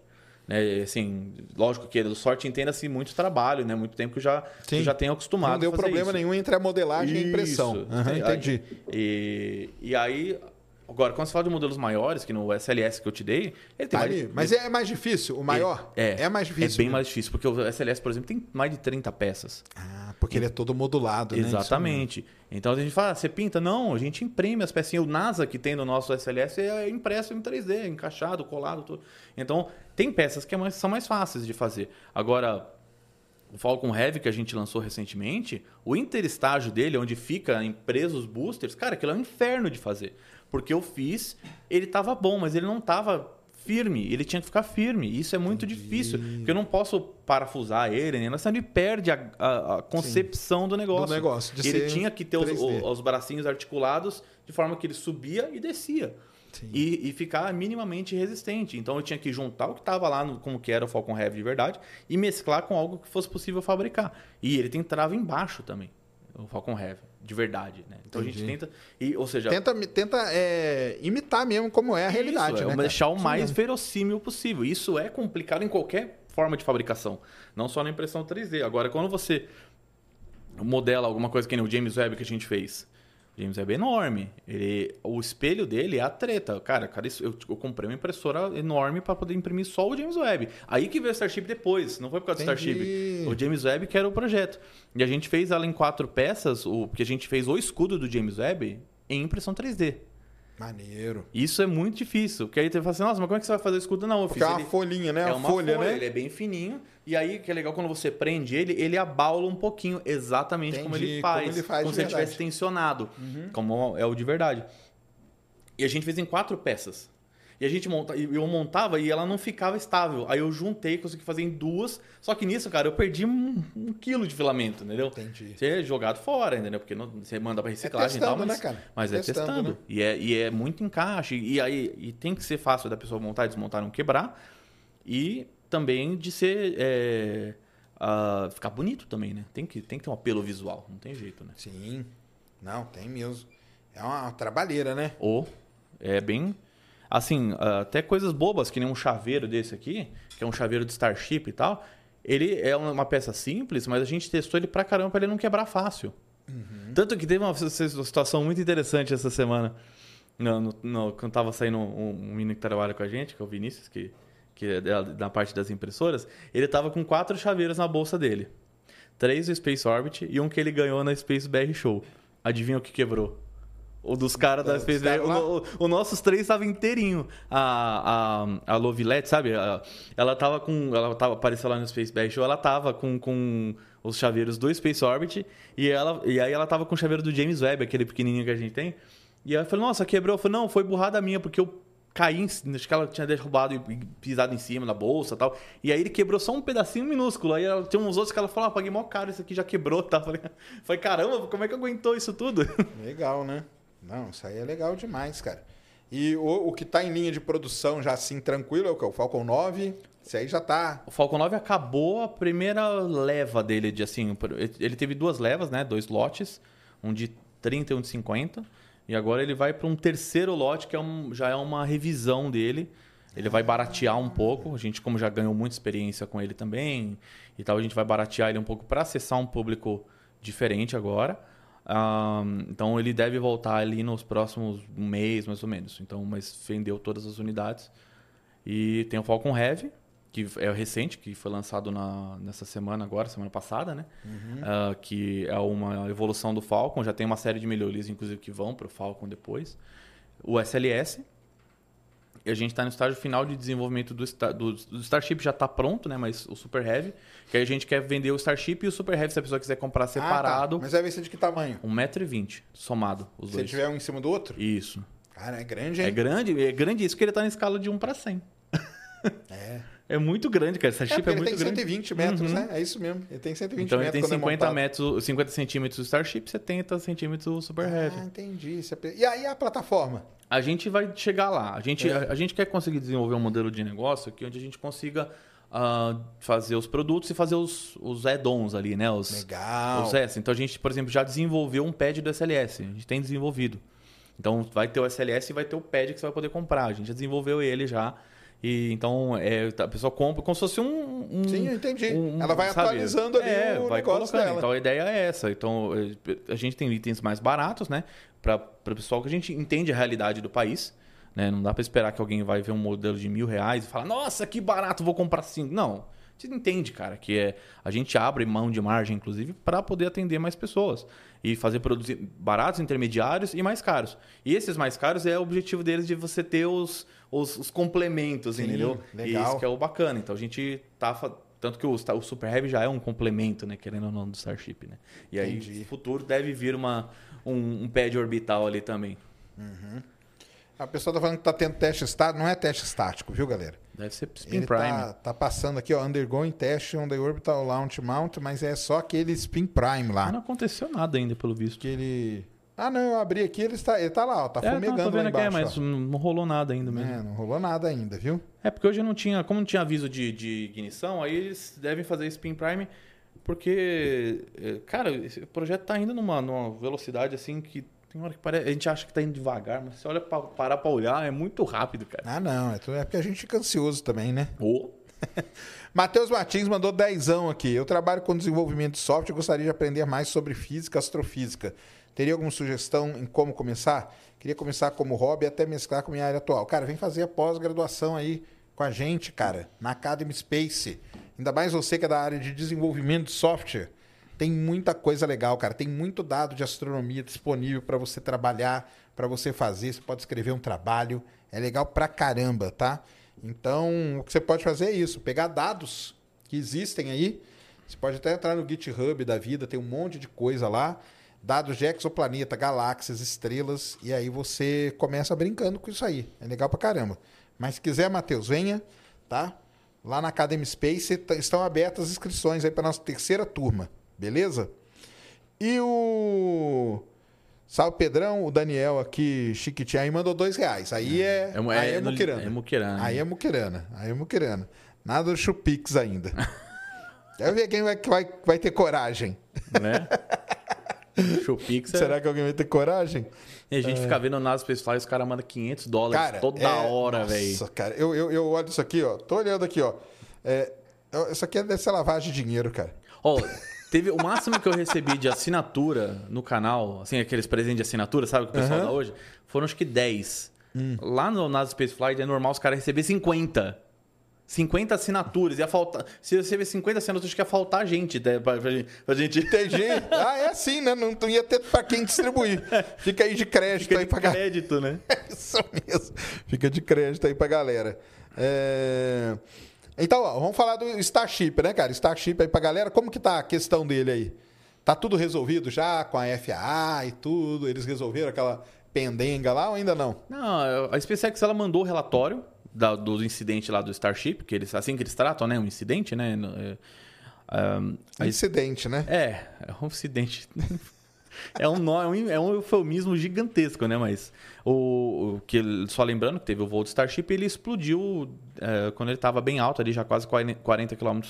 Né? Assim, lógico que sorte entenda-se muito trabalho, né? Muito tempo que eu já, que já tenho acostumado não deu problema isso. nenhum entre a modelagem e a impressão. Isso. Aí- entendi. E, e aí, agora, quando você fala de modelos maiores, que no SLS que eu te dei, ele tem Ali, mais. mas é mais difícil, o maior? É, mais difícil. É bem né? mais difícil, porque o SLS, por exemplo, tem mais de 30 peças. Ah, porque ele é todo modulado, né? Exatamente. Então a gente fala, ah, você pinta? Não, a gente imprime as pecinhas. O NASA que tem no nosso SLS é impresso em 3D, encaixado, colado, tudo. Então, tem peças que é são mais fáceis de fazer. Agora, o Falcon Heavy que a gente lançou recentemente, o interestágio dele, onde fica impreso os boosters, cara, aquilo é um inferno de fazer. Porque eu fiz, ele tava bom, mas ele não tava firme, ele tinha que ficar firme. E Isso é muito difícil, porque eu não posso parafusar ele, né? Senão ele perde a, a- a concepção do negócio. Do negócio, ele tinha que ter os, 3D. o- os bracinhos articulados de forma que ele subia e descia. Sim. E, e ficar minimamente resistente. Então eu tinha que juntar o que estava lá, no, como que era o Falcon Heavy de verdade, e mesclar com algo que fosse possível fabricar. E ele tem trava embaixo também, o Falcon Heavy, de verdade. Né? Então a gente Entendi. tenta. E, ou seja, Tenta, tenta é, imitar mesmo como é a realidade, isso, né? é cara? deixar o mais verossímil possível. Isso é complicado em qualquer forma de fabricação, não só na impressão 3D. Agora, quando você modela alguma coisa que nem o James Webb que a gente fez, James Webb é enorme. Ele, o espelho dele é a treta. Cara, cara eu, eu comprei uma impressora enorme para poder imprimir só o James Webb. Aí que veio o Starship depois, não foi por causa do Entendi. Starship. O James Webb que era o projeto. E a gente fez ela em quatro peças, o, porque a gente fez o escudo do James Webb em impressão 3D. Maneiro. Isso é muito difícil. Porque aí você fala assim, nossa, mas como é que você vai fazer o escudo? Não, eu Porque fiz é uma ele... folhinha, né? É uma uma folha, né? Ele é bem fininho. E aí, que é legal, quando você prende ele, ele abaula um pouquinho, exatamente como ele faz. como ele faz de se ele verdade. Uhum. tivesse tensionado, como é o de verdade. E a gente fez em quatro peças. E a gente monta, e eu montava e ela não ficava estável. Aí eu juntei, consegui fazer em duas. Só que nisso, cara, eu perdi um, um quilo de filamento, entendeu? Entendi. Você é jogado fora, entendeu? Porque não- você manda pra reciclagem e testando, tal, mas, né, cara? mas é Testando, testando. né? E, é, e é muito encaixe. E aí e tem que ser fácil da pessoa montar e desmontar, não quebrar. E também de ser. é, ah, ficar bonito também, né? Tem que, tem que ter um apelo visual, não tem jeito, né? Sim. Não, tem mesmo. É uma trabalheira, né? Ou é bem. Assim, ah, até coisas bobas, que nem um chaveiro desse aqui, que é um chaveiro de Starship e tal. Ele é uma peça simples, mas a gente testou ele pra caramba pra ele não quebrar fácil. Tanto que teve uma situação muito interessante essa semana. No, no- no- quando tava saindo um, um menino que trabalha com a gente, que é o Vinícius, que, que é da, da parte das impressoras, ele tava com quatro chaveiros na bolsa dele. Três do Space Orbit e um que ele ganhou na Space BR Show. Adivinha o que quebrou? O dos caras da Space? O, o, o nossos três estavam inteirinho. A, a, a Lovilette, sabe? A- ela tava com. Ela tava, apareceu lá no Space BR Show, ela tava com, com os chaveiros do Space Orbit. E, ela, e aí ela tava com o chaveiro do James Webb, aquele pequenininho que a gente tem. E ela falou, nossa, quebrou. Eu falei, não, foi burrada minha, porque eu caí, acho que ela tinha derrubado e pisado em cima da bolsa e tal. E aí ele quebrou só um pedacinho minúsculo. Aí ela, tem uns outros que ela falou, ah, paguei mó caro, isso aqui já quebrou, tá? Falei, falei, caramba, como é que aguentou isso tudo? Legal, né? Não, isso aí é legal demais, cara. E o, o que tá em linha de produção já assim tranquilo é o que? O Falcon 9. Esse aí já tá. O Falcon 9 acabou a primeira leva dele de assim, ele teve duas levas, né, dois lotes, um de 30 e um de 50, e agora ele vai para um terceiro lote que é um, já é uma revisão dele. Ele vai baratear um pouco, a gente como já ganhou muita experiência com ele também, e tal, a gente vai baratear ele um pouco para acessar um público diferente agora. Um, então ele deve voltar ali nos próximos mês, mais ou menos. Então, mas vendeu todas as unidades. E tem o Falcon Heavy, que é recente, que foi lançado na, nessa semana agora, semana passada, né? Uhum. Uh, que é uma evolução do Falcon. Já tem uma série de melhorias, inclusive, que vão para o Falcon depois. O SLS, e a gente está no estágio final de desenvolvimento do, do, do Starship já está pronto, né? Mas o Super Heavy, que aí a gente quer vender o Starship e o Super Heavy se a pessoa quiser comprar separado. Ah, tá. Mas vai ser de que tamanho? 1,20m somado, os se dois. Se tiver um em cima do outro? Isso. Cara, é grande, hein? É grande, é grande isso que ele está na escala de 1 para 100. É. É muito grande, cara. Essa chip é, é muito grande. Ele tem 120 metros, uhum. né? É isso mesmo. Ele tem 120 então, metros. Então ele tem 50, é metros, 50 centímetros o Starship, 70 centímetros o Super ah, Heavy. Ah, entendi. É e aí a plataforma? A gente vai chegar lá. A gente, é. a, a, gente quer conseguir desenvolver um modelo de negócio aqui onde a gente consiga uh, fazer os produtos e fazer os, os add-ons ali, né? Os, Legal. Os S. Então a gente, por exemplo, já desenvolveu um pad do SLS. A gente tem desenvolvido. Então vai ter o SLS e vai ter o pad que você vai poder comprar. A gente já desenvolveu ele já. E então é, a pessoa compra como se fosse um. um Sim, eu entendi. Um, Ela vai sabe? atualizando ali é, o vai negócio colocando. dela. Então a ideia é essa. Então a gente tem itens mais baratos, né? Para o pessoal que a gente entende a realidade do país. Né? Não dá para esperar que alguém vai ver um modelo de mil reais e falar, nossa, que barato, vou comprar cinco. Não. Você entende, cara, que é a gente abre mão de margem, inclusive, para poder atender mais pessoas e fazer produtos baratos, intermediários e mais caros. E esses mais caros é o objetivo deles de você ter os, os, os complementos, Sim, entendeu? Legal. E isso que é o bacana. Então a gente tá tanto que o, o Super Heavy já é um complemento, né, querendo ou não, do Starship, né? E aí, no futuro deve vir uma um, um pad orbital ali também. Uhum. A pessoa tá falando que tá tendo teste estático. Não é teste estático, viu, galera? Deve ser Spin Ele Prime. Tá, tá, passando aqui, ó, undergoing test on the orbital launch mount, mas é só aquele Spin Prime lá. Não aconteceu nada ainda, pelo visto. Que ele... Ah, não, eu abri aqui, ele está, ele tá lá, ó, tá é, fumegando não, tô vendo lá embaixo. Aqui, é, mas não rolou nada ainda mesmo. É, não rolou nada ainda, viu? É, porque hoje não tinha, como não tinha aviso de, de ignição, aí eles devem fazer Spin Prime, porque, é, cara, esse projeto tá indo numa, numa velocidade assim que tem hora que parece, a gente acha que tá indo devagar, mas você olha para parar para olhar, é muito rápido, cara. Ah, não, é, é porque a gente fica ansioso também, né? Oh. Matheus Martins mandou dezão aqui. Eu trabalho com desenvolvimento de software e gostaria de aprender mais sobre física, astrofísica. Teria alguma sugestão em como começar? Queria começar como hobby até mesclar com minha área atual. Cara, vem fazer a pós-graduação aí com a gente, cara, na Academy Space. Ainda mais você que é da área de desenvolvimento de software. Tem muita coisa legal, cara. Tem muito dado de astronomia disponível para você trabalhar, para você fazer. Você pode escrever um trabalho. É legal pra caramba, tá? Então, o que você pode fazer é isso: pegar dados que existem aí. Você pode até entrar no GitHub da vida, tem um monte de coisa lá. Dados de exoplaneta, galáxias, estrelas, e aí você começa brincando com isso aí. É legal pra caramba. Mas se quiser, Matheus, venha, tá? Lá na Academy Space estão abertas as inscrições aí para nossa terceira turma. Beleza? E o. Salve Pedrão, o Daniel aqui, Chiquitinha, aí mandou dois reais. Aí é, é, é, aí é, é muquirana. É muquirana. Aí é muquirana. Aí é muquirana. Nada do Chupix ainda. Quero ver quem vai, vai, vai ter coragem. Né? Chupix é... Será que alguém vai ter coragem? E a gente é... fica vendo nas pessoais, os caras mandam 500 dólares cara, toda é... hora, velho. Nossa, cara, eu, eu, eu olho isso aqui, ó. Tô olhando aqui, ó. É... Isso aqui deve ser lavagem de dinheiro, cara. Ó, Teve o máximo que eu recebi de assinatura no canal, assim, aqueles presentes de assinatura, sabe o que o pessoal uhum. dá hoje? Foram acho que 10. Hum. Lá no NASA Space Flight é normal os caras receber 50. 50 assinaturas. Ia faltar. Se você ver 50 assinaturas, acho que ia faltar gente né, pra, pra gente. Entendi. ah, é assim, né? Não, não ia ter pra quem distribuir. Fica aí de crédito Fica aí de pra crédito, né? É isso mesmo. Fica de crédito aí pra galera. É. Então, ó, vamos falar do Starship, né, cara? Starship aí pra galera, como que tá a questão dele aí? Tá tudo resolvido já com a FAA e tudo? Eles resolveram aquela pendenga lá ou ainda não? Não, a SpaceX ela mandou o relatório da, do incidente lá do Starship, que eles assim que eles tratam, né, um incidente, né? É, um, incidente, né? É, é um incidente. É um, nó- é um, é um eufemismo gigantesco, né? Mas o, o que só lembrando que teve o voo do Starship, ele explodiu é, quando ele estava bem alto, ali já quase 40 km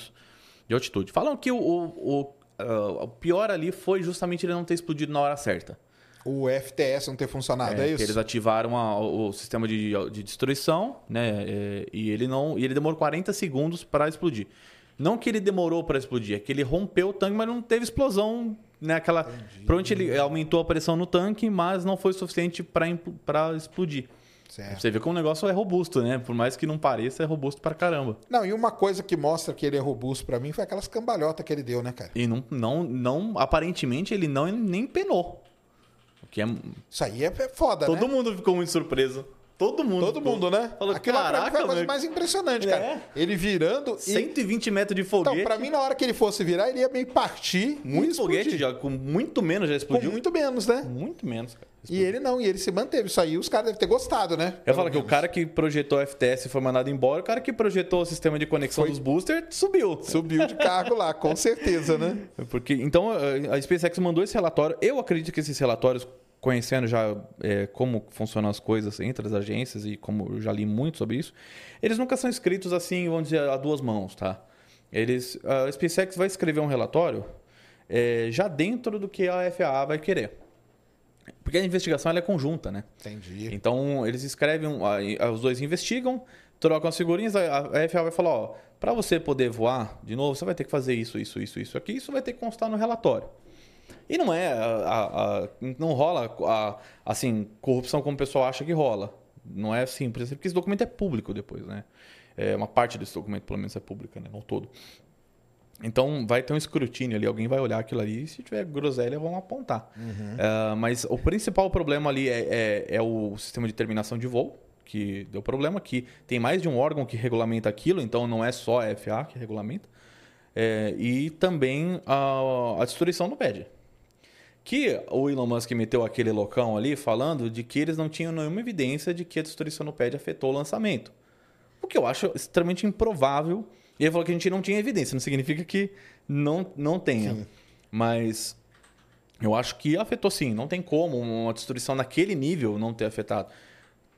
de altitude. Falam que o, o, o, ah, o pior ali foi justamente ele não ter explodido na hora certa. O FTS não ter funcionado, é, É, isso? eles ativaram a- o, sistema de, de destruição, né? é, e ele não, e ele demorou 40 segundos para explodir. Não que ele demorou para explodir, é que ele rompeu o tanque, mas não teve explosão, né? Aquela, provavelmente ele aumentou a pressão no tanque, mas não foi suficiente para explodir. Certo. Você vê que o negócio é robusto, né? Por mais que não pareça, é robusto pra caramba. Não, e uma coisa que mostra que ele é robusto pra mim foi aquelas cambalhotas que ele deu, né, cara? E não, não, não aparentemente ele não nem penou. Que é Isso aí é é foda, todo né? mundo ficou muito surpreso. Todo mundo. Todo mundo, né? Falou, Aquilo mim foi a caraca, coisa meu, mais impressionante, cara. É. Ele virando e... 120 metros de foguete. Então, pra mim, na hora que ele fosse virar, ele ia meio partir muito foguete já, com muito menos já Com explodiu. muito menos, né? Muito menos, cara. E ele não, e ele se manteve. Isso aí os caras devem ter gostado, né? Eu Pelo falo que o cara que projetou o FTS foi mandado embora, o cara que projetou o sistema de conexão Foi- dos boosters subiu. Subiu de cargo lá, com certeza, né? Porque, então, a a SpaceX mandou esse relatório. Eu acredito que esses relatórios, conhecendo já é, como funcionam as coisas entre as agências e como eu já li muito sobre isso, eles nunca são escritos assim, vamos dizer, a duas mãos, tá? Eles, a SpaceX vai escrever um relatório é, já dentro do que a FAA vai querer. Porque a investigação é conjunta, né? Entendi. Então, eles escrevem, os dois investigam, trocam as figurinhas, a FAA vai falar, ó, para você poder voar de novo, você vai ter que fazer isso, isso, isso, isso aqui, isso vai ter que constar no relatório. E não é, a- a- não rola a- assim, corrupção como o pessoal acha que rola. Não é simples, porque esse documento é público depois, né? É, uma parte desse documento, pelo menos, é pública, né? Não todo. Então vai ter um escrutínio ali, alguém vai olhar aquilo ali e se tiver groselha vão apontar. Ah, mas o principal problema ali é, é- é o sistema de terminação de voo, que deu problema, que tem mais de um órgão que regulamenta aquilo, então não é só a FAA que regulamenta. É, e também a, a destruição do pad. Que o Elon Musk meteu aquele loucão ali falando de que eles não tinham nenhuma evidência de que a destruição do pad afetou o lançamento. O que eu acho extremamente improvável. E ele falou que a gente não tinha evidência, não significa que não, não tenha. Sim. Mas eu acho que afetou sim. Não tem como uma destruição naquele nível não ter afetado.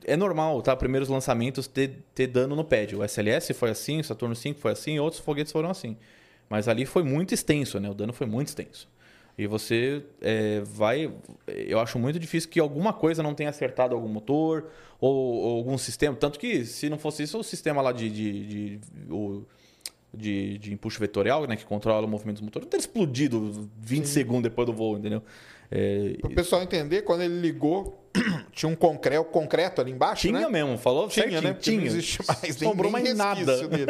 É normal, tá? Primeiros lançamentos ter, ter dano no pad. O SLS foi assim, o Saturno 5 foi assim, outros foguetes foram assim. Mas ali foi muito extenso, né? O dano foi muito extenso. E você é, vai. Eu acho muito difícil que alguma coisa não tenha acertado algum motor ou, ou algum sistema. Tanto que, se não fosse isso, o sistema lá de. de, de, de, de empuxo vetorial, né? Que controla o movimento dos motores, não teria explodido 20 segundos depois do voo, entendeu? É, Pro pessoal entender, quando ele ligou, tinha um concreto, concreto ali embaixo, tinha né? mesmo, falou Tinha, certinho, né? Tinha. Não existe mais. Sobrou nem, nem mais nada. Dele.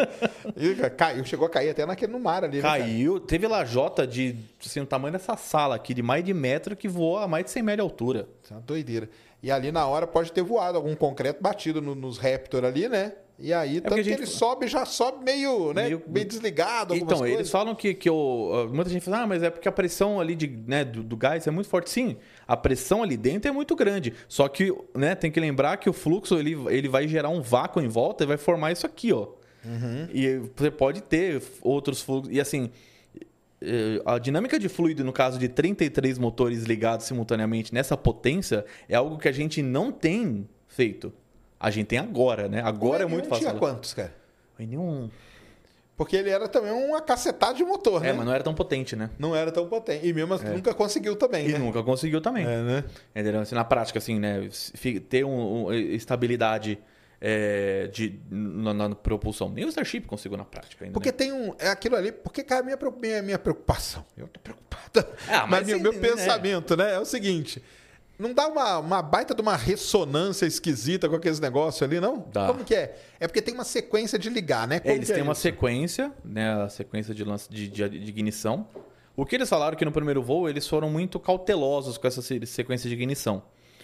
E caiu, chegou a cair até naquele, no mar ali. né? Caiu, teve lajota de assim, o tamanho dessa sala aqui, de mais de metro, que voou a mais de 100 metros de altura. Isso é uma doideira. E ali na hora pode ter voado algum concreto batido no- nos Raptor ali, né? E aí, tanto É porque a que gente- ele sobe, já sobe meio, né? Meio, Meio- desligado, Então, coisas. eles falam que, que o, muita gente fala, ah, mas é porque a pressão ali de, né, do, do gás é muito forte. Sim, a pressão ali dentro é muito grande. Só que né, tem que lembrar que o fluxo ele, ele vai gerar um vácuo em volta e vai formar isso aqui, ó. E você pode ter outros fluxos. E assim, eh, a dinâmica de fluido, no caso de 33 motores ligados simultaneamente nessa potência, é algo que a gente não tem feito. A gente tem agora, né? Agora é O muito N1 fácil. tinha quantos, cara? Nenhum... Porque ele era também uma cacetada de motor, né? É, mas não era tão potente, né? Não era tão potente. E mesmo assim, nunca conseguiu também, E né? nunca conseguiu também. É, né? Entendeu? Assim, na prática, assim, né? Ter um, um- estabilidade é, de, na, na propulsão. Nem o Starship conseguiu na prática ainda. Porque né? tem um. É aquilo ali. Porque, cara, minha, minha, minha preocupação. Eu tô preocupado. Ah, mas mas meu, meu né? pensamento, né? É o seguinte. Não dá uma, uma baita de uma ressonância esquisita com aqueles negócios ali, não? Dá. Como que é? É porque tem uma sequência de ligar, né? É, eles que é têm uma isso? sequência, né? A sequência de, lance, de, de, de ignição. O que eles falaram que no primeiro voo eles foram muito cautelosos com essa se- sequência de ignição.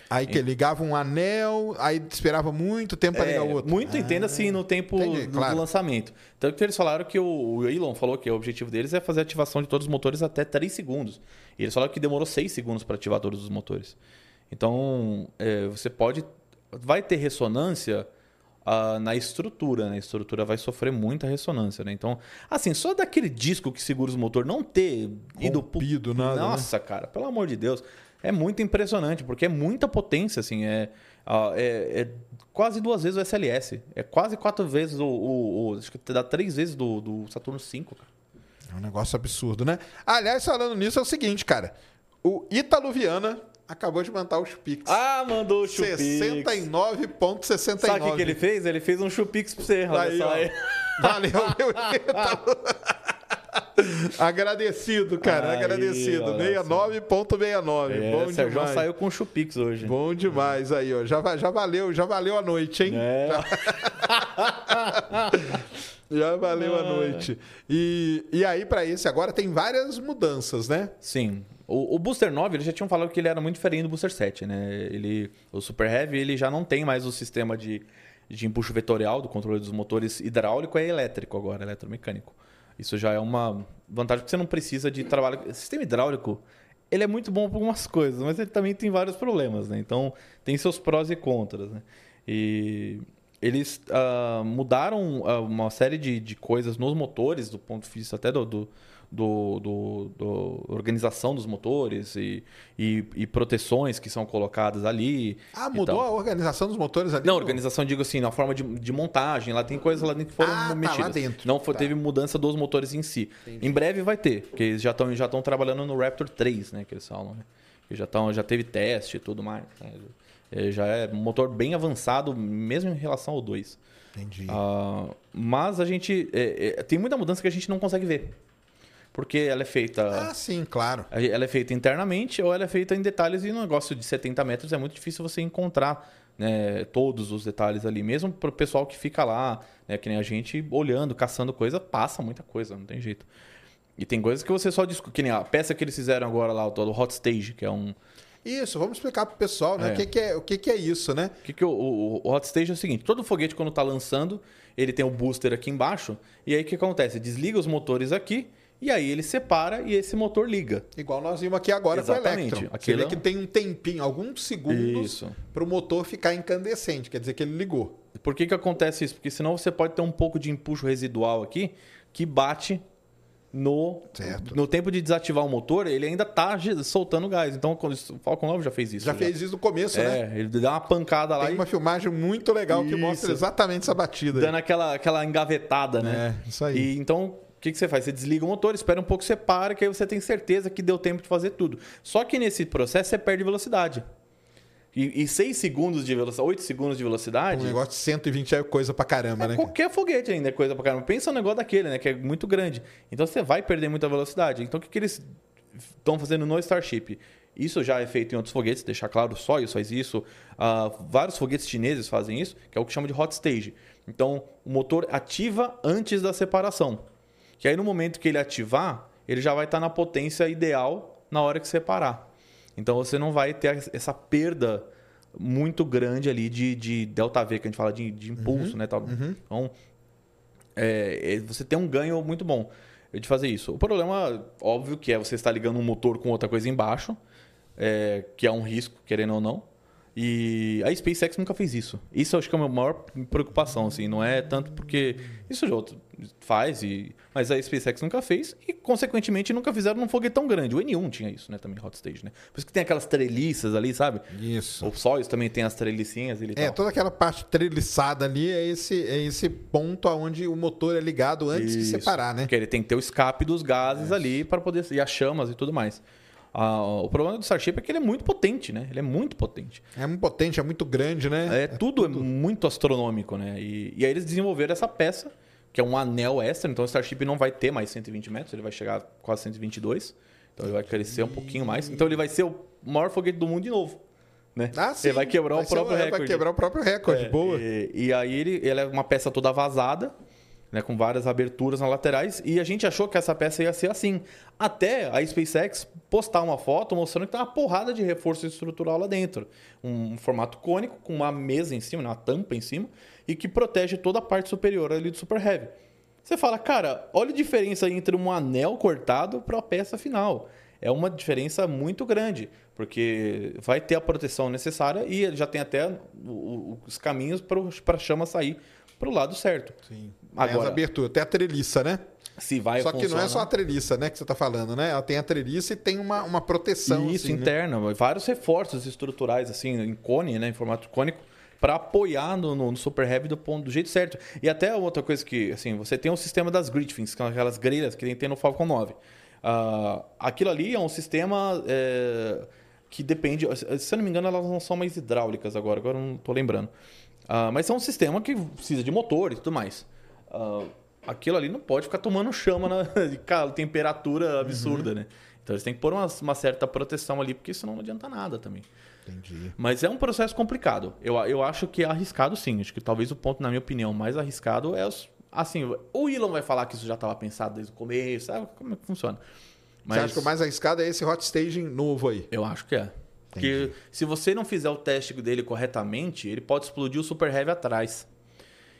Aí que ligava um anel, aí esperava muito tempo para ligar o outro. É, Muito entenda-se no tempo entendi, do, claro. do lançamento. Tanto que eles falaram que o, o Elon falou que o objetivo deles é fazer a ativação de todos os motores até 3 segundos. E eles falaram que demorou 6 segundos para ativar todos os motores. Então, é, você pode. Vai ter ressonância ah, na estrutura, né? A estrutura vai sofrer muita ressonância, né? Então, assim, só daquele disco que segura os motor não ter ido Rompido, nada, né? Nossa, cara, pelo amor de Deus. É muito impressionante, porque é muita potência, assim, é, ah, é, é quase duas vezes o SLS. É quase quatro vezes o. o- o- acho que dá três vezes do, do Saturno 5, cara. É um negócio absurdo, né? Aliás, falando nisso, é o seguinte, cara. O Ítalo Viana acabou de mandar os Pix. Ah, mandou o Chupix. 69,69. Sabe o que, que ele fez? Ele fez um Chupix pra você, olha Aí, só. ó. Valeu, meu. Agradecido, cara. Aí, agradecido. olha 69,69. É, Bom o Sérgio demais. saiu com Chupix hoje. Bom demais aí, ó. Já, já valeu, já valeu a noite, hein? É. Já valeu a É. noite. E, e aí, pra esse agora, tem várias mudanças, né? Sim. O, o Booster 9, eles já tinham falado que ele era muito diferente do Booster 7, né? Ele, o Super Heavy, ele já não tem mais o sistema de, de empuxo vetorial do controle dos motores hidráulico, é elétrico agora, eletromecânico. Isso já é uma vantagem, porque você não precisa de trabalho... O sistema hidráulico, ele é muito bom para algumas coisas, mas ele também tem vários problemas, né? Então, tem seus prós e contras, né? E eles ah, mudaram ah, uma série de, de coisas nos motores, do ponto de vista até do, do, do, do- do organização dos motores e, e, e proteções que são colocadas ali. Ah, mudou a organização dos motores ali? Não, organização, digo assim, na forma de, de montagem, lá tem coisas lá dentro que foram Ah, tá, lá mexidas. dentro. Não foi, Tá. teve mudança dos motores em si. Em breve vai ter, porque eles já estão já estão trabalhando no Raptor 3, né, que eles falam, né? Que já tão, já teve teste e tudo mais. né? É, já é um motor bem avançado, mesmo em relação ao 2. Entendi. Ah, mas a gente é, é, tem muita mudança que a gente não consegue ver. Porque ela é feita Ah, sim, claro. ela é feita internamente ou ela é feita em detalhes e no negócio de 70 metros é muito difícil você encontrar né, todos os detalhes ali. Mesmo para o pessoal que fica lá, né, que nem a gente, olhando, caçando coisa, passa muita coisa, não tem jeito. E tem coisas que você só discute. Que nem a peça que eles fizeram agora lá, o Hot Stage, que é um. Isso, vamos explicar pro pessoal, né? É. O, que, que é, o que, que é isso, né? O que que o, o- o Hot Stage é o seguinte: todo foguete, quando está lançando, ele tem o booster aqui embaixo. E aí o que acontece? Desliga os motores aqui. E aí ele separa e esse motor liga. Igual nós vimos aqui agora com o Exatamente. Electron. Você Aquilo vê é que tem um tempinho, alguns segundos, para o motor ficar incandescente. Quer dizer que ele ligou. Por que, que acontece isso? Porque senão você pode ter um pouco de empuxo residual aqui que bate no, Certo. no tempo de desativar o motor, ele ainda tá soltando gás. Então o Falcon 9 já fez isso. Já fez isso no começo, né? É, ele dá uma pancada lá Tem e uma filmagem muito legal que Isso. mostra exatamente essa batida. aí. dando aquela, aquela engavetada, né? É, isso aí. E então, o que, que você faz? Você desliga o motor, espera um pouco, você para, que aí você tem certeza que deu tempo de fazer tudo. Só que nesse processo você perde velocidade. E, e 6 segundos de velocidade, 8 segundos de velocidade. Um negócio de 120 é coisa pra caramba, É, né? qualquer foguete ainda é coisa pra caramba. Pensa no negócio daquele, né? Que é muito grande. Então você vai perder muita velocidade. Então o que, que eles estão fazendo no Starship? Isso já é feito em outros foguetes, deixar claro, o Soyuz faz isso. ah, vários foguetes chineses fazem isso, que é o que chama de hot stage. Então o motor ativa antes da separação. Que aí no momento que ele ativar, ele já vai estar na potência ideal na hora que separar. Então você não vai ter essa perda muito grande ali de, de delta V, que a gente fala de, de impulso, né? Tal. Então, é, é, você tem um ganho muito bom de fazer isso. O problema, óbvio, que é você estar ligando um motor com outra coisa embaixo, é, que é um risco, querendo ou não. E a SpaceX nunca fez isso. Isso eu acho que é a minha maior preocupação, assim. Não é tanto porque isso já outro faz, e... mas a SpaceX nunca fez e, consequentemente, nunca fizeram num foguetão grande. O N1 tinha isso, né? Também, hot stage, né? Por isso que tem aquelas treliças ali, sabe? Isso. O Soyuz também tem as trelicinhas ali É, tal. toda aquela parte treliçada ali é esse, é esse ponto onde o motor é ligado antes de Isso. separar, né? Porque ele tem que ter o escape dos gases ali para poder. E as chamas e tudo mais. Ah, o problema do Starship é que ele é muito potente, né? Ele é muito potente. É muito potente, é muito grande, né? É, tudo, é muito astronômico, né? E, e aí eles desenvolveram essa peça, que é um anel extra. Então o Starship não vai ter mais 120 metros, ele vai chegar a quase 122. Então ele vai crescer um pouquinho mais. Então ele vai ser o maior foguete do mundo de novo. Né? Ah, sim. Ele vai quebrar Vai o próprio um- é, recorde. Vai quebrar o próprio recorde, É, boa. E, e aí ele, ele é uma peça toda vazada, né, com várias aberturas nas laterais, e a gente achou que essa peça ia ser assim. Até a SpaceX postar uma foto mostrando que tem uma porrada de reforço estrutural lá dentro. Um, formato cônico, com uma mesa em cima, né, uma tampa em cima, e que protege toda a parte superior ali do Super Heavy. Você fala, cara, olha a diferença entre um anel cortado para a peça final. é uma diferença muito grande, porque vai ter a proteção necessária e já tem até os caminhos para a chama sair para o lado certo. Sim. Tem as Agora, aberturas. Tem a treliça, né? se vai só que não é só a treliça, né, que você tá falando, né? Ela tem a treliça e tem uma, uma proteção. Isso, assim, né? interna, vários reforços estruturais, assim, em cone, né, em formato cônico, para apoiar no, no, no Super Heavy do, ponto, do jeito certo. E até outra coisa que, assim, você tem o sistema das Gritfins, que são aquelas grelhas que tem no Falcon 9. Ah, aquilo ali é um sistema é, que depende, se eu não me engano, elas não são mais hidráulicas agora, agora eu não estou lembrando. Ah, mas é um sistema que precisa de motor e tudo mais. Ah, aquilo ali não pode ficar tomando chama na de temperatura absurda, né? Então eles têm que pôr uma, uma certa proteção ali, porque senão não adianta nada também. Entendi. Mas é um processo complicado. Eu, eu acho que é arriscado sim. Acho que talvez o ponto, na minha opinião, mais arriscado é os. Assim, o Elon vai falar que isso já estava pensado desde o começo, sabe como é que funciona. Você acha que o mais arriscado é esse hot staging novo aí? Eu acho que é. Porque se você não fizer o teste dele corretamente, ele pode explodir o Super Heavy atrás.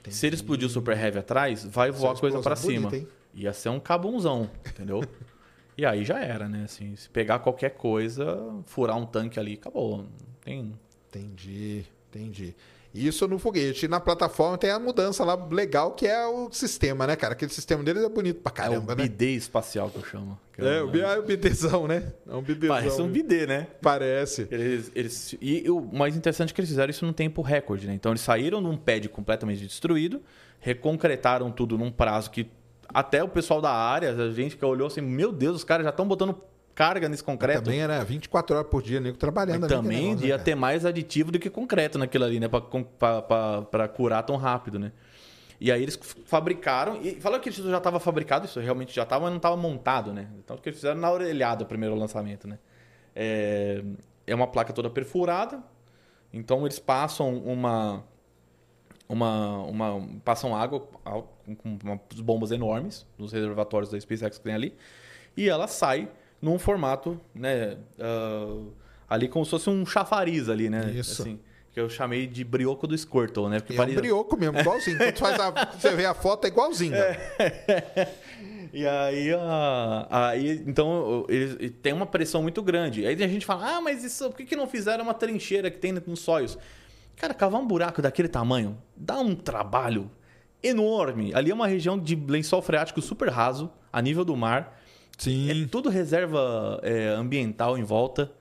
Se ele explodir o Super Heavy atrás, vai é voar coisa pra explosão cima. bonita, hein? Ia ser um cabunzão, entendeu? e aí já era, né? Assim, se pegar qualquer coisa, furar um tanque ali, acabou. Tem... Entendi, entendi. Isso no foguete. E na plataforma tem a mudança lá legal, que é o sistema, né, cara? Aquele sistema deles é bonito pra caramba, é o né? bidê espacial que eu chamo. Que É, eu- o, bi- ah, o bidezão, né? É um bidezão. Parece um bidê, né? Parece. Eles, eles, e o mais interessante é que eles fizeram isso num tempo recorde, né? Então eles saíram num pad completamente destruído, reconcretaram tudo num prazo que até o pessoal da área, a gente que olhou assim, meu Deus, os caras já estão botando carga nesse concreto. Também era 24 horas por dia, nego trabalhando. Ali, também negócio, ia né, ter mais aditivo do que concreto naquilo ali, né? Pra curar tão rápido, né? E aí eles fabricaram, e falaram que isso já estava fabricado, isso realmente já estava, mas não estava montado, né? Então o que eles fizeram na orelhada o primeiro lançamento, né? É, é uma placa toda perfurada, então eles passam uma uma, uma passam água com, umas bombas enormes nos reservatórios da SpaceX que tem ali e ela sai num formato né ah, ali como se fosse um chafariz ali né Isso. assim que eu chamei de brioco do Squirtle né porque É um parecia- brioco mesmo, igualzinho. Quando faz a- você vê a foto, é igualzinho. cara. e aí, a- aí então eles e tem uma pressão muito grande. Aí a gente fala, ah, mas isso, por que, que não fizeram uma trincheira que tem nos sóios? Cara, cavar um buraco daquele tamanho dá um trabalho enorme. Ali é uma região de lençol freático super raso, a nível do mar. Sim. É tudo reserva é, ambiental em volta.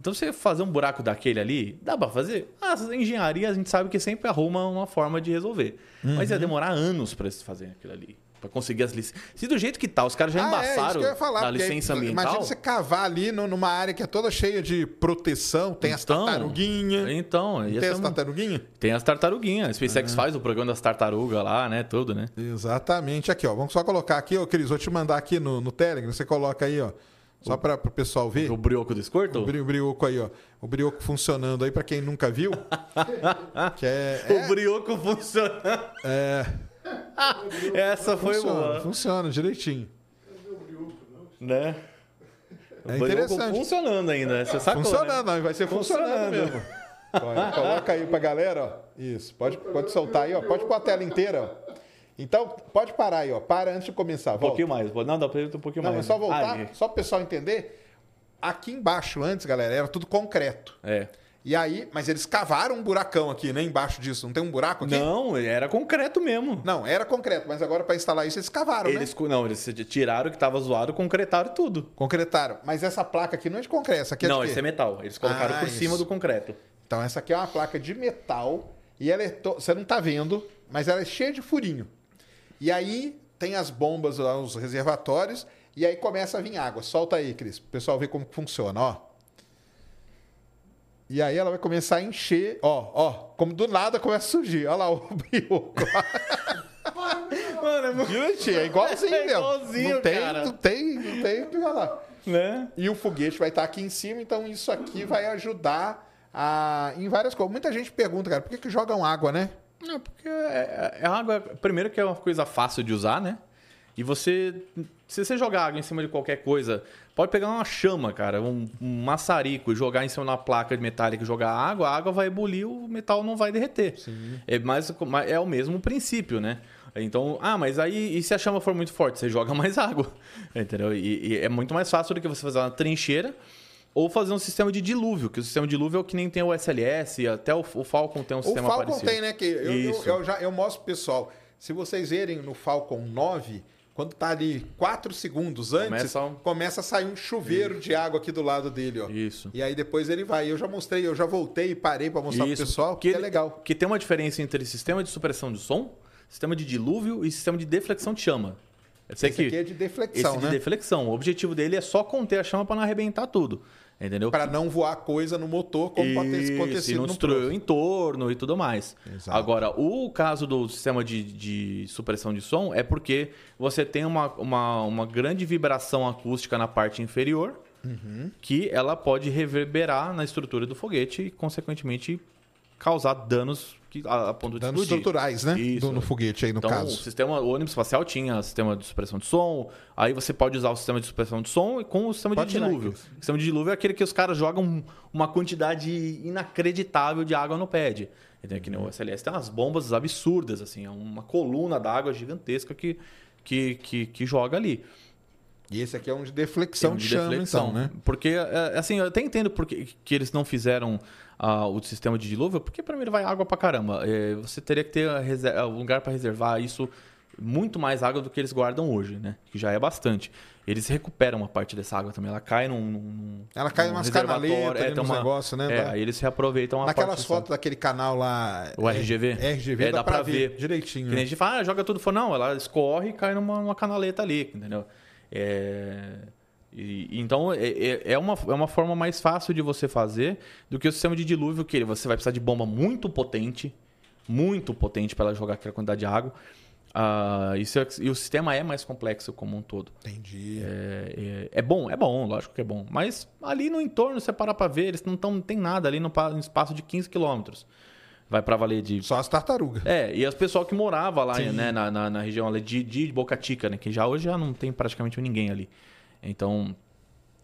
Então, você fazer um buraco daquele ali, dá pra fazer? Ah, essa engenharia a gente sabe que sempre arruma uma forma de resolver. Mas Uhum. ia demorar anos pra eles fazerem aquilo ali. Pra conseguir as licenças. Se do jeito que tá, os caras já Ah, é, embaçaram falar, na porque aí, licença ambiental. Imagina você cavar ali no- numa área que é toda cheia de proteção, tem as Então, tartaruguinhas. Então, Tem as tartaruguinhas? tem as tartaruguinhas. A SpaceX faz o programa das tartarugas lá, né? Tudo, né? Exatamente. Aqui, ó. Vamos só colocar aqui, ó, Cris. Vou te mandar aqui no, no Telegram. Você coloca aí, ó. Só para o pessoal ver. O brioco do Squirtle? O bri- o brioco aí, ó. O brioco funcionando aí, para quem nunca viu. que é, O é, brioco funciona. é, Essa foi funciona, boa. funciona direitinho. Né? É interessante. funcionando ainda, né? Você sacou, Funcionando, né? não, vai ser funcionando, Funcionando. mesmo. Olha, coloca aí pra galera, ó. Isso, pode, pode soltar aí, ó. Pode pôr a tela inteira, ó. Então, pode parar aí, ó. Para antes de começar. Um Volta. pouquinho mais. Não, dá pra um pouquinho Não, mais. mas só voltar, Aí. só pro pessoal entender. Aqui embaixo, antes, galera, era tudo concreto. É. E aí, mas eles cavaram um buracão aqui, né? Embaixo disso. Não tem um buraco aqui? Não, era concreto mesmo. Não, era concreto, mas agora para instalar isso eles cavaram, Eles, né? não, eles tiraram o que tava zoado, concretaram tudo. Concretaram. Mas essa placa aqui não é de concreto, essa aqui é não, esse é metal. Eles colocaram Ah, por cima isso. do concreto. Então essa aqui é uma placa de metal e ela é to- você não tá vendo, mas ela é cheia de furinho. E aí tem as bombas lá, os reservatórios e aí começa a vir água. Solta aí, Cris, pro pessoal ver como que funciona, ó. E aí ela vai começar a encher, ó, ó, como do nada começa a surgir. Olha lá o brioco. Mano, é muito... Gente, é igualzinho É igualzinho, não tem, cara. não tem, não tem o que falar. Né? E o foguete vai estar aqui em cima, então isso aqui vai ajudar a, em várias coisas. Muita gente pergunta, cara, por que, que jogam água, né? Não, porque é, é água. Primeiro que é uma coisa fácil de usar, né? E você. Se você jogar água em cima de qualquer coisa, pode pegar uma chama, cara, um, um maçarico e jogar em cima de uma placa metálica e jogar água, a água vai ebulir, o metal não vai derreter. É, mais, é o mesmo princípio, né? Então, ah, mas aí, e se a chama for muito forte? Você joga mais água, entendeu? E, e é muito mais fácil do que você fazer uma trincheira ou fazer um sistema de dilúvio, que o sistema de dilúvio é o que nem tem o SLS, até o, o Falcon tem um O sistema Falcon parecido. tem, né? Que eu, eu, eu já, eu mostro pro pessoal. Se vocês verem no Falcon 9, quando tá ali 4 segundos antes, Começa começa, um- a sair um chuveiro de água aqui do lado dele, ó. Isso. E aí depois ele vai. Eu já mostrei, eu já voltei e parei pra mostrar Isso. pro pessoal, que é legal. Que tem uma diferença entre sistema de supressão de som, sistema de dilúvio e sistema de deflexão de chama. Eu sei Esse que aqui é de deflexão, esse né? de deflexão. O objetivo dele é só conter a chama para não arrebentar tudo. Entendeu? Pra não voar coisa no motor, como pode ter Isso, e acontecido não destruir o entorno e tudo mais. Exato. Agora, o caso do sistema de, de supressão de som é porque você tem uma, uma, uma grande vibração acústica na parte inferior Uhum. que ela pode reverberar na estrutura do foguete e, consequentemente, causar danos que, a, a ponto de Danos explodir. estruturais, né? Isso. Do, no foguete aí, no Então, o caso. sistema, o ônibus espacial tinha sistema de supressão de som, aí você pode usar o sistema de supressão de som com o sistema Pode de dilúvio. O sistema de dilúvio é aquele que os caras jogam uma quantidade inacreditável de água no pad. Entendeu? Que nem o SLS tem umas bombas absurdas, assim, é uma coluna d'água gigantesca que, que, que, que joga ali. E esse aqui é um de deflexão um de chama, então, né? Porque, é, assim, eu até entendo porque que eles não fizeram ah, o sistema de dilúvio, porque primeiro vai água pra caramba. É, você teria que ter a um lugar para reservar isso, muito mais água do que eles guardam hoje, né? Que já é bastante. Eles recuperam uma parte dessa água também, ela cai num. num Ela cai num umas reservatório, canaletas é, tem uma- negócios, né? É, aí eles reaproveitam uma parte Naquelas dessa fotos daquele canal lá. O RGV? É, RGV, É, dá, dá pra, pra ver, ver. direitinho. Que nem a né? gente fala, ah, joga tudo fora. Não, ela escorre e cai numa, numa canaleta ali, entendeu? É, e- então, é, é- é uma, é uma forma mais fácil de você fazer do que o sistema de dilúvio, que você vai precisar de bomba muito potente, muito potente para ela jogar aquela quantidade de água. Isso é- e o sistema é mais complexo como um todo. Entendi. É, é- é bom, é bom, lógico que é bom. Mas ali no entorno, você parar pra ver, eles não, tão, não tem nada ali no, no espaço de 15 quilômetros. Vai pra valer de Só as tartarugas. é, e as pessoal que morava lá, né, na, na, na região ali de, de Boca Chica, né, que já hoje já não tem praticamente ninguém ali. Então,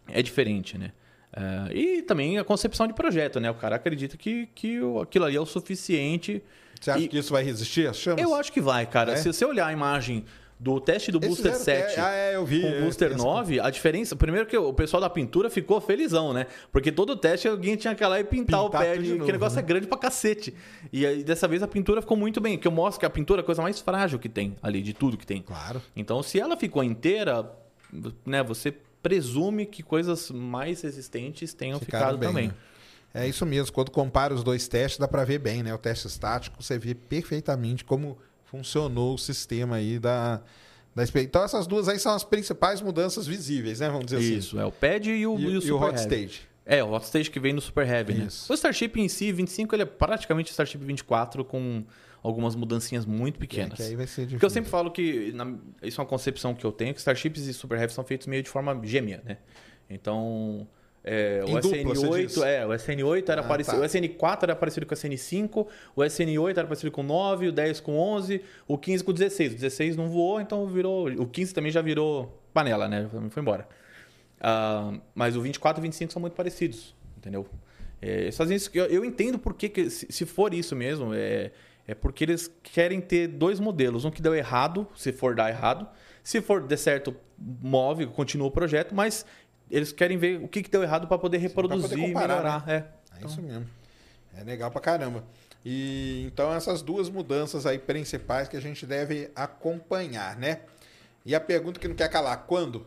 é diferente, né? É, e também a concepção de projeto, né? O cara acredita que, que o- aquilo ali é o suficiente. Você acha E- que isso vai resistir às chamas? Eu acho que vai, cara. É? Se você olhar a imagem do teste do Booster fizeram 7 te- Ah, é, eu vi. com o é, Booster esse- 9, a diferença. Primeiro que o pessoal da pintura ficou felizão, né? Porque todo teste alguém tinha que ir lá e pintar, o Pintar pé, tudo de, que negócio né? é grande pra cacete. E aí, dessa vez a pintura ficou muito bem. Que eu mostro que a pintura é a coisa mais frágil que tem ali, de tudo que tem. Claro. Então, se ela ficou inteira, né, você presume que coisas mais resistentes tenham Ficaram ficado bem, também. né? É isso mesmo. Quando compara os dois testes, dá pra ver bem, né? O teste estático, você vê perfeitamente como funcionou o sistema aí da, da. Então, essas duas aí são as principais mudanças visíveis, né? Vamos dizer assim. Isso, é o pad e o, E, e o, e o Hot Heavy. Stage. É, o Hot Stage que vem no Super Heavy, né? Isso. O Starship em si, 25, ele é praticamente o Starship 24 com algumas mudancinhas muito É, pequenas. que aí vai ser difícil. Porque eu sempre falo que, na- isso é uma concepção que eu tenho, que Starships e Super Heavy são feitos meio de forma gêmea, né? Então, é, o dupla, você diz? SN8, é, o SN8 era Ah, parecido, tá. o SN4 era parecido com o SN5, o SN8 era parecido com o 9, o 10 com o 11, o 15 com o 16. O 16 não voou, então virou, o 15 também já virou panela, né? Foi embora. Ah, mas o 24 e o 25 são muito parecidos, entendeu? É, eu, eu entendo por que, que se, se for isso mesmo, é, é porque eles querem ter dois modelos. Um que deu errado, se for dar errado. Se for der certo, move, continua o projeto, mas eles querem ver o que, que deu errado para poder reproduzir poder e comparar, melhorar. É. É isso mesmo. É legal pra caramba. E então essas duas mudanças aí principais que a gente deve acompanhar, né? E a pergunta que não quer calar, quando?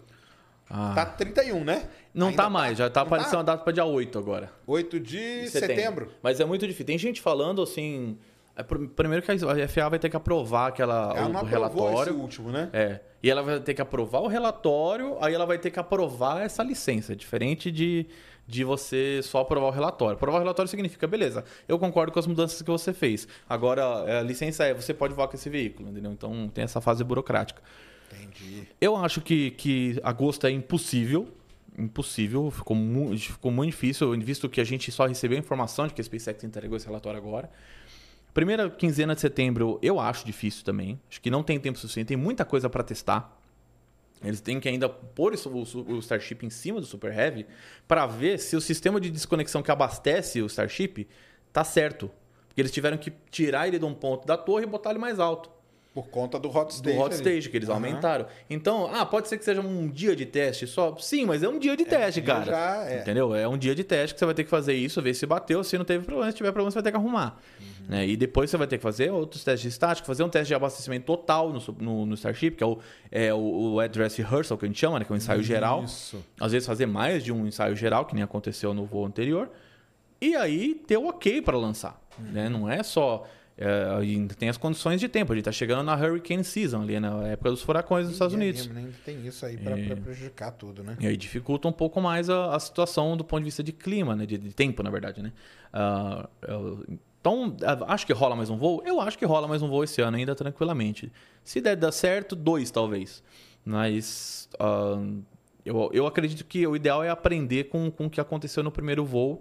Ah, Tá 31, né? não Ainda tá mais, já tá não aparecendo a data para dia 8 agora. 8 de setembro. Mas é muito difícil. Tem gente falando assim. É, pr- primeiro que a FAA vai ter que aprovar aquela, Ela o, relatório. esse último, né? É. E ela vai ter que aprovar o relatório, aí ela vai ter que aprovar essa licença. Diferente de, de você só aprovar o relatório. Aprovar o relatório significa, beleza, eu concordo com as mudanças que você fez. Agora, é, a licença é, você pode voar com esse veículo, entendeu? Então tem essa fase burocrática. Entendi. Eu acho que, que agosto é impossível. Impossível, ficou, mu ficou muito difícil, visto que a gente só recebeu a informação de que a SpaceX entregou esse relatório agora. Primeira quinzena de setembro, eu acho difícil também. Acho que não tem tempo suficiente, tem muita coisa para testar. Eles têm que ainda pôr o Starship em cima do Super Heavy para ver se o sistema de desconexão que abastece o Starship tá certo. Porque eles tiveram que tirar ele de um ponto da torre e botar ele mais alto. Por conta do hot do stage. hot ali. stage, que eles Aham. aumentaram. Então, ah, pode ser que seja um dia de teste só? Sim, mas é um dia de teste, dia cara. já é. Entendeu? É um dia de teste que você vai ter que fazer isso, ver se bateu, se não teve problema, se tiver problema, você vai ter que arrumar. Uhum. Né? E depois você vai ter que fazer outros testes estáticos, fazer um teste de abastecimento total no, no, no Starship, que é o, é o, o address rehearsal, que a gente chama, né? Que é um ensaio geral. Isso. Às vezes fazer mais de um ensaio geral, que nem aconteceu no voo anterior. E aí ter o ok para lançar. Né? Não é só. É, ainda tem as condições de tempo. A gente tá chegando na Hurricane Season, ali na época dos furacões nos Estados E é Unidos. mesmo, né? Tem isso aí pra prejudicar tudo, né? E aí dificulta um pouco mais a, a situação do ponto de vista de clima, né? De, de tempo, na verdade, né? Eu- então, ah, acho que rola mais um voo? Eu acho que rola mais um voo esse ano ainda tranquilamente. Se der dar certo, dois talvez. Mas ah, eu, eu acredito que o ideal é aprender com, com o que aconteceu no primeiro voo.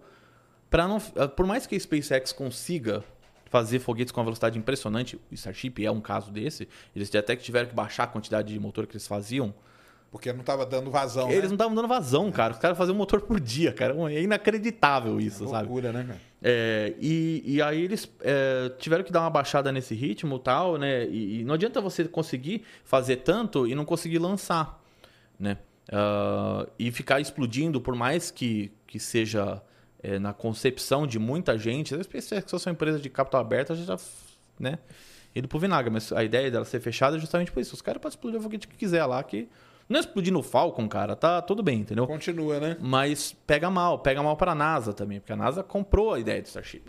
Pra não, por mais que a SpaceX consiga fazer foguetes com uma velocidade impressionante, o Starship é um caso desse, eles até que tiveram que baixar a quantidade de motor que eles faziam. Porque não tava dando vazão, Eles né? não estavam dando vazão, cara. Os caras faziam um motor por dia, cara. É inacreditável isso, sabe? Loucura, né, cara? É, e, e aí eles é, tiveram que dar uma baixada nesse ritmo e tal, né? E, e não adianta você conseguir fazer tanto e não conseguir lançar, né? Ah, e ficar explodindo, por mais que, que seja é, na concepção de muita gente. A SpaceX é uma empresa de capital aberto, a gente já, né? Ido pro vinagre, mas a ideia dela ser fechada é justamente por isso. Os caras podem explodir o foguete que quiser lá, que não é explodir no Falcon, cara, tá tudo bem, entendeu? Continua, né? Mas pega mal, pega mal para a NASA também, porque a NASA comprou a ideia do Starship.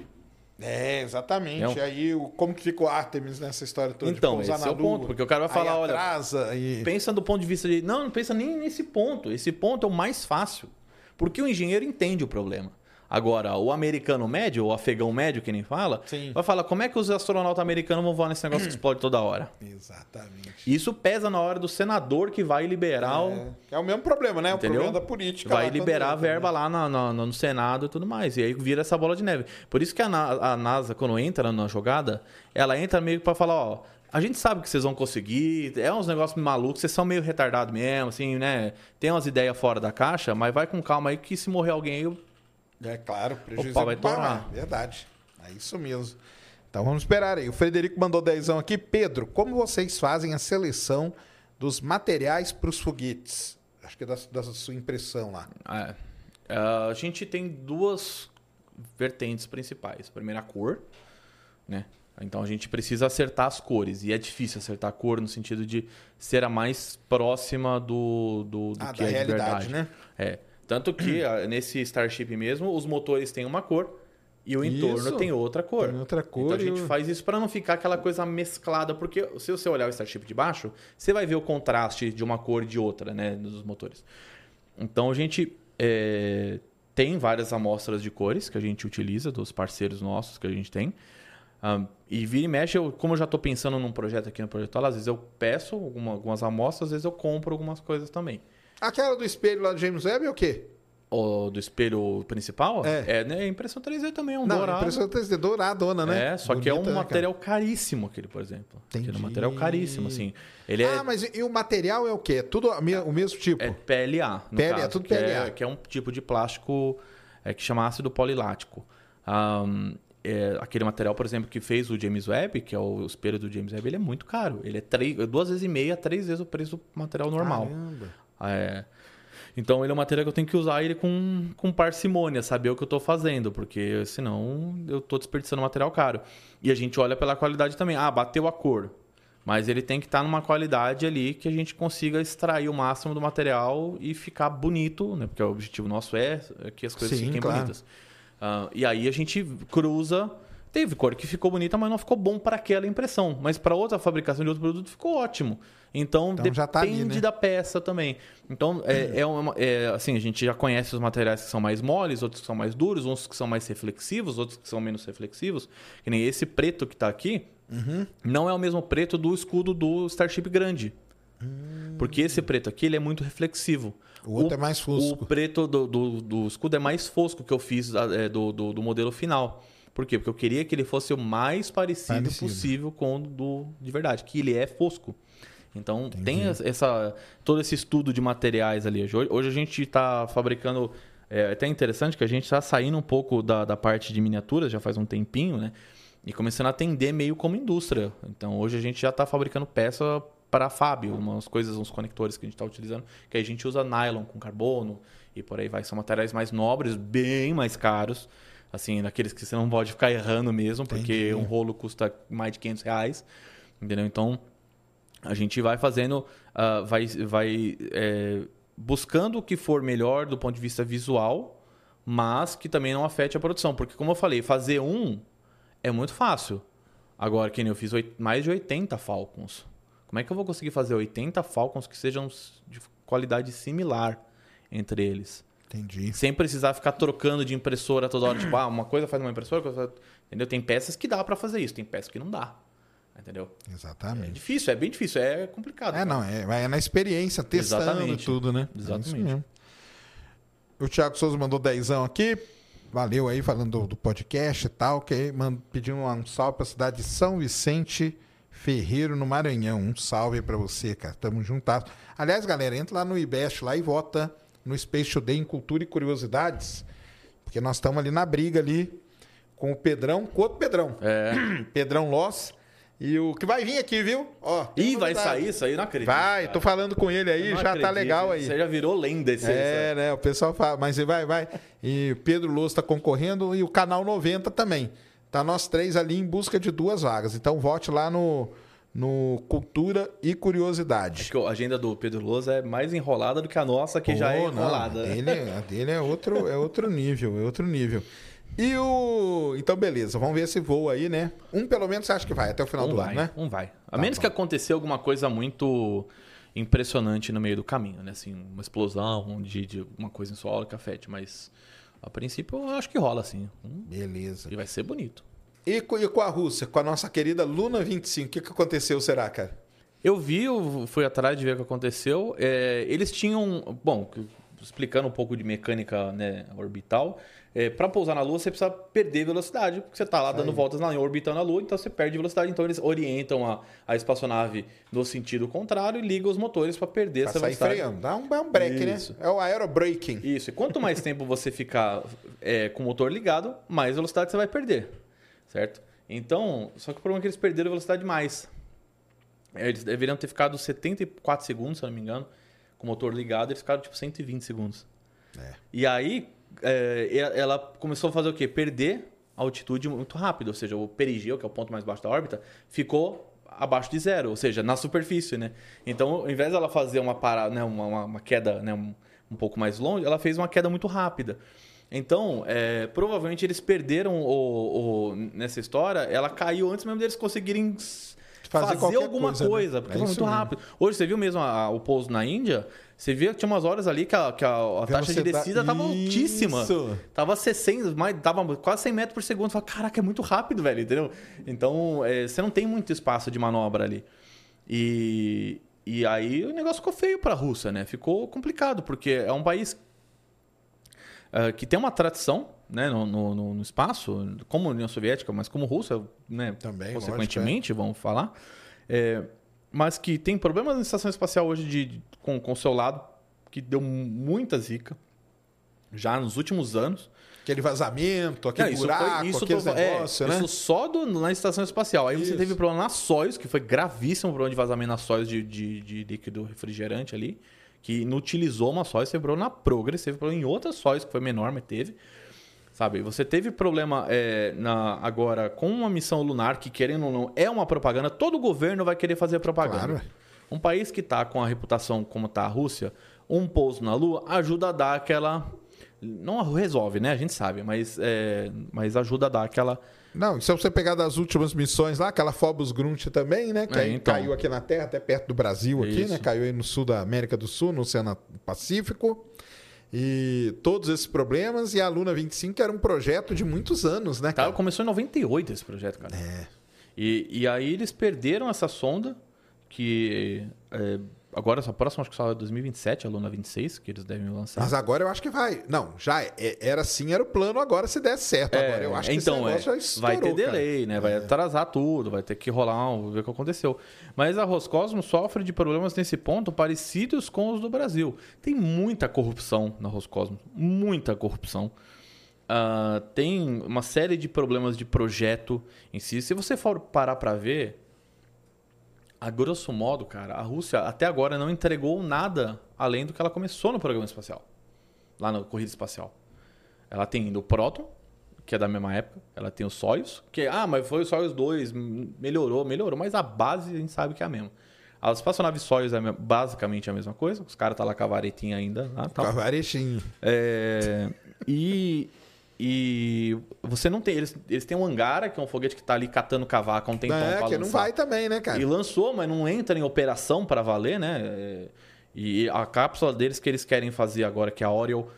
É, exatamente. É um- E aí, como que ficou Artemis nessa história toda? Então, de esse é o ponto, porque o cara vai falar, olha, atrasa e... Pensa do ponto de vista de. Não, não pensa nem nesse ponto. Esse ponto é o mais fácil. Porque o engenheiro entende o problema. Agora, o americano médio, o afegão médio, que nem fala, Sim. vai falar como é que os astronautas americanos vão voar nesse negócio que explode toda hora. Exatamente. Isso pesa na hora do senador que vai liberar o. É, é o mesmo problema, né? O Entendeu? problema da política. Vai liberar a também, verba né? lá na- na- no Senado e tudo mais. E aí vira essa bola de neve. Por isso que a, a NASA, quando entra na jogada, ela entra meio pra falar, ó. A gente sabe que vocês vão conseguir, é uns negócios malucos, vocês são meio retardados mesmo, assim, né? Tem umas ideias fora da caixa, mas vai com calma aí que se morrer alguém, eu... É claro, prejuízo O pau vai é para torar. Verdade. É isso mesmo. Então vamos esperar aí. O Frederico mandou dezão aqui. Pedro, como vocês fazem a seleção dos materiais para os foguetes? Acho que é da, da sua impressão lá. É. Ah, a gente tem duas vertentes principais. A primeira, a cor, né? Então a gente precisa acertar as cores. E é difícil acertar a cor no sentido de ser a mais próxima do, do, do Ah, que da é de realidade, verdade. né? É. Tanto que ah, nesse Starship mesmo, os motores têm uma cor e o entorno Isso. tem outra cor. Tem outra cor Então a gente o- faz isso para não ficar aquela coisa mesclada, porque se você olhar o Starship de baixo, você vai ver o contraste de uma cor e de outra, né, dos motores. Então a gente é, tem várias amostras de cores que a gente utiliza dos parceiros nossos que a gente tem. Ah, e vira e mexe, eu, como eu já estou pensando num projeto aqui no Projeto às vezes eu peço alguma- algumas amostras, às vezes eu compro algumas coisas também. Aquela do espelho lá do James Webb é o quê? O do espelho principal? É. É, né? Impressão 3D também, é um Não, dourado. impressão 3D douradona, né? É, só que é um Bonita, né, cara? material caríssimo aquele, por exemplo. Aquele Entendi. material caríssimo, assim. Ele é, Ah, mas e, o material é o quê? É tudo o mesmo tipo? é PLA, no PLA, caso, tudo que PLA. É, que é um tipo de plástico é, que chama ácido polilático. Ahn, é, aquele material, por exemplo, que fez o James Webb, que é o espelho do James Webb, ele é muito caro. Ele é três, duas vezes e meia, três vezes o preço do material normal. Caramba. É. Então ele é um material que eu tenho que usar ele com, com parcimônia, saber o que eu estou fazendo, porque senão eu estou desperdiçando material caro. E a gente olha pela qualidade também. Ah, bateu a cor. Mas ele tem que estar numa qualidade ali que a gente consiga extrair o máximo do material e ficar bonito, né? Porque o objetivo nosso é que as coisas Sim, fiquem claro. bonitas. Ah, e aí a gente cruza. Teve cor que ficou bonita, mas não ficou bom para aquela impressão. Mas para outra fabricação de outro produto ficou ótimo. Então, Então já tá ali, depende né? da peça também. Então, é, é uma- é, assim, a gente já conhece os materiais que são mais moles, outros que são mais duros, uns que são mais reflexivos, outros que são menos reflexivos. Que nem esse preto que está aqui, Uhum. não é o mesmo preto do escudo do Starship grande. Porque esse preto aqui ele é muito reflexivo. O outro é mais fosco. O preto do, do, do escudo é mais fosco que eu fiz é, do, do, do modelo final. Por quê? Porque eu queria que ele fosse o mais parecido, Parecido. possível com o do de verdade, que ele é fosco. Então tem essa todo esse estudo de materiais ali. Hoje, hoje a gente está fabricando. É até interessante que a gente está saindo um pouco da, da parte de miniaturas, já faz um tempinho, né? e começando a atender meio como indústria. Então hoje a gente já está fabricando peça para a Fábio, umas coisas, uns conectores que a gente está utilizando, que a gente usa nylon com carbono e por aí vai. São materiais mais nobres, bem mais caros. Assim, daqueles que você não pode ficar errando mesmo, porque Entendi. um rolo custa mais de 500 reais. Entendeu? Então, a gente vai fazendo, ah, vai, vai é, buscando o que for melhor do ponto de vista visual, mas que também não afete a produção. Porque, como eu falei, fazer um é muito fácil. Agora, que eu fiz mais de 80 Falcons. Como é que eu vou conseguir fazer 80 Falcons que sejam de qualidade similar entre eles? Entendi. Sem precisar ficar trocando de impressora toda hora. Tipo, ah, uma coisa faz uma impressora, faz... entendeu? Tem peças que dá para fazer isso, tem peças que não dá. Entendeu? É Exatamente. difícil, é bem difícil, é complicado. É, não, é, vai na experiência, testando Exatamente. tudo, né? Exatamente. É isso mesmo. O Thiago Souza mandou dezão aqui. Valeu aí, falando do, do podcast e tal. Que mand- pedindo um salve pra cidade de São Vicente Ferreiro, no Maranhão. Um salve pra você, cara. Tamo juntados. Aliás, galera, entra lá no IBEST lá e vota no Space Today em Cultura e Curiosidades. Porque nós estamos ali na briga ali com o Pedrão, com outro Pedrão. É. Pedrão Loss. E o que vai vir aqui, viu? Ó, Ih, vai sair isso aí? Não acredito. Vai, cara. tô falando com ele aí, já tá acredito. legal aí. Você já virou lenda esse É, né? O pessoal fala, mas vai, vai. E Pedro Losso tá concorrendo e o canal 90 também. Tá nós três ali em busca de duas vagas. Então vote lá no, no Cultura e Curiosidade. Acho que a agenda do Pedro Lousa é mais enrolada do que a nossa, que já é Pô, não, enrolada. a dele, a dele é outro, é outro nível, é outro nível. E o. Então, beleza, vamos ver esse voo aí, né? Um pelo menos você acha que vai até o final Um do vai, ano, né? um vai. A Tá menos bom. que aconteça alguma coisa muito impressionante no meio do caminho, né? Assim, uma explosão de, de uma coisa em solo que afete, mas a princípio eu acho que rola assim. Beleza. E vai ser bonito. E com, a Rússia, com a nossa querida Luna 25, o que, que aconteceu, será, cara? Eu vi, eu fui atrás de ver o que aconteceu. É, eles tinham. Bom, explicando um pouco de mecânica né, orbital, para pousar na Lua você precisa perder velocidade, porque você está lá dando voltas na orbitando a Lua, então você perde velocidade. Então eles orientam a, a espaçonave no sentido contrário e ligam os motores para perder Pra essa velocidade. freando. Dá um, é um break, Isso. né? É o aerobraking. Isso. E quanto mais tempo você ficar é, com o motor ligado, mais velocidade você vai perder. Certo? Então, só que o problema é que eles perderam velocidade mais. É, Eles deveriam ter ficado 74 segundos, se eu não me engano, com o motor ligado, eles ficaram tipo 120 segundos. É. E aí, é, ela começou a fazer o quê? Perder altitude muito rápido. Ou seja, o perigeu, que é o ponto mais baixo da órbita, ficou abaixo de zero, ou seja, na superfície, né? Então, ao invés dela fazer uma parada, né, uma, uma- uma queda né, um, um pouco mais longe, ela fez uma queda muito rápida. Então, é, provavelmente eles perderam o, o- nessa história, ela caiu antes mesmo deles conseguirem Fazer fazer, alguma coisa, né? coisa, porque É foi muito mesmo. rápido. Hoje você viu mesmo a- o pouso na Índia, você via que tinha umas horas ali que a, que a- a taxa de Velocidade- descida estava altíssima. Isso. Tava 60, mais, tava quase 100 metros por segundo. Você fala, caraca, é muito rápido, velho, entendeu? Então, é, você não tem muito espaço de manobra ali. E, e aí o negócio ficou feio para a Rússia, né? Ficou complicado, porque é um país ah, que tem uma tradição né, no, no- no- espaço, como União Soviética, mas como Rússia, né, Também, consequentemente, vamos falar, é, mas que tem problemas na estação espacial hoje de, de- com com o seu lado, que deu muita zica já nos últimos anos. Aquele vazamento, aquele Não, isso buraco, foi, isso aqueles tô- é, negócios, né? Isso só do- na estação espacial. Aí Isso. você teve problema na Soyuz, que foi gravíssimo o problema de vazamento na Soyuz de, de, de líquido refrigerante ali, que inutilizou uma Soyuz, teve problema na Progress, teve problema em outra Soyuz, que foi menor, mas teve. Sabe, você teve problema é, na, agora com uma missão lunar, que querendo ou não, é uma propaganda, todo governo vai querer fazer propaganda. Claro. Um país que está com a reputação como está a Rússia, um pouso na Lua ajuda a dar aquela. Não resolve, né? A gente sabe, mas, é, mas ajuda a dar aquela. Não, se você pegar das últimas missões lá, aquela Phobos Grunt também, né? Que É, então. caiu aqui na Terra, até perto do Brasil aqui, Isso. né? Caiu aí no sul da América do Sul, no Oceano Pacífico. E todos esses problemas. E a Luna 25 era um projeto de muitos anos, né, Tá, cara? começou em 98 esse projeto, cara. É. E, e aí eles perderam essa sonda, que é, agora, essa próxima, acho que só é 2027, a Luna 26, que eles devem lançar. Mas agora eu acho que vai. Não, já é- era assim, era o plano agora se der certo. É, agora eu acho que então, esse negócio é, estourou, vai ter cara. delay, né? Vai atrasar tudo, vai ter que rolar, um, ver o que aconteceu. Mas a Roscosmos sofre de problemas nesse ponto parecidos com os do Brasil. Tem muita corrupção na Roscosmos, muita corrupção. ah, tem uma série de problemas de projeto em si. Se você for parar para ver, a grosso modo, cara, a Rússia até agora não entregou nada além do que ela começou no programa espacial, lá na corrida espacial. Ela tem ainda o Proton, que é da mesma época. Ela tem o Soyuz, que ah, mas foi o Soyuz 2, melhorou, melhorou, mas a base a gente sabe que é a mesma. A espaçonave Soyuz é me- basicamente a mesma coisa. Os caras tá lá com a varetinha ainda. Lá, tal. Cavarechinho. É, e, e você não tem. Eles, eles têm um Angara, que é um foguete que tá ali catando cavaco há um tempão É, que não lançar. vai também, né, cara? E lançou, mas não entra em operação para valer, né? E a cápsula deles que eles querem fazer agora, que é a Oriole,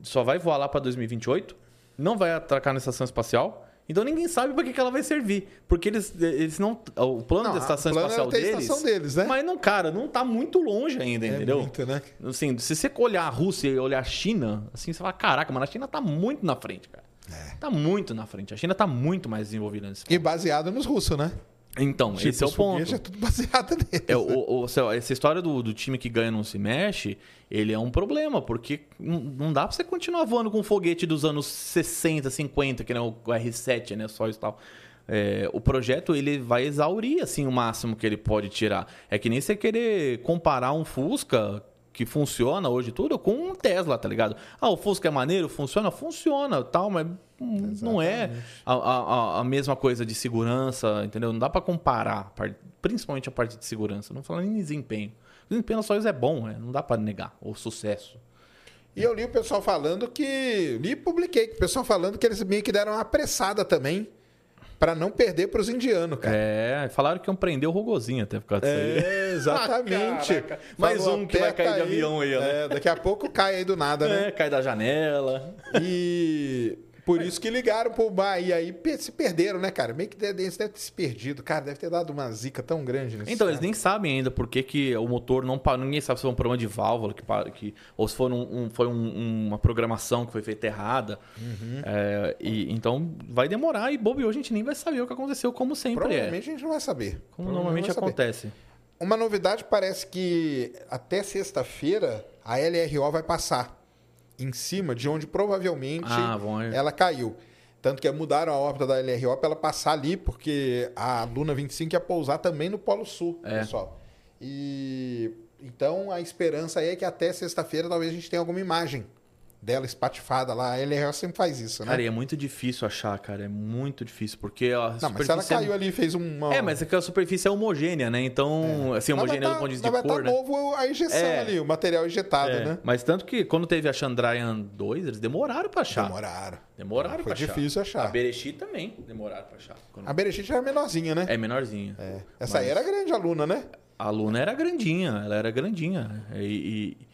só vai voar lá para 2028, não vai atracar na estação espacial. Então ninguém sabe para que, que ela vai servir. Porque eles, eles não. O plano Não, da estação espacial a deles. estação deles, né? Mas não, cara, não tá muito longe ainda, É entendeu? muito, né? Assim, se você olhar a Rússia e olhar a China, assim, você fala, caraca, mano, a China tá muito na frente, cara. Tá muito na frente. A China tá muito mais desenvolvida nesse E baseado nos russos, né? Então, Tipo, esse é o ponto. É tudo baseado neles. É, o, o- lá, essa história do, do time que ganha não se mexe, ele é um problema, porque não, não dá pra você continuar voando com um foguete dos anos 60, 50, que não o R7, né? Só isso e tal. É, o projeto ele vai exaurir assim o máximo que ele pode tirar. É que nem você querer comparar um Fusca que funciona hoje tudo com um Tesla, tá ligado? Ah, o Fusca é maneiro, funciona, funciona, tal, mas hum, não é a, a- a mesma coisa de segurança, entendeu? Não dá pra comparar, par- principalmente a parte de segurança. Não falando em desempenho. O desempenho só é bom, né? não dá pra negar o sucesso. E eu li o pessoal falando que. Li e publiquei, que o pessoal falando que eles meio que deram uma apressada também. Pra não perder pros indianos, cara. É, falaram que iam prender o Rogozinho até por causa disso aí. É, exatamente. Ah. Mais um que vai cair de avião aí, ó, né? É, daqui a pouco cai aí do nada, né? É, cai da janela. E por isso que ligaram pro bar. E aí se perderam, né, cara? Meio que deve, eles devem ter se perdido. Cara, deve ter dado uma zica tão grande nesse Então, eles cara. nem sabem ainda por que, que o motor não parou. Ninguém sabe se foi um problema de válvula, que, que, ou se foi, um, um- foi um- uma programação que foi feita errada. Uhum. É, e, então, vai demorar e bobeou, a gente nem vai saber o que aconteceu, como sempre é. Provavelmente a gente não vai saber. Como normalmente saber. acontece. Uma novidade parece que até sexta-feira a LRO vai passar em cima de onde provavelmente Ah, ela caiu. Tanto que mudaram a órbita da LRO para ela passar ali, porque a Luna 25 ia pousar também no Polo Sul, É. pessoal. E então a esperança é que até sexta-feira talvez a gente tenha alguma imagem dela espatifada lá. A LRO sempre faz isso, né? Cara, e é muito difícil achar, cara. É muito difícil, porque a Não, mas se ela superfície é- caiu ali e fez uma. É, mas é que a superfície é homogênea, né? Então, assim, Mas vai homogênea tá- do ponto de vista de vai cor, tá né? novo a injeção É. ali, o material injetado, É, né? Mas tanto que quando teve a Chandrayaan 2, eles demoraram pra achar. Demoraram. Demoraram Foi pra achar. difícil achar. A Berechit também demoraram pra achar. Quando- A Berechit era menorzinha, né? É menorzinha. É. Essa aí Mas- era grande aluna, né? A Luna era grandinha, ela era grandinha. E, e,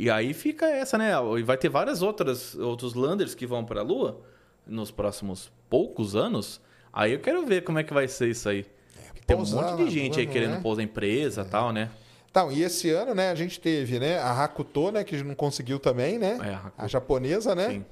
e aí fica essa, né? E vai ter várias outras outros landers que vão pra Lua nos próximos poucos anos. Aí eu quero ver como é que vai ser isso aí. Tem um monte de gente Lua, aí querendo é? pousar empresa e tal, né? Então, e esse ano, né, a gente teve, né, a Hakuto, né, que não conseguiu também, né? É, a Hakuto. a japonesa, né? Sim.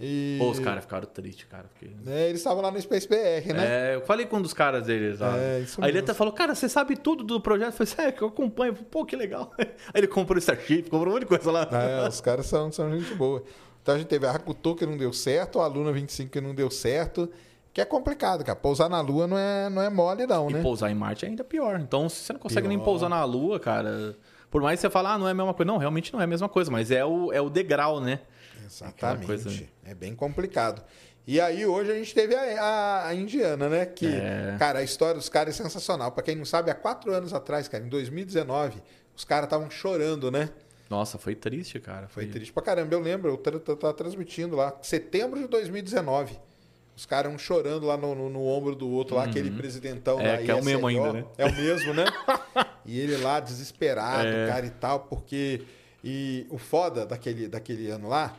E Pô, os caras ficaram tristes, cara. Porque... né, eles estavam lá no Space BR, né? É, eu falei com um dos caras deles lá. É, isso Aí ele mesmo. até falou, cara, você sabe tudo do projeto? Eu falei, é, que eu acompanho. Falei, Pô, que legal. Aí ele comprou Starship, comprou um monte de coisa lá. É, os caras são, são gente boa. Então a gente teve a Hakuto que não deu certo, a Luna 25 que não deu certo, que é complicado, cara. Pousar na Lua não é, não é mole, não, E né? pousar em Marte é ainda pior. Então, se você não consegue nem Pior. pousar na Lua, cara. Por mais que você fale, ah, não é a mesma coisa. Não, realmente não é a mesma coisa, mas é o, é o degrau, né? Exatamente. coisa- É bem complicado. E aí hoje a gente teve a, a- a indiana, né? Que, É. cara, a história dos caras é sensacional. Pra quem não sabe, há quatro anos atrás, cara, em 2019, os caras estavam chorando, né? Nossa, foi triste, cara. Foi triste pra caramba. Eu lembro, eu tava transmitindo lá, setembro de 2019. Os caras um chorando lá no, no- no ombro do outro, lá, aquele presidentão É, lá. que é o mesmo ainda, né? É o mesmo, né? e ele lá desesperado, É. cara, e tal, porque. E o foda daquele, daquele ano lá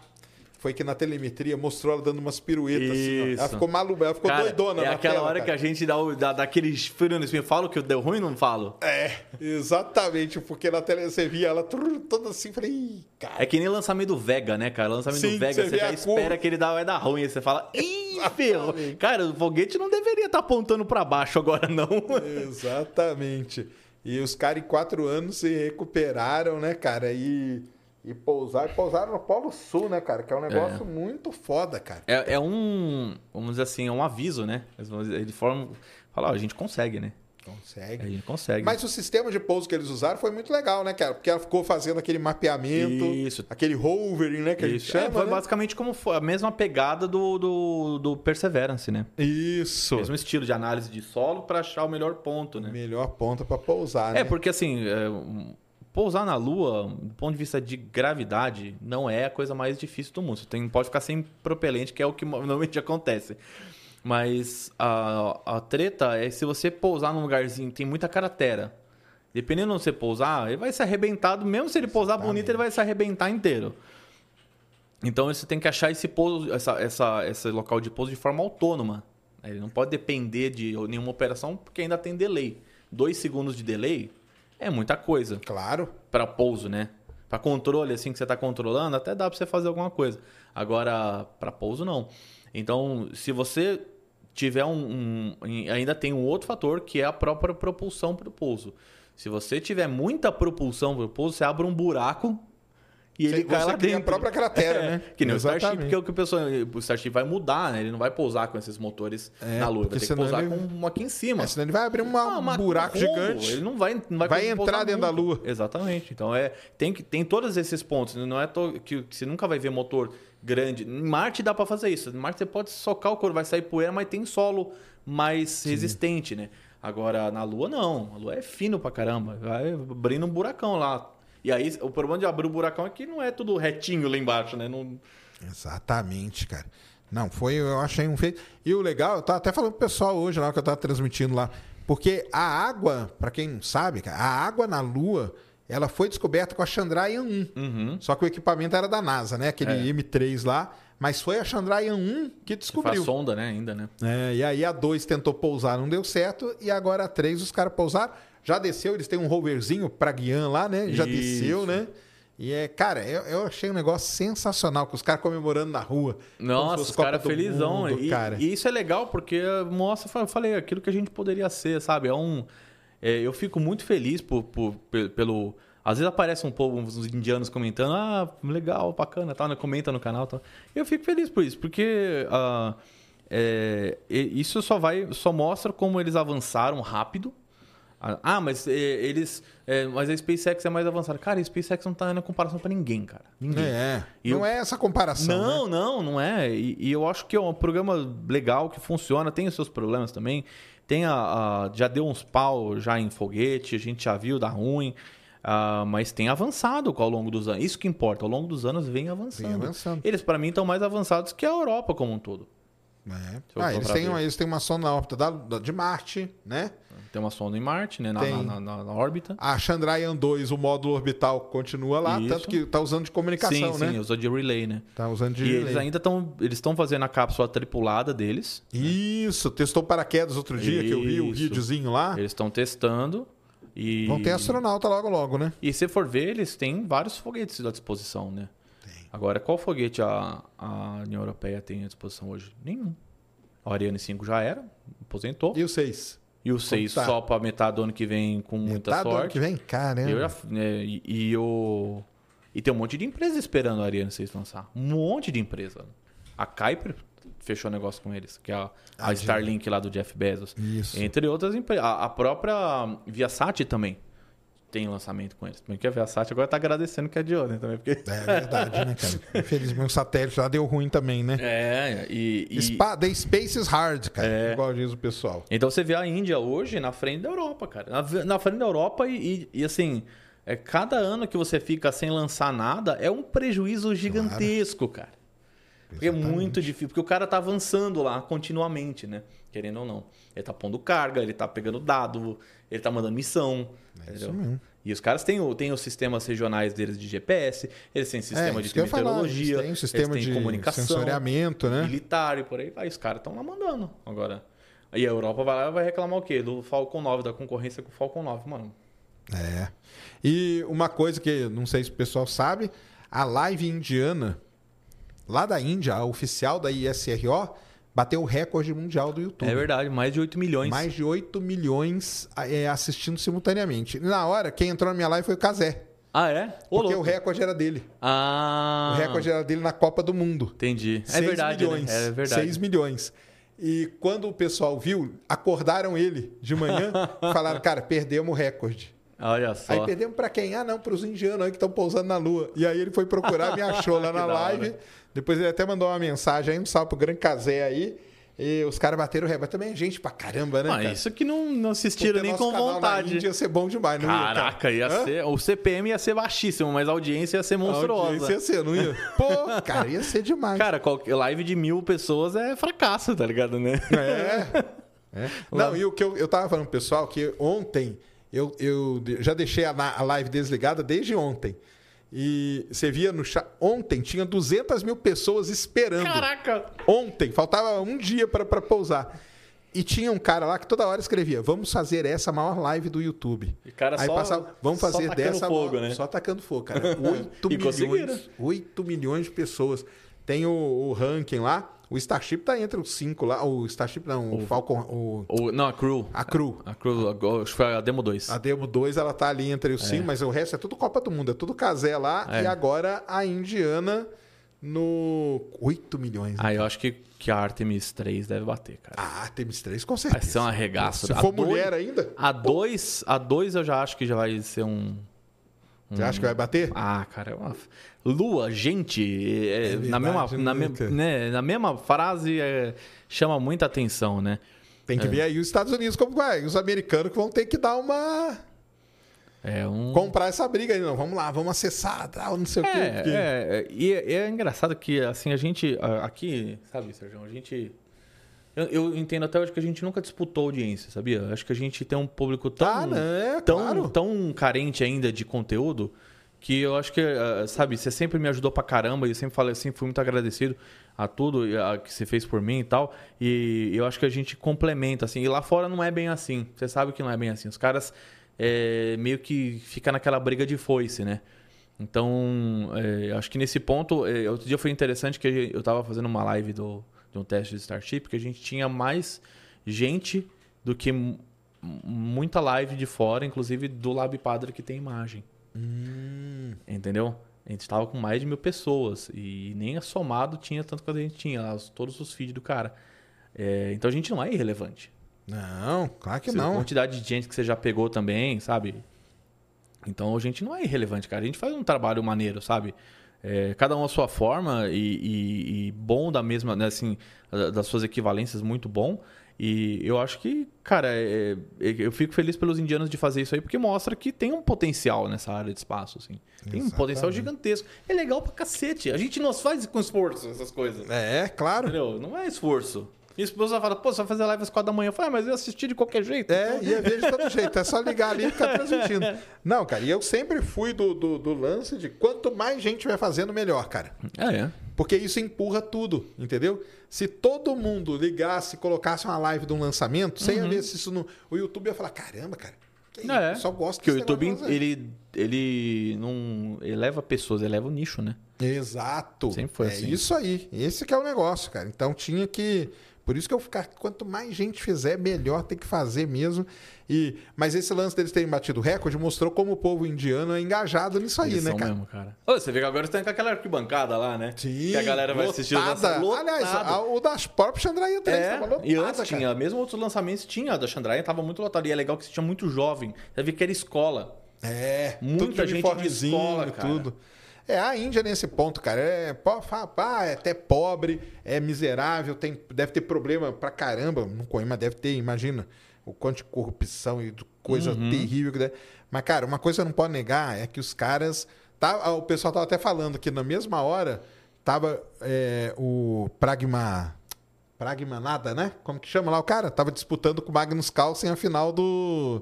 foi que na telemetria mostrou ela dando umas piruetas assim. Ela ficou maluca, ela ficou Cara, doidona é na aquela tela, hora cara. que a gente dá, o, dá, dá aqueles no espinho. Falo que deu ruim não falo? É, exatamente, porque na tele você via ela trrr, toda assim, falei, cara. É que nem lançamento do Vega, né, cara? Lançamento Sim, do Vega, você você, já espera curva. que ele dá, vai dar ruim. Aí você fala, ih. Exatamente. Cara, o foguete não deveria estar apontando pra baixo agora, não. Exatamente. E os caras em quatro anos se recuperaram, né, cara? E E pousar, e pousaram no Polo Sul, né, cara? Que é um negócio muito foda, cara. É, é um, vamos dizer assim, é um aviso, né? Eles De forma, falar, ó, a gente consegue, né? A Consegue. gente consegue. Mas o sistema de pouso que eles usaram foi muito legal, né, cara? Porque ela ficou fazendo aquele mapeamento, Isso. aquele hovering, né, que a gente Isso. É, chama, foi né? basicamente como foi a mesma pegada do, do, do Perseverance, né? Isso. Mesmo estilo de análise de solo para achar o melhor ponto, né? Melhor ponta pra pousar, né? É, porque assim, é, pousar na Lua, do ponto de vista de gravidade, não é a coisa mais difícil do mundo. Você tem, pode ficar sem propelente, que é o que normalmente acontece. Mas a, a treta é se você pousar num lugarzinho que tem muita cratera. Dependendo de onde você pousar, ele vai se arrebentar. Mesmo se ele pousar bonito, ele vai se arrebentar inteiro. Então você tem que achar esse pouso, essa, essa, esse local de pouso de forma autônoma. Ele não pode depender de nenhuma operação, porque ainda tem delay. Dois segundos de delay é muita coisa Claro. para pouso, né? Para controle, assim que você está controlando, até dá para você fazer alguma coisa. Agora, para pouso, não. Então, se você tiver um, um- Ainda tem um outro fator que é a própria propulsão para o pouso. Se você tiver muita propulsão para o pouso, você abre um buraco e ele Você- cai você lá cria a dentro. própria cratera, É, né? Que nem o Starship, Exatamente. porque o que o pessoal, o Starship vai mudar, né? Ele não vai pousar com esses motores É, na Lua, vai ter que pousar ele- com um aqui em cima. É, senão ele vai abrir uma- Ah, um buraco rombo. gigante. Ele não vai, não vai, Vai entrar dentro da nunca. Lua. Exatamente. Então é tem que tem todos esses pontos. Não é to- que, que você nunca vai ver motor grande. Em Marte dá para fazer isso. Em Marte você pode socar o couro, vai sair poeira, mas tem solo mais resistente, né? Agora na Lua não. A Lua é fino pra caramba. Vai abrindo um buracão lá. E aí o problema de abrir o buracão é que não é tudo retinho lá embaixo, né? Não, Exatamente, cara. Não, foi, eu achei um feito. E o legal, eu tava até falando pro pessoal hoje lá que eu tava transmitindo lá, porque a água, pra quem não sabe, cara, a água na Lua, ela foi descoberta com a Chandrayaan 1. Uhum. Só que o equipamento era da NASA, né? Aquele É. M3 lá, mas foi a Chandrayaan 1 que faz descobriu. sonda, né? Ainda, né? É, e aí a 2 tentou pousar, não deu certo, e agora a 3 os caras pousaram. Já desceu, eles têm um roverzinho pra Guian lá, né? Já Isso. desceu, né? E é, cara, eu, eu achei um negócio sensacional, com os caras comemorando na rua. Nossa, os caras felizão. Mundo, e, cara. e isso é legal porque mostra, eu falei, aquilo que a gente poderia ser, sabe? É um. é, eu fico muito feliz por, por- pe- pelo. Às vezes aparece um povo, uns indianos comentando, ah, legal, bacana, tal, né? comenta no canal, tal. Eu fico feliz por isso, porque ah, é, isso só vai, só mostra como eles avançaram rápido. Ah, mas é, eles, é, mas a SpaceX é mais avançada. Cara, a SpaceX não tá na comparação pra ninguém, cara. Ninguém. É, E não é essa comparação, Não, né? não, não é. E, e eu acho que é um programa legal, que funciona, tem os seus problemas também. Tem a, a- já deu uns pau já em foguete, a gente já viu, dá ruim. ah, mas tem avançado ao longo dos anos. Isso que importa, ao longo dos anos vem avançando. Vem avançando. Eles, para mim, estão mais avançados que a Europa como um todo. É. Ah, eles têm, eles têm uma sonda na órbita da, da- de Marte, né? Tem uma sonda em Marte, né? Na, Tem. na- na- na órbita. A Chandrayaan 2, o módulo orbital continua lá, Isso. tanto que tá usando de comunicação, sim, né? sim, usou de relay, né? Tá usando de E eles relay. ainda estão eles estão fazendo a cápsula tripulada deles. Isso, testou paraquedas outro dia, que eu vi o Isso. videozinho lá. Eles estão testando. E... Vão ter astronauta logo, logo, né? E se for ver, eles têm vários foguetes à disposição, né? Agora, qual foguete a, a União Europeia tem à disposição hoje? Nenhum. O Ariane 5 já era, aposentou. E o 6? E o 6 tá? só para metade do ano que vem com muita Metade do ano sorte. que vem? Caramba. Eu já, né, e, e o... e tem um monte de empresa esperando o Ariane 6 lançar. Um monte de empresa. A Kuiper fechou negócio com eles, que é a, a Ah, Starlink lá do Jeff Bezos. Isso. Entre outras empresas. A, a própria Viasat também tem lançamento com eles. Porque a Viasat agora tá agradecendo que é de ontem também. Porque... É verdade, né, cara? Infelizmente o satélite lá deu ruim também, né? É, e... e- Spa, the space is hard, cara. É. Igual diz o pessoal. Então você vê a Índia hoje na frente da Europa, cara. Na, na frente da Europa e, e- e, assim, é, cada ano que você fica sem lançar nada é um prejuízo gigantesco, cara. Porque é muito difícil, porque o cara tá avançando lá continuamente, né? Querendo ou não. Ele tá pondo carga, ele tá pegando dado, ele tá mandando missão. É isso mesmo. E os caras têm, têm os sistemas regionais deles de GPS, eles têm sistema É, de falar, meteorologia, eles têm sistema eles têm de comunicação, sensoriamento, né? militar e por aí vai. Os caras estão lá mandando agora. Aí a Europa vai lá e vai reclamar o quê? Do Falcon 9, da concorrência com o Falcon 9, mano. É. E uma coisa que não sei se o pessoal sabe, a live indiana, lá da Índia, a oficial da ISRO, bateu o recorde mundial do YouTube. É verdade, mais de 8 milhões. Mais de 8 milhões é, assistindo simultaneamente. Na hora, quem entrou na minha live foi o Kazé. Ah, é? Ô, Porque o louco. recorde era dele. Ah. O recorde era dele na Copa do Mundo. Entendi. É 6 verdade, né? milhões. É verdade. 6 milhões. E quando o pessoal viu, acordaram ele de manhã e falaram, cara, perdemos o recorde. Olha só. Aí perdemos pra quem? Ah, não, pros indianos aí que estão pousando na lua. E aí ele foi procurar, me achou lá na live. Depois ele até mandou uma mensagem aí, um salve pro Gran Casé aí. E os caras bateram o. Mas também é gente pra caramba, né, Ah, cara? isso que não, não assistiram nem com vontade. Índia ia ser bom demais, não ia, cara? Caraca, ia ser. O CPM ia ser baixíssimo, mas a audiência ia ser A monstruosa. audiência ia ser, não ia? Pô, cara, ia ser demais. Cara, qualquer live de mil pessoas é fracasso, tá ligado, né? É. É. Não, e o que eu, eu tava falando pro pessoal que ontem eu, eu já deixei a, a live desligada desde ontem. E você via no chat. Ontem tinha 200 mil pessoas esperando. Caraca! Ontem, faltava um dia para pousar. E tinha um cara lá que toda hora escrevia: Vamos fazer essa maior live do YouTube. E cara Aí só- passava, vamos só fazer tacando dessa fogo, maior- né? Só tacando fogo, cara. 8 E conseguiram. milhões, 8 milhões de pessoas. Tem o, o ranking lá. O Starship tá entre os cinco lá. O Starship não, o, Falcon. O, Ou, não, a Crew. a Crew. A Crew, a- acho que foi a Demo 2. A Demo 2, ela tá ali entre os cinco, mas o resto é tudo Copa do Mundo, é tudo Casé lá. É. E agora a Indiana no 8 milhões. Ah, eu acho que, que a Artemis 3 deve bater, cara. Ah, Artemis 3, com Vai certeza. ser um arregaço. Se A for dois- mulher ainda, A 2 a dois eu já acho que já vai ser um. você acha que vai bater? Ah, cara, é uma... Lua, gente, é- É na, mesma, verdade, na, né, me- né, na mesma frase é, chama muita atenção, né? Tem que ver aí os Estados Unidos como vai. Os americanos que vão ter que dar uma. É um. comprar essa briga aí. Não, vamos lá, vamos acessar, tal, não sei o quê. É, porque- é, é, e é, é engraçado que, assim, a gente, aqui, sabe, Sérgio, a gente... Eu, eu entendo até hoje que a gente nunca disputou audiência, sabia? Acho que a gente tem um público tão, Tá, né? tão, Claro. tão carente ainda de conteúdo que eu acho que, ah, sabe, você sempre me ajudou pra caramba e eu sempre falei assim, fui muito agradecido a tudo ah, que você fez por mim e tal. E eu acho que a gente complementa, assim. E lá fora não é bem assim. Você sabe que não é bem assim. Os caras é, meio que fica naquela briga de foice, né? Então, é, acho que nesse ponto, é, outro dia foi interessante que eu estava fazendo uma live do, de um teste de Starship, que a gente tinha mais gente do que mu- muita live de fora, inclusive do Lab Padre que tem imagem. Entendeu? A gente estava com mais de mil pessoas e nem a somado tinha tanto quanto a gente tinha, lá, os- todos os feeds do cara. É, então a gente não é irrelevante. Não, claro que A não. quantidade de gente que você já pegou também, sabe? Então a gente não é irrelevante, cara. A gente faz um trabalho maneiro, sabe? É, cada um a sua forma e, e- e bom da mesma, né, assim, da- das suas equivalências, muito bom. E eu acho que, cara, é- é- eu fico feliz pelos indianos de fazer isso aí, porque mostra que tem um potencial nessa área de espaço, assim. Tem um potencial gigantesco. É legal pra cacete. A gente não faz com esforço essas coisas. É, claro. Entendeu? Não é esforço. E as pessoas falam, pô, você vai fazer live às quatro da manhã. Eu falei, ah, mas eu assisti de qualquer jeito. É, então- ia ver de todo jeito. É só ligar ali e ficar transmitindo. Não, cara, e eu sempre fui do, do, do lance de quanto mais gente vai fazendo, melhor, cara. É, é. Porque isso empurra tudo, entendeu? Se todo mundo ligasse, colocasse uma live de um lançamento, você ia ver se isso no. O YouTube ia falar: caramba, cara. Que isso? É, Só gosto Porque o YouTube, negócio aí." ele, ele não eleva pessoas, eleva o nicho, né? Exato. Sempre foi é assim. isso aí. Esse que é o negócio, cara. Então tinha que. Por isso que eu ficar. Quanto mais gente fizer, melhor tem que fazer mesmo. E, mas esse lance deles terem batido recorde mostrou como o povo indiano é engajado nisso aí, Eles né, são cara? mesmo, cara. Ô, você vê que agora estão com aquela arquibancada lá, né? Sim, Que a galera vai assistir os lotada. lançamentos. Aliás, Lotado. a- o das próprias Chandrayaan 3 É, tava lotada, e antes cara. tinha, mesmo outros lançamentos tinha, a da Chandrayaan tava muito lotada. E é legal que você tinha muito jovem. Você vê que era escola. É, Muita tudo de gente de escola, cara. tudo. É, a Índia nesse ponto, cara, é, é até pobre, é miserável, tem, deve ter problema pra caramba, não conheço, mas deve ter, imagina, o quanto de corrupção e coisa Uhum. terrível que deve. Mas, cara, uma coisa que não pode negar é que os caras. Tá, o pessoal tava até falando que na mesma hora tava é, o Pragma. Pragma nada, né? Como que chama lá o cara? Tava disputando com o Magnus Carlsen a final do,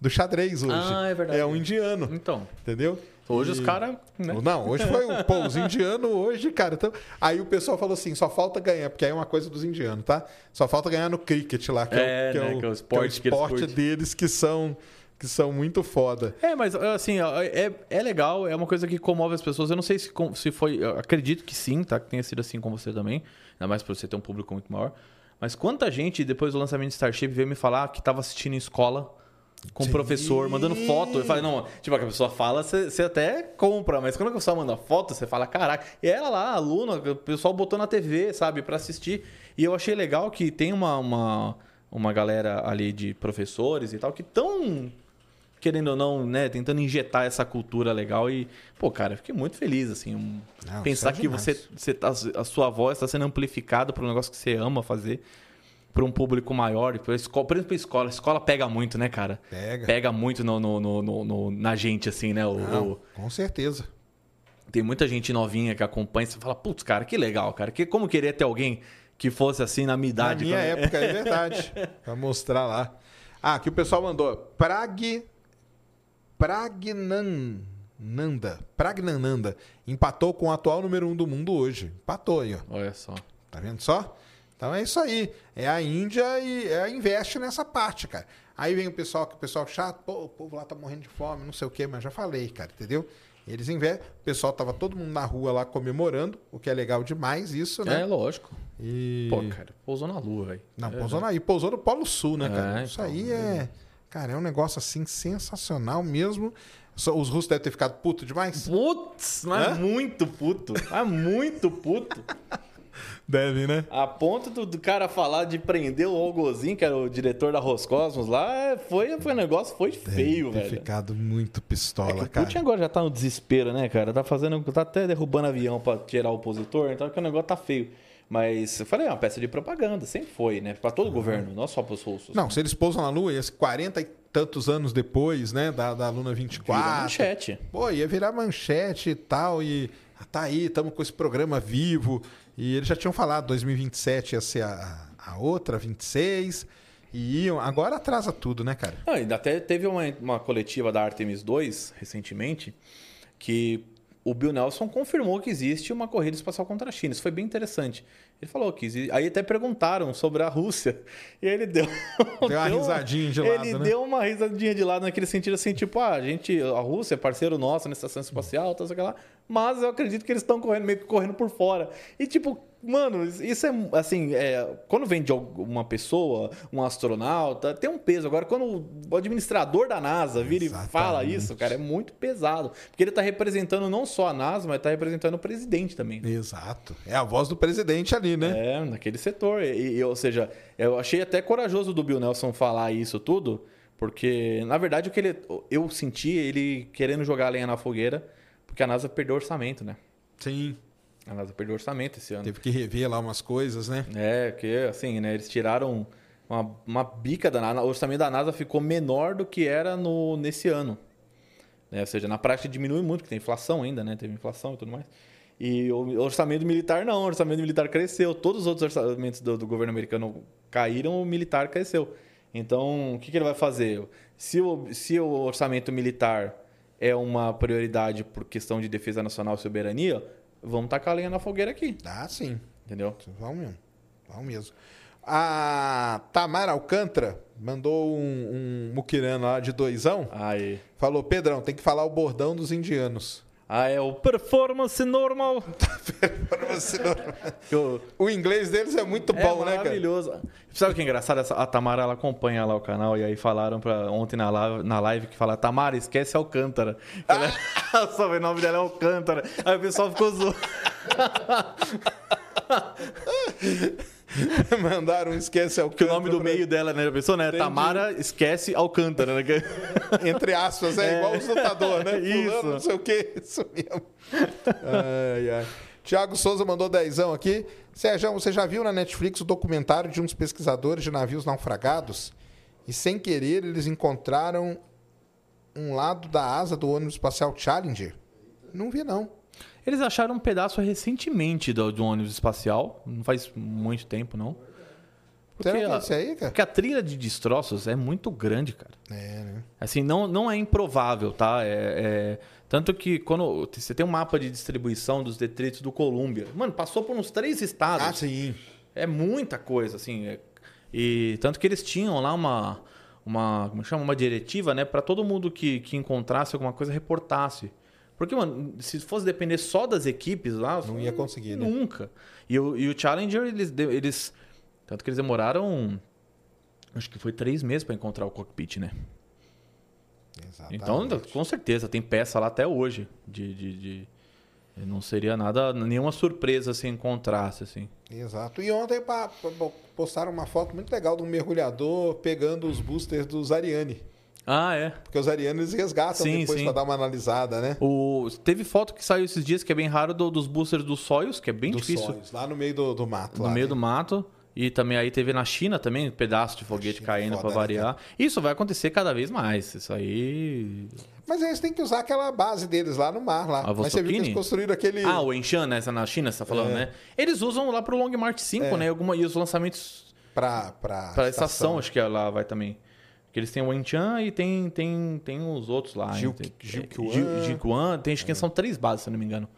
do xadrez hoje. Ah, é verdade. É um indiano, Então, entendeu? Hoje os caras, né? Não, hoje foi o pô, os indianos hoje, cara. Então, aí o pessoal falou assim: só falta ganhar, porque aí é uma coisa dos indianos, tá? Só falta ganhar no cricket lá, que é, É, o, que é né, o, que é o que esporte que eles esporte curtem. deles que são, que são muito foda. É, mas assim, é, é legal, é uma coisa que comove as pessoas. Eu não sei se, se foi. acredito que sim, tá? Que tenha sido assim com você também. Ainda mais por você ter um público muito maior. Mas quanta gente, depois do lançamento de Starship, veio me falar que tava assistindo em escola. Com o professor, mandando foto. Eu falei, não, tipo, a pessoa fala, você até compra, mas quando a pessoa manda foto, você fala, caraca. E ela lá, aluna, o pessoal botou na TV, sabe, pra assistir. E eu achei legal que tem uma, uma, uma galera ali de professores e tal que estão, querendo ou não, né, tentando injetar essa cultura legal. E, pô, cara, eu fiquei muito feliz, assim. um- Não, pensar é que demais. você, você tá, a sua voz está sendo amplificada por um negócio que você ama fazer. Para um público maior, por escola, por exemplo, a escola. A escola pega muito, né, cara? Pega. Pega muito no, no- no- no- na gente, assim, né? O- Não, o- com certeza. tem muita gente novinha que acompanha e você fala, putz, cara, que legal, cara. Que, como queria ter alguém que fosse assim na minha Na idade. minha quando- época, é verdade. Pra mostrar lá. Ah, aqui o pessoal mandou. Prag... Pragnananda. Pragnananda. Empatou com o atual número um do mundo hoje. Empatou aí, ó. Olha só. Tá vendo só? Então é isso aí. É a Índia e é, investe nessa parte, cara. Aí vem o pessoal, que o pessoal chato, pô, o povo lá tá morrendo de fome, não sei o quê, mas já falei, cara, entendeu? Eles investem. O pessoal tava todo mundo na rua lá comemorando, o que é legal demais isso, né? É, lógico. E... Pô, cara, pousou na lua, velho. Não, É, pousou, na, e pousou no Polo Sul, né, cara? É, Isso então, aí é. Cara, é um negócio assim sensacional mesmo. Os russos devem ter ficado puto demais. Putz, mas Hã? muito puto. Mas muito puto. Deve, né? A ponto do, do cara falar de prender o Algozin, que era o diretor da Roscosmos lá, foi, foi um negócio, foi feio, Deve ter velho. ficado muito É que pistola, o cara. Putin agora já tá no desespero, né, cara? Tá fazendo. Tá até derrubando avião pra tirar o opositor, então que o negócio tá feio. Mas eu falei, é uma peça de propaganda, sempre foi, né? Pra todo o governo, não só pros russos. Não, se eles pousam na Lua, ia ser 40 e tantos anos depois, né, da, da Luna Vira 24. manchete. Pô, ia virar manchete e tal, e tá aí, estamos com esse programa vivo. E eles já tinham falado, 2027 ia ser a, a outra, 26. E iam. Agora atrasa tudo, né, cara? Não, ainda até teve uma, uma coletiva da Artemis 2, recentemente, que o Bill Nelson confirmou que existe uma corrida espacial contra a China. Isso foi bem interessante. Ele falou que. Aí até perguntaram sobre a Rússia. E ele deu. Deu uma risadinha de lado, Ele né? deu uma risadinha de lado naquele sentido assim, tipo, ah, a gente, a Rússia é parceiro nosso na estação espacial, tal, sei lá. Mas eu acredito que eles estão correndo, meio que correndo por fora. E tipo, mano, isso é assim, é, quando vem de uma pessoa, um astronauta, tem um peso. Agora, quando o administrador da NASA vira Exatamente. e fala isso, cara, é muito pesado. Porque ele tá representando não só a NASA, mas tá representando o presidente também. Exato. É a voz do presidente ali, né? É, naquele setor. E, e, ou seja, eu achei até corajoso do Bill Nelson falar isso tudo, porque, na verdade, o que ele, eu senti ele querendo jogar a lenha na fogueira, porque a NASA perdeu orçamento, né? Sim. A NASA perdeu orçamento esse ano. Teve que rever lá umas coisas, né? É, que assim, né? Eles tiraram uma, uma bica da NASA. O orçamento da NASA ficou menor do que era no, nesse ano. Né? Ou seja, na prática diminui muito, porque tem inflação ainda, né? Teve inflação e tudo mais. E o orçamento militar não, o orçamento militar cresceu. Todos os outros orçamentos do, do governo americano caíram, o militar cresceu. Então, o que, que ele vai fazer? Se o, se o orçamento militar é uma prioridade por questão de defesa nacional e soberania, vamos tacar a lenha na fogueira aqui, Ah, sim. entendeu? Vão mesmo. Vão mesmo. A Tamara Alcântara mandou um, um muquirano lá de doisão. Aí. Falou, Pedrão, tem que falar o bordão dos indianos. Ah, é o performance normal. Você não- Que o- inglês deles é muito é bom, né, cara? maravilhoso. Sabe o que é engraçado? Essa- a Tamara ela acompanha lá o canal e aí falaram pra, ontem na live, na live que fala Tamara, esquece Alcântara. Ela, o sobrenome dela é Alcântara. Aí o pessoal ficou zoando. Mandaram um esquece ao Que o nome do meio dela, né? A pessoa, né? Entendi. Tamara, esquece Alcântara. Né? Entre aspas, é, É. igual os lutadores, né? Isso. Fulano, não sei o quê. Isso mesmo. ai, ai. Tiago Souza mandou dezão aqui. Sérgio, você já viu na Netflix o documentário de uns pesquisadores de navios naufragados? E sem querer eles encontraram um lado da asa do ônibus espacial Challenger? Não vi, não. Eles acharam um pedaço recentemente do, do ônibus espacial. Não faz muito tempo, não. Será que é a- aí? Porque a trilha de destroços é muito grande, cara. É, né? Assim, não, não é improvável, tá? É, é- Tanto que quando você tem um mapa de distribuição dos detritos do Colômbia, mano, passou por uns três estados. Ah, sim. É muita coisa, assim. é- E tanto que eles tinham lá uma, uma como chama, uma diretiva, né, para todo mundo que, que encontrasse alguma coisa reportasse. Porque, mano, se fosse depender só das equipes lá, Não ia conseguir, né? nunca. E o, e o Challenger, eles, eles, tanto que eles demoraram, acho que foi três meses para encontrar o cockpit, né? Exatamente. Então, com certeza, tem peça lá até hoje. De, de, de- Não seria nada, nenhuma surpresa se encontrasse, assim. Exato. E ontem postaram uma foto muito legal de um mergulhador pegando os boosters dos Ariane. Ah, é. Porque os Ariane eles resgatam Sim, depois para dar uma analisada, né? O... Teve foto que saiu esses dias que é bem raro do- dos boosters do Soyuz, que é bem Dos difícil. sonhos, lá no meio do, do mato. No lá, meio né? do mato. E também aí teve na China também, um pedaço de foguete China, caindo pra né, variar. Isso vai acontecer cada vez mais. Isso aí. Mas eles têm que usar aquela base deles lá no mar. lá. Mas você viu que eles construíram aquele... Ah, o Enchan, né? Essa na China, você tá falando, É. né? Eles usam lá pro Long March 5, né? Alguma... E os lançamentos Pra, pra, pra estação, acho que lá vai também. Porque eles têm o Enchan e tem, tem, tem os outros lá. Tem-. Gil- Gilquan. Tem, acho que são três bases, se não me engano.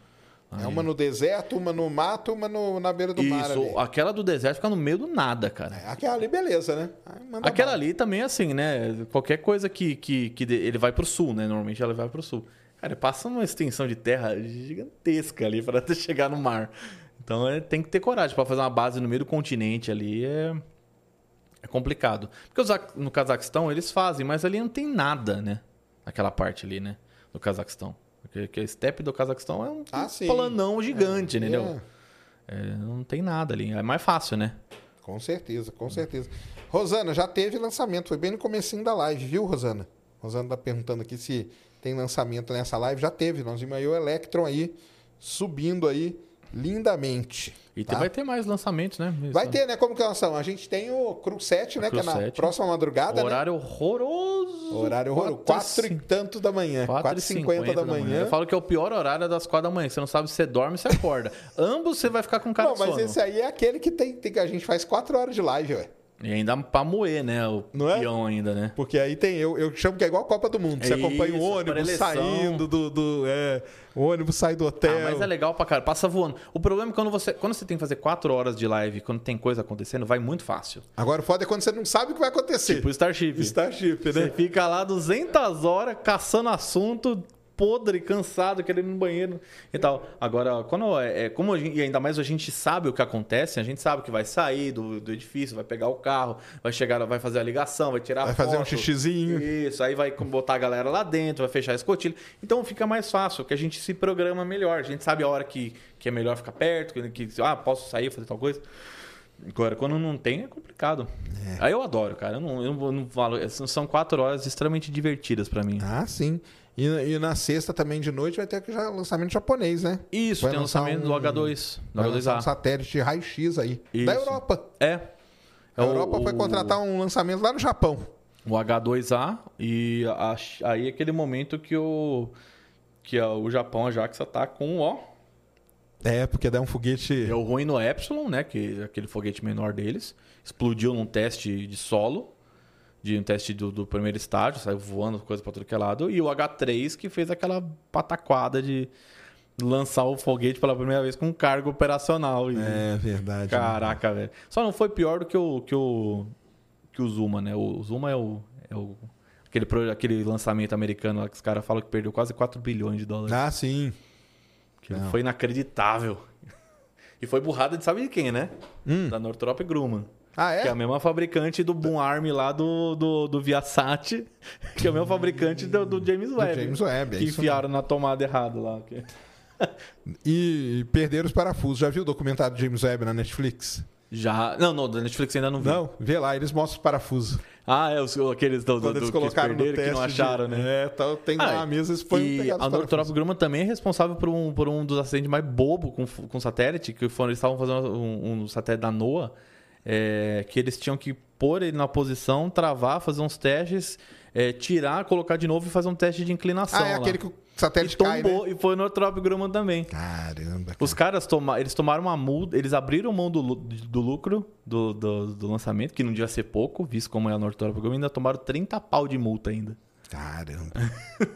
É uma no deserto, uma no mato, uma no, na beira do mar ali. Isso, aquela do deserto fica no meio do nada, cara. É, aquela ali, beleza, né? Aí Aquela ali também, assim, né? Qualquer coisa que, que, que ele vai pro sul, né? Normalmente ela vai pro sul. Cara, passa uma extensão de terra gigantesca ali para chegar no mar. Então é, tem que ter coragem para fazer uma base no meio do continente ali. É, é complicado. Porque no Cazaquistão eles fazem, mas ali não tem nada, né? Naquela parte ali, né? Do Cazaquistão. Porque, porque a steppe do Cazaquistão é um Ah, planão gigante, É, entendeu? É, não tem nada ali. É mais fácil, né? Com certeza, com certeza. Rosana, já teve lançamento, foi bem no comecinho da live, viu, Rosana? Rosana tá perguntando aqui se tem lançamento nessa live. Já teve, nós vimos aí o Electron aí, subindo aí lindamente. E tá? vai ter mais lançamentos, né? Vai ter, né? Como que nós estamos? A gente tem o Cru 7, né? Cru que é na 7. próxima madrugada, né? Horário horroroso. Horário horroroso. Quatro e tanto da manhã. 4h50 da manhã. Eu falo que é o pior horário é das 4 da manhã. Você não sabe se você dorme ou se acorda. Ambos você vai ficar com cara Não, mas sono. esse aí é aquele que tem, tem que a gente faz 4 horas de live, ué. E ainda pra moer, né? O Não é? peão ainda, né? Porque aí tem, eu, eu chamo que é igual a Copa do Mundo. Você É acompanha o ônibus saindo do. do é, o ônibus sai do hotel. Ah, mas é legal pra cara. Passa voando. O problema é quando você, quando você tem que fazer 4 horas de live, quando tem coisa acontecendo, vai muito fácil. Agora o foda é quando você não sabe o que vai acontecer. Tipo Starship. Starship, Você né? fica lá 200 horas caçando assunto, podre, cansado, querendo ir no banheiro e tal. Agora, quando é, é- como gente- e ainda mais a gente sabe o que acontece, a gente sabe que vai sair do, do edifício, vai pegar o carro, vai chegar, vai fazer a ligação, vai tirar Vai foto. fazer um xixizinho. Isso, aí vai botar a galera lá dentro, vai fechar a escotilha. Então fica mais fácil, que a gente se programa melhor. A gente sabe a hora que, que é melhor ficar perto, que, que ah, posso sair, fazer tal coisa. Agora, quando não tem, é complicado. Aí eu adoro, cara. Eu não, eu não, não falo. São quatro horas extremamente divertidas pra mim. Ah, sim. E, e na sexta também de noite vai ter que já lançamento japonês, né? Isso, Vai tem o lançamento um- do H2. Do Vai lançar um H2A. satélite raio-x aí. Isso. Da Europa. É. A Europa foi contratar um lançamento lá no Japão. o H2A e a- aí é aquele momento que o que a- o Japão, a JAXA, tá com ó, É, porque dá um foguete. deu ruim no Epsilon, né, que é aquele foguete menor deles, explodiu num teste de solo, de um teste do, do primeiro estágio, saiu voando coisa para todo que é lado, e o H3 que fez aquela pataquada de lançar o foguete pela primeira vez com carga operacional. E, É verdade. Caraca, velho. Só não foi pior do que o que o que o Zuma, né? O Zuma é o, é o aquele aquele lançamento americano lá que os caras falam que perdeu quase 4 bilhões de dólares. Ah, sim. que não. foi inacreditável. E foi burrada de sabe de quem, né? Hum. Da Northrop Grumman. Ah, é? Que é a mesma fabricante do Boom Arm lá do, do, do Viasat, que é o mesmo fabricante do, do James Do Webb. James Webb, é que enfiaram na tomada errada lá. que- E perderam os parafusos. Já viu o documentário de James Webb na Netflix? Já. Não, não, da Netflix ainda não vi. Não, vê lá, eles mostram os parafusos. Ah, é os, aqueles do, do, Quando eles do que eles colocaram no perderam que não acharam, de... né? É, tá, tem lá Ah, a mesa, eles põem E a parafusos. Grumman também é responsável por um, por um dos acidentes mais bobo com, com satélite, que foram, eles estavam fazendo um, um satélite da NOAA, é, que eles tinham que pôr ele na posição, travar, fazer uns testes, é, tirar, colocar de novo e fazer um teste de inclinação. Ah, é lá. aquele que o e satélite cai, tombou, né? e foi no Northrop Grumman também. Caramba. Os caras toma, eles tomaram uma multa, eles abriram mão do, do lucro do, do, do lançamento, que não devia ser pouco, visto como é a Northrop Grumman, ainda tomaram 30 pau de multa ainda. Caramba.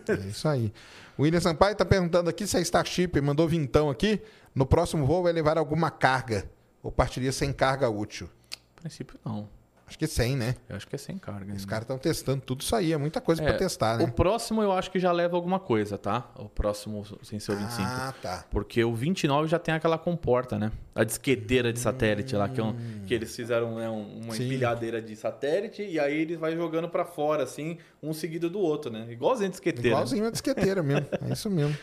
é isso aí. O William Sampaio tá perguntando aqui se a Starship mandou vintão aqui. No próximo voo vai levar alguma carga. Ou partiria sem carga útil. Princípio, não. Acho que 100, né? Eu acho que é sem carga. Os ainda. caras estão testando tudo isso aí. É muita coisa É, pra testar, né? O próximo eu acho que já leva alguma coisa, tá? O próximo sem ser o 25. Ah, tá. Porque o 29 já tem aquela comporta, né? A disqueteira de satélite lá, que, é um- Hum. que eles fizeram né, um- uma Sim. empilhadeira de satélite e aí ele vai jogando pra fora, assim, um seguido do outro, né? Igualzinho a disqueteira. Igualzinho a disqueteira mesmo. É isso mesmo.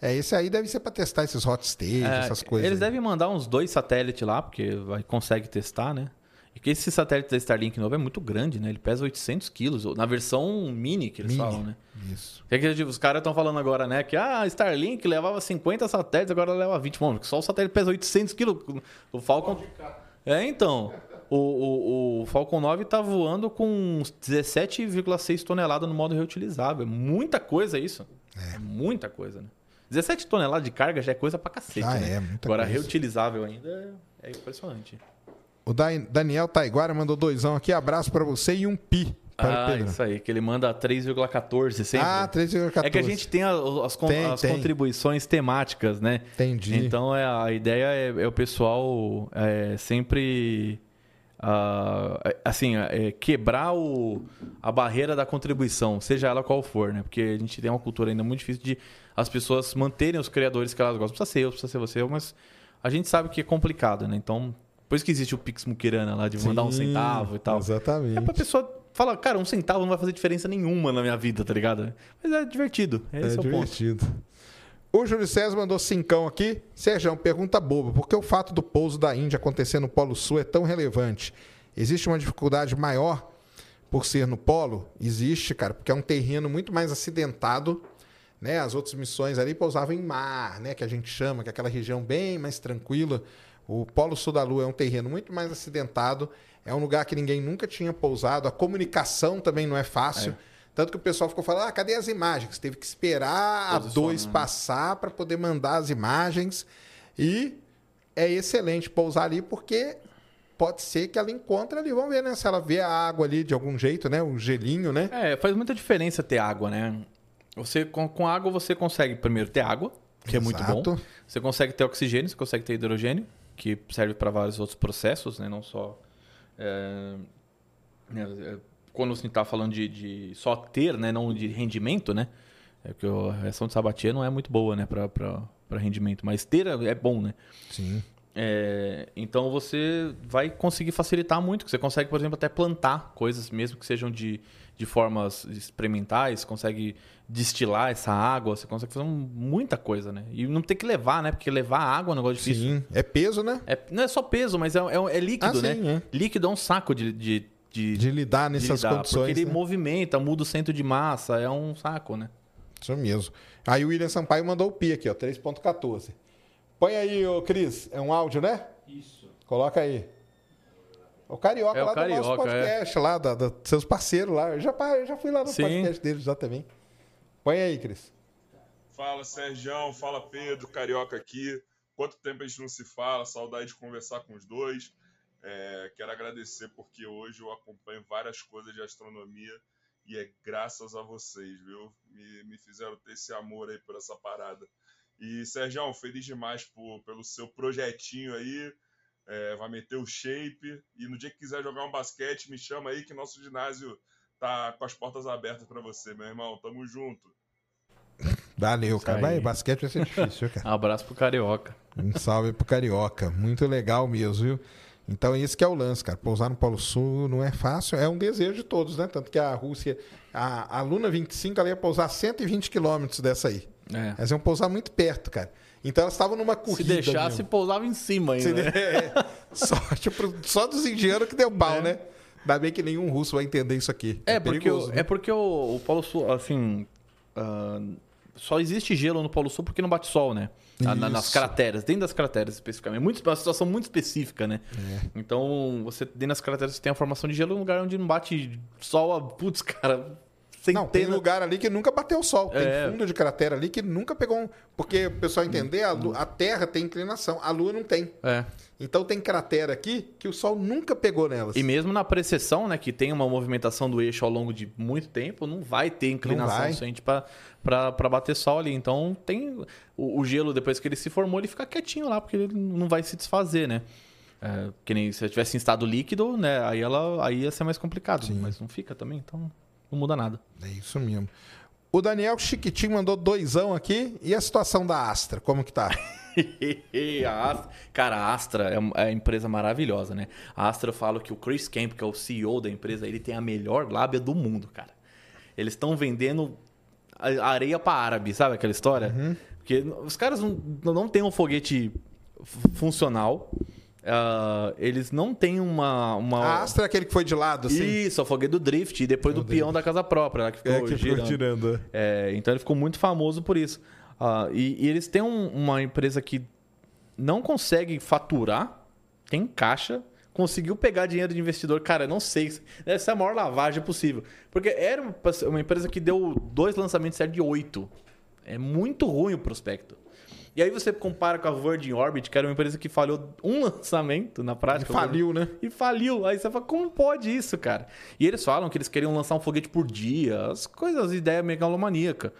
É, esse aí deve ser pra testar esses hot stage, É, essas coisas. Eles aí. devem mandar uns dois satélites lá, porque vai, consegue testar, né? E que esse satélite da Starlink novo é muito grande, né? Ele pesa 800 quilos, na versão mini que eles Mini. falam, né? Isso. É que os caras estão falando agora, né? Que ah, a Starlink levava 50 satélites, agora leva 20. Mano, só o satélite pesa 800 quilos. O Falcon. É, então. O, o, o Falcon 9 tá voando com uns 17,6 toneladas no modo reutilizável. É muita coisa isso. É. Muita coisa, né? 17 toneladas de carga já é coisa pra cacete. Já né? é, muita Agora, coisa. reutilizável ainda é impressionante. O Da- Daniel Taiguara mandou doisão aqui. Abraço pra você e um pi para o Ah, Pedro. isso aí, que ele manda 3,14 sempre. Ah, 3,14. É que a gente tem as, con- Tem, as tem. contribuições temáticas, né? Entendi. Então é, a ideia é, é o pessoal é, sempre é, assim é, quebrar o, a barreira da contribuição, seja ela qual for, né? Porque a gente tem uma cultura ainda muito difícil de as pessoas manterem os criadores que elas gostam. Precisa ser eu, precisa ser você, mas a gente sabe que é complicado, né? Então, por isso que existe o Pix Muquirana lá de mandar um Sim, centavo e tal. Exatamente. É pra pessoa falar, cara, um centavo não vai fazer diferença nenhuma na minha vida, tá ligado? Mas é divertido. Esse é, é o ponto. divertido. O Júlio César mandou cincão aqui. Sérgio, pergunta boba. Por que o fato do pouso da Índia acontecer no Polo Sul é tão relevante? Existe uma dificuldade maior por ser no Polo? Existe, cara, porque é um terreno muito mais acidentado. Né? As outras missões ali pousavam em mar, né? que a gente chama, que é aquela região bem mais tranquila. O Polo Sul da Lua é um terreno muito mais acidentado. É um lugar que ninguém nunca tinha pousado. A comunicação também não é fácil. Tanto que o pessoal ficou falando, ah, cadê as imagens? Teve que esperar a dois passar para poder mandar as imagens. E é excelente pousar ali, porque pode ser que ela encontre ali. Vamos ver, né? Se ela vê a água ali de algum jeito, né? O gelinho, né? É, faz muita diferença ter água, né? Você, com, com água você consegue primeiro ter água, que é muito bom. Exato. Você consegue ter oxigênio, você consegue ter hidrogênio, que serve para vários outros processos, né? Não só. é, né, é, quando você está falando de, de só ter, né? Não de rendimento, né? É que a reação de Sabatier não é muito boa, né? Para rendimento. Mas ter é bom, né? Sim. É, então você vai conseguir facilitar muito. Você consegue, por exemplo, até plantar coisas, mesmo que sejam de, de formas experimentais, consegue destilar essa água, você consegue fazer muita coisa, né? E não ter que levar, né? Porque levar água é um negócio difícil. Sim. É peso, né? É, não é só peso, mas é, é, é líquido, Ah, né? sim, é. Líquido é um saco de, de, de, De lidar de nessas lidar, condições. Porque ele né? movimenta, muda o centro de massa, é um saco, né? Isso mesmo. Aí o William Sampaio mandou o pi aqui, ó, 3.14. Põe aí, ô Cris. É um áudio, né? Isso. Coloca aí. O Carioca É o lá do nosso Carioca, podcast, lá, da, da- seus parceiros lá. Eu já, eu já fui lá no Sim. podcast deles já também. Põe aí, Cris. Fala, Sergião. Fala, Pedro. Carioca aqui. Quanto tempo a gente não se fala? Saudade de conversar com os dois. É, quero agradecer porque hoje eu acompanho várias coisas de astronomia e é graças a vocês, viu? Me, me fizeram ter esse amor aí por essa parada. E, Sergião, feliz demais por, pelo seu projetinho aí. É, vai meter o shape. E no dia que quiser jogar um basquete, me chama aí que nosso ginásio tá com as portas abertas para você, meu irmão. Tamo junto. Valeu, cara. Vai, basquete vai ser difícil, cara. Um abraço pro Carioca. Um salve pro Carioca. Muito legal mesmo, viu? Então, esse que é o lance, cara. Pousar no Polo Sul não é fácil. É um desejo de todos, né? Tanto que a Rússia... A, a Luna 25, ela ia pousar 120 quilômetros dessa aí. É. Elas iam pousar muito perto, cara. Então, elas estavam numa Se corrida deixasse, mesmo. pousava em cima ainda. Se né? de- é, só, tipo, só dos indianos que deu pau, É. né? Ainda bem que nenhum russo vai entender isso aqui. É, porque, perigoso, o, né? é porque o, o Polo Sul, assim. ah, só existe gelo no Polo Sul porque não bate sol, né? Na- na- nas crateras, dentro das crateras especificamente. Muito, uma situação muito específica, né? É. Então, você dentro das crateras você tem a formação de gelo num lugar onde não bate sol, a- putz, cara. Não, tem lugar ali que nunca bateu sol. Tem É. fundo de cratera ali que nunca pegou um. Porque, o pessoal entender, a, Hum. lu- a Terra tem inclinação, a Lua não tem. É. Então tem cratera aqui que o Sol nunca pegou nelas. E mesmo na precessão, né, que tem uma movimentação do eixo ao longo de muito tempo, não vai ter inclinação vai. suficiente para bater sol ali. Então tem o, o gelo depois que ele se formou, ele fica quietinho lá porque ele não vai se desfazer, né? É, que nem se tivesse em estado líquido, né? Aí ela aí ia ser mais complicado. Sim. Mas não fica também, então não muda nada. É isso mesmo. O Daniel Chiquitinho mandou doisão aqui. E a situação da Astra, como que tá? a Astra, cara, a Astra é uma é empresa maravilhosa, né? A Astra, eu falo que o Chris Camp, que é o CEO da empresa, ele tem a melhor lábia do mundo, cara. Eles estão vendendo a- areia para árabe, sabe aquela história? Porque os caras não, não têm um foguete funcional. Ah, eles não têm uma. uma... A Astra é aquele que foi de lado, assim. Isso, é o foguete do Drift, e depois do peão da casa própria, lá que ficou É, que ficou girando. tirando. É, então ele ficou muito famoso por isso. Ah, e, e eles têm um- uma empresa que não consegue faturar, tem caixa, conseguiu pegar dinheiro de investidor. Cara, eu não sei. Deve ser a maior lavagem possível. Porque era uma- empresa que deu dois lançamentos de oito. É muito ruim o prospecto. E aí você compara com a Virgin Orbit, que era uma empresa que falhou um lançamento na E prática. faliu, né? E faliu. Aí você fala, como pode isso, cara? E eles falam que eles queriam lançar um foguete por dia, as coisas, as ideias megalomaníacas.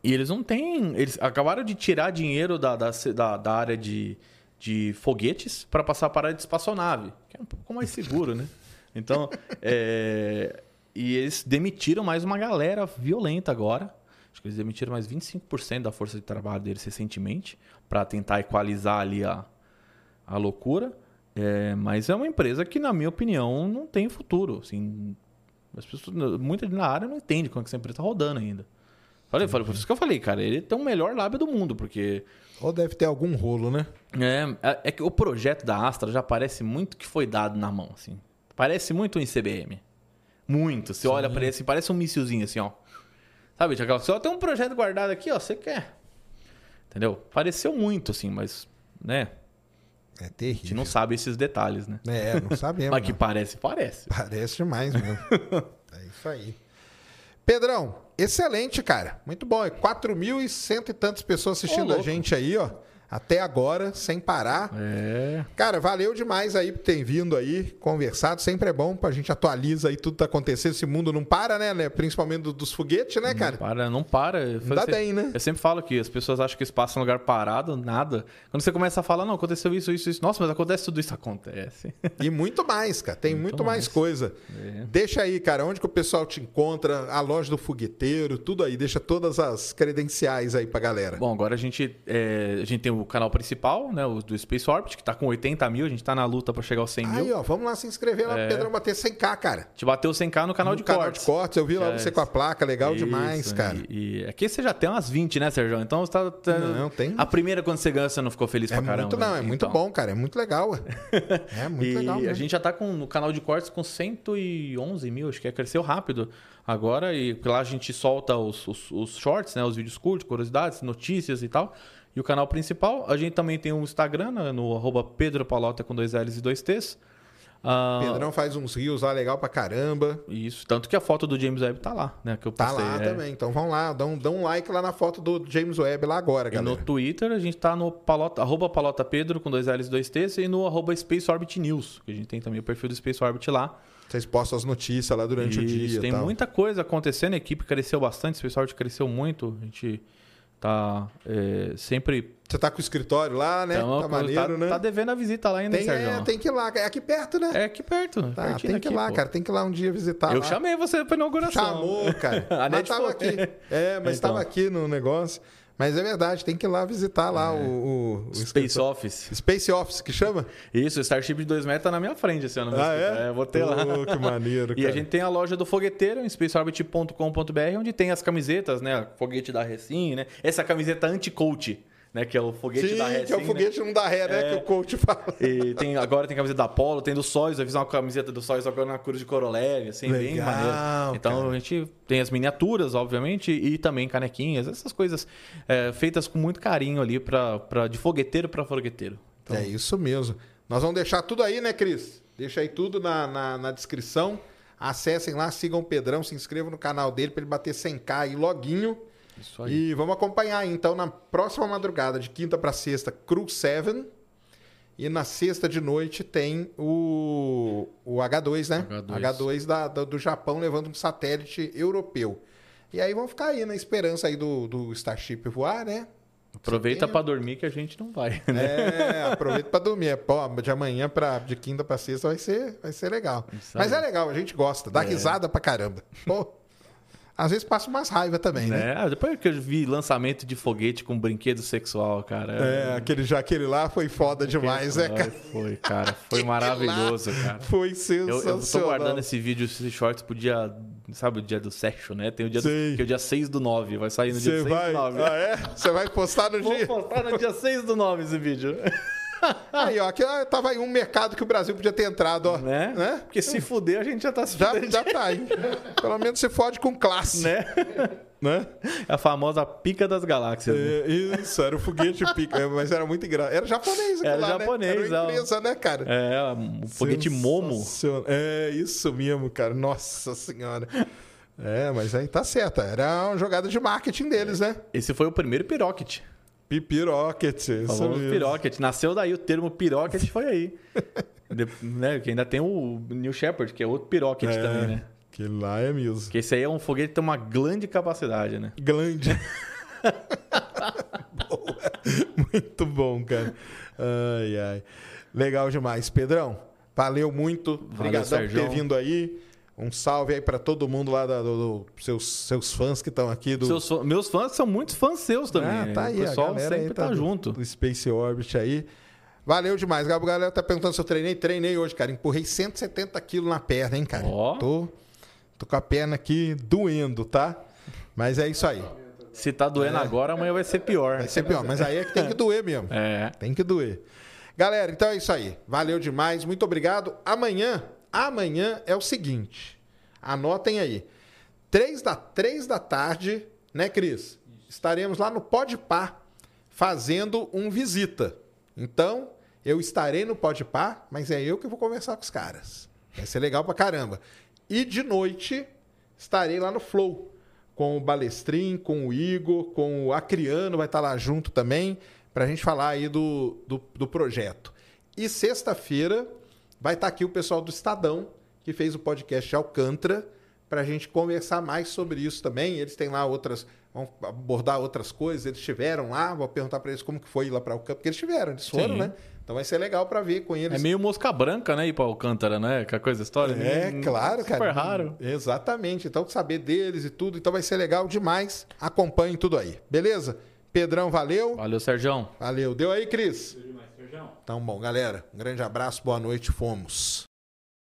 E eles não têm. Eles acabaram de tirar dinheiro da, da, da, da área de, de foguetes para passar para a área de espaçonave, que é um pouco mais seguro, né? Então, é, e eles demitiram mais uma galera violenta agora. Acho que eles demitiram mais 25% da força de trabalho deles recentemente para tentar equalizar ali a, a loucura. É, mas é uma empresa que, na minha opinião, não tem futuro. Assim, as pessoas, muita gente na área não entende como é que essa empresa está rodando ainda. Falei, falei, por isso que eu falei, cara, ele tem o melhor lábio do mundo, porque Ou deve ter algum rolo, né? é, é- é que o projeto da Astra já parece muito que foi dado na mão, assim. Parece muito um ICBM. Muito. Você olha pra ele assim, parece um missilzinho assim, ó. Sabe, aquela só tem um projeto guardado aqui, ó, você quer. Entendeu? Pareceu muito, assim, mas, né? É A gente terrível. não sabe esses detalhes, né? É, não sabemos. Mas que não. parece, parece. Parece demais mesmo. é isso aí. Pedrão, excelente, cara. Muito bom. É 4.100 e tantas pessoas assistindo Ô, a gente aí, ó. Até agora, sem parar. É. Cara, valeu demais aí por ter vindo aí, conversado. Sempre é bom, a gente atualiza aí tudo que tá acontecendo. Esse mundo não para, né? né? Principalmente do- dos foguetes, né, cara? Não para, não para. Não dá bem, né? Eu sempre falo que as pessoas acham que espaço é um lugar parado, nada. Quando você começa a falar, não, aconteceu isso, isso, isso. Nossa, mas acontece tudo isso. Acontece. E muito mais, cara. Tem muito, Muito mais, mais. coisa. É. Deixa aí, cara, onde que o pessoal te encontra, a loja do fogueteiro, tudo aí. Deixa todas as credenciais aí pra galera. Bom, agora a gente, é, a gente tem o canal principal, né, o do Space Orbit, que tá com 80 mil, a gente tá na luta pra chegar aos 100 mil. Aí, ó, vamos lá se inscrever lá É. pro Pedrão bater 100k, cara. A gente bateu 100k no canal no de canal cortes. de cortes. Eu vi lá É, você com a placa, legal Isso, demais, cara. E, e aqui você já tem umas 20, né, Sérgio? Então você tá, tá- Não, tem- A primeira quando você ganha, você não ficou feliz É pra caramba. muito, não, é né? muito Então. bom, cara. É muito legal. É muito e legal. a mesmo. gente já tá com, no canal de cortes com 111 mil, acho que é, cresceu rápido agora. E lá a gente solta os, os, os shorts, né? Os vídeos curtos, curiosidades, notícias e tal. E o canal principal, a gente também tem um Instagram, né, no arroba Pedro Palota com dois L's e dois T's. Ah, Pedrão faz uns rios lá legal pra caramba. Isso, tanto que a foto do James Webb tá lá, né? Que eu Tá postei. lá é. também. Então vão lá, dão, dão um like lá na foto do James Webb lá agora, E no galera. Twitter a gente tá no palota, arroba palota Pedro com dois L's e dois T's e no arroba Space Orbit News, que a gente tem também o perfil do Space Orbit lá. Vocês postam as notícias lá durante o Isso, dia. e tem muita coisa acontecendo, a equipe cresceu bastante, o Space Orbit cresceu muito, a gente tá é, sempre... Você tá com o escritório lá, né? Então, tá maneiro, tá, né? tá devendo a visita lá ainda, tem, Sérgio? é, tem que ir lá. É aqui perto, né? É aqui perto. tá, pertinho tem que ir lá, pô. cara. Tem que ir lá um dia visitar Eu lá. chamei você pra inauguração. Chamou, cara. A mas tava foi. aqui. É, mas Então. tava aqui no negócio. Mas é verdade, tem que ir lá visitar lá o, o, o Space. Office. Space Office, que chama? Isso, o Starship de 2 metros tá na minha frente esse ano. Ah, é? eu vou ter lá. Ô, que maneiro, E cara. a gente tem a loja do fogueteiro, em spaceorbit.com.br, onde tem as camisetas, né? Foguete da Recim, né? Essa camiseta anti-coach, né? Que é o foguete Sim, da Recim. que é o né? foguete não dá ré, né? É. Que o coach fala. E tem, agora tem camiseta da Apollo, tem do Sóis, eu fiz uma camiseta do Sóis agora na Cruz de Korolev, assim, bem Legal, maneiro. Então cara. a gente tem as miniaturas, obviamente, e também canequinhas, essas coisas é, feitas com muito carinho ali pra, pra, de fogueteiro para fogueteiro. Então, É isso mesmo. Nós vamos deixar tudo aí, né, Cris? Deixa aí tudo na, na, na descrição. Acessem lá, sigam o Pedrão, se inscrevam no canal dele para ele bater 100k aí loguinho. Isso aí. E vamos acompanhar então, na próxima madrugada, de quinta para sexta, Crew 7. E na sexta de noite tem o, o H2, né? H2. H2 da, da- do Japão levando um satélite europeu. E aí vão ficar aí na esperança aí do, do Starship voar, né? Aproveita pra dormir que a gente não vai, né? É, aproveita pra dormir. Pô, de amanhã pra, de quinta pra sexta vai ser, vai ser legal. Mas é legal, a gente gosta, dá É. risada pra caramba. Pô, às vezes passa umas raiva também, né? né? Depois que eu vi lançamento de foguete com brinquedo sexual, cara. É, aquele, já aquele lá foi foda demais, né, cara? Foi, cara. Foi maravilhoso, cara. Foi Eu, sensacional. eu tô guardando esse vídeo, esses shorts pro dia. Sabe o dia do sexo, né? Tem o dia do, que é o dia 6 do 9. Vai sair no dia Você 6 vai, do 9. ah, é? Você vai postar no Vou dia? postar no dia 6 do 9 esse vídeo. Aí, ó, aqui ó, tava aí um mercado que o Brasil podia ter entrado, ó. Né? Né? Porque se fuder, a gente já tá se Já, fudendo. já tá aí. Pelo menos você fode com classe, Né? né? A famosa pica das galáxias. né? É, isso, era o foguete pica, é, mas era muito engraçado. Era japonês Era lá, japonês, né? Era uma ó. empresa, né, cara? É, o foguete Momo. É, isso mesmo, cara. Nossa senhora. É, mas aí tá certo. Era uma jogada de marketing deles, né? Esse foi o primeiro Pirocket. Pipi Rocket, isso Falamos mesmo. Pirocket. Nasceu daí o termo Pirocket foi aí. De- né, que ainda tem o New Shepard, que é outro Pirocket É, também, né? Que lá é mesmo. Que esse aí é um foguete que tem uma grande capacidade, né? Glande. Boa. Muito bom, cara. Ai, ai. Legal demais. Pedrão, valeu muito. Obrigadão por ter vindo aí. Um salve aí pra todo mundo lá, da, do, do- seus, seus fãs que estão aqui do. Seus meus fãs são muitos fãs seus também. Ah, né? tá aí, o pessoal galera aí sempre tá, do- junto. Do Space Orbit aí. Valeu demais. A galera tá perguntando se eu treinei. Treinei hoje, cara. Empurrei 170 quilos na perna, hein, cara. Ó. Tô, tô com a perna aqui doendo, tá? Mas é isso aí. Se tá doendo agora, amanhã vai ser pior. Vai ser pior, mas aí é que tem que doer mesmo. É. Tem que doer. Galera, então é isso aí. Valeu demais, muito obrigado. Amanhã, amanhã é o seguinte. Anotem aí. Três da, três da tarde, né, Cris? Estaremos lá no Podpah fazendo um visita. Então, eu estarei no Podpah, mas é eu que vou conversar com os caras. Vai ser legal pra caramba. E de noite, estarei lá no Flow. Com o Balestrin, com o Igor, com o Acriano, vai estar lá junto também, pra gente falar aí do, do, do projeto. E sexta-feira vai estar aqui o pessoal do Estadão, que fez o podcast Alcântara, pra gente conversar mais sobre isso também. Eles têm lá outras. Vão abordar outras coisas. Eles estiveram lá, vou perguntar pra eles como que foi ir lá pra Alcântara, porque eles tiveram, eles foram, Sim. né? Então vai ser legal pra ver com eles. É meio mosca branca, né? Ir pra Alcântara, né? Que a coisa história. É, claro, super cara. raro. Exatamente. Então, saber deles e tudo. Então, vai ser legal demais. Acompanhem tudo aí. Beleza? Pedrão, valeu. Valeu, Serjão. Valeu. Deu aí, Cris? Demais, Serjão. Então, bom, galera. Um grande abraço, boa noite. Fomos.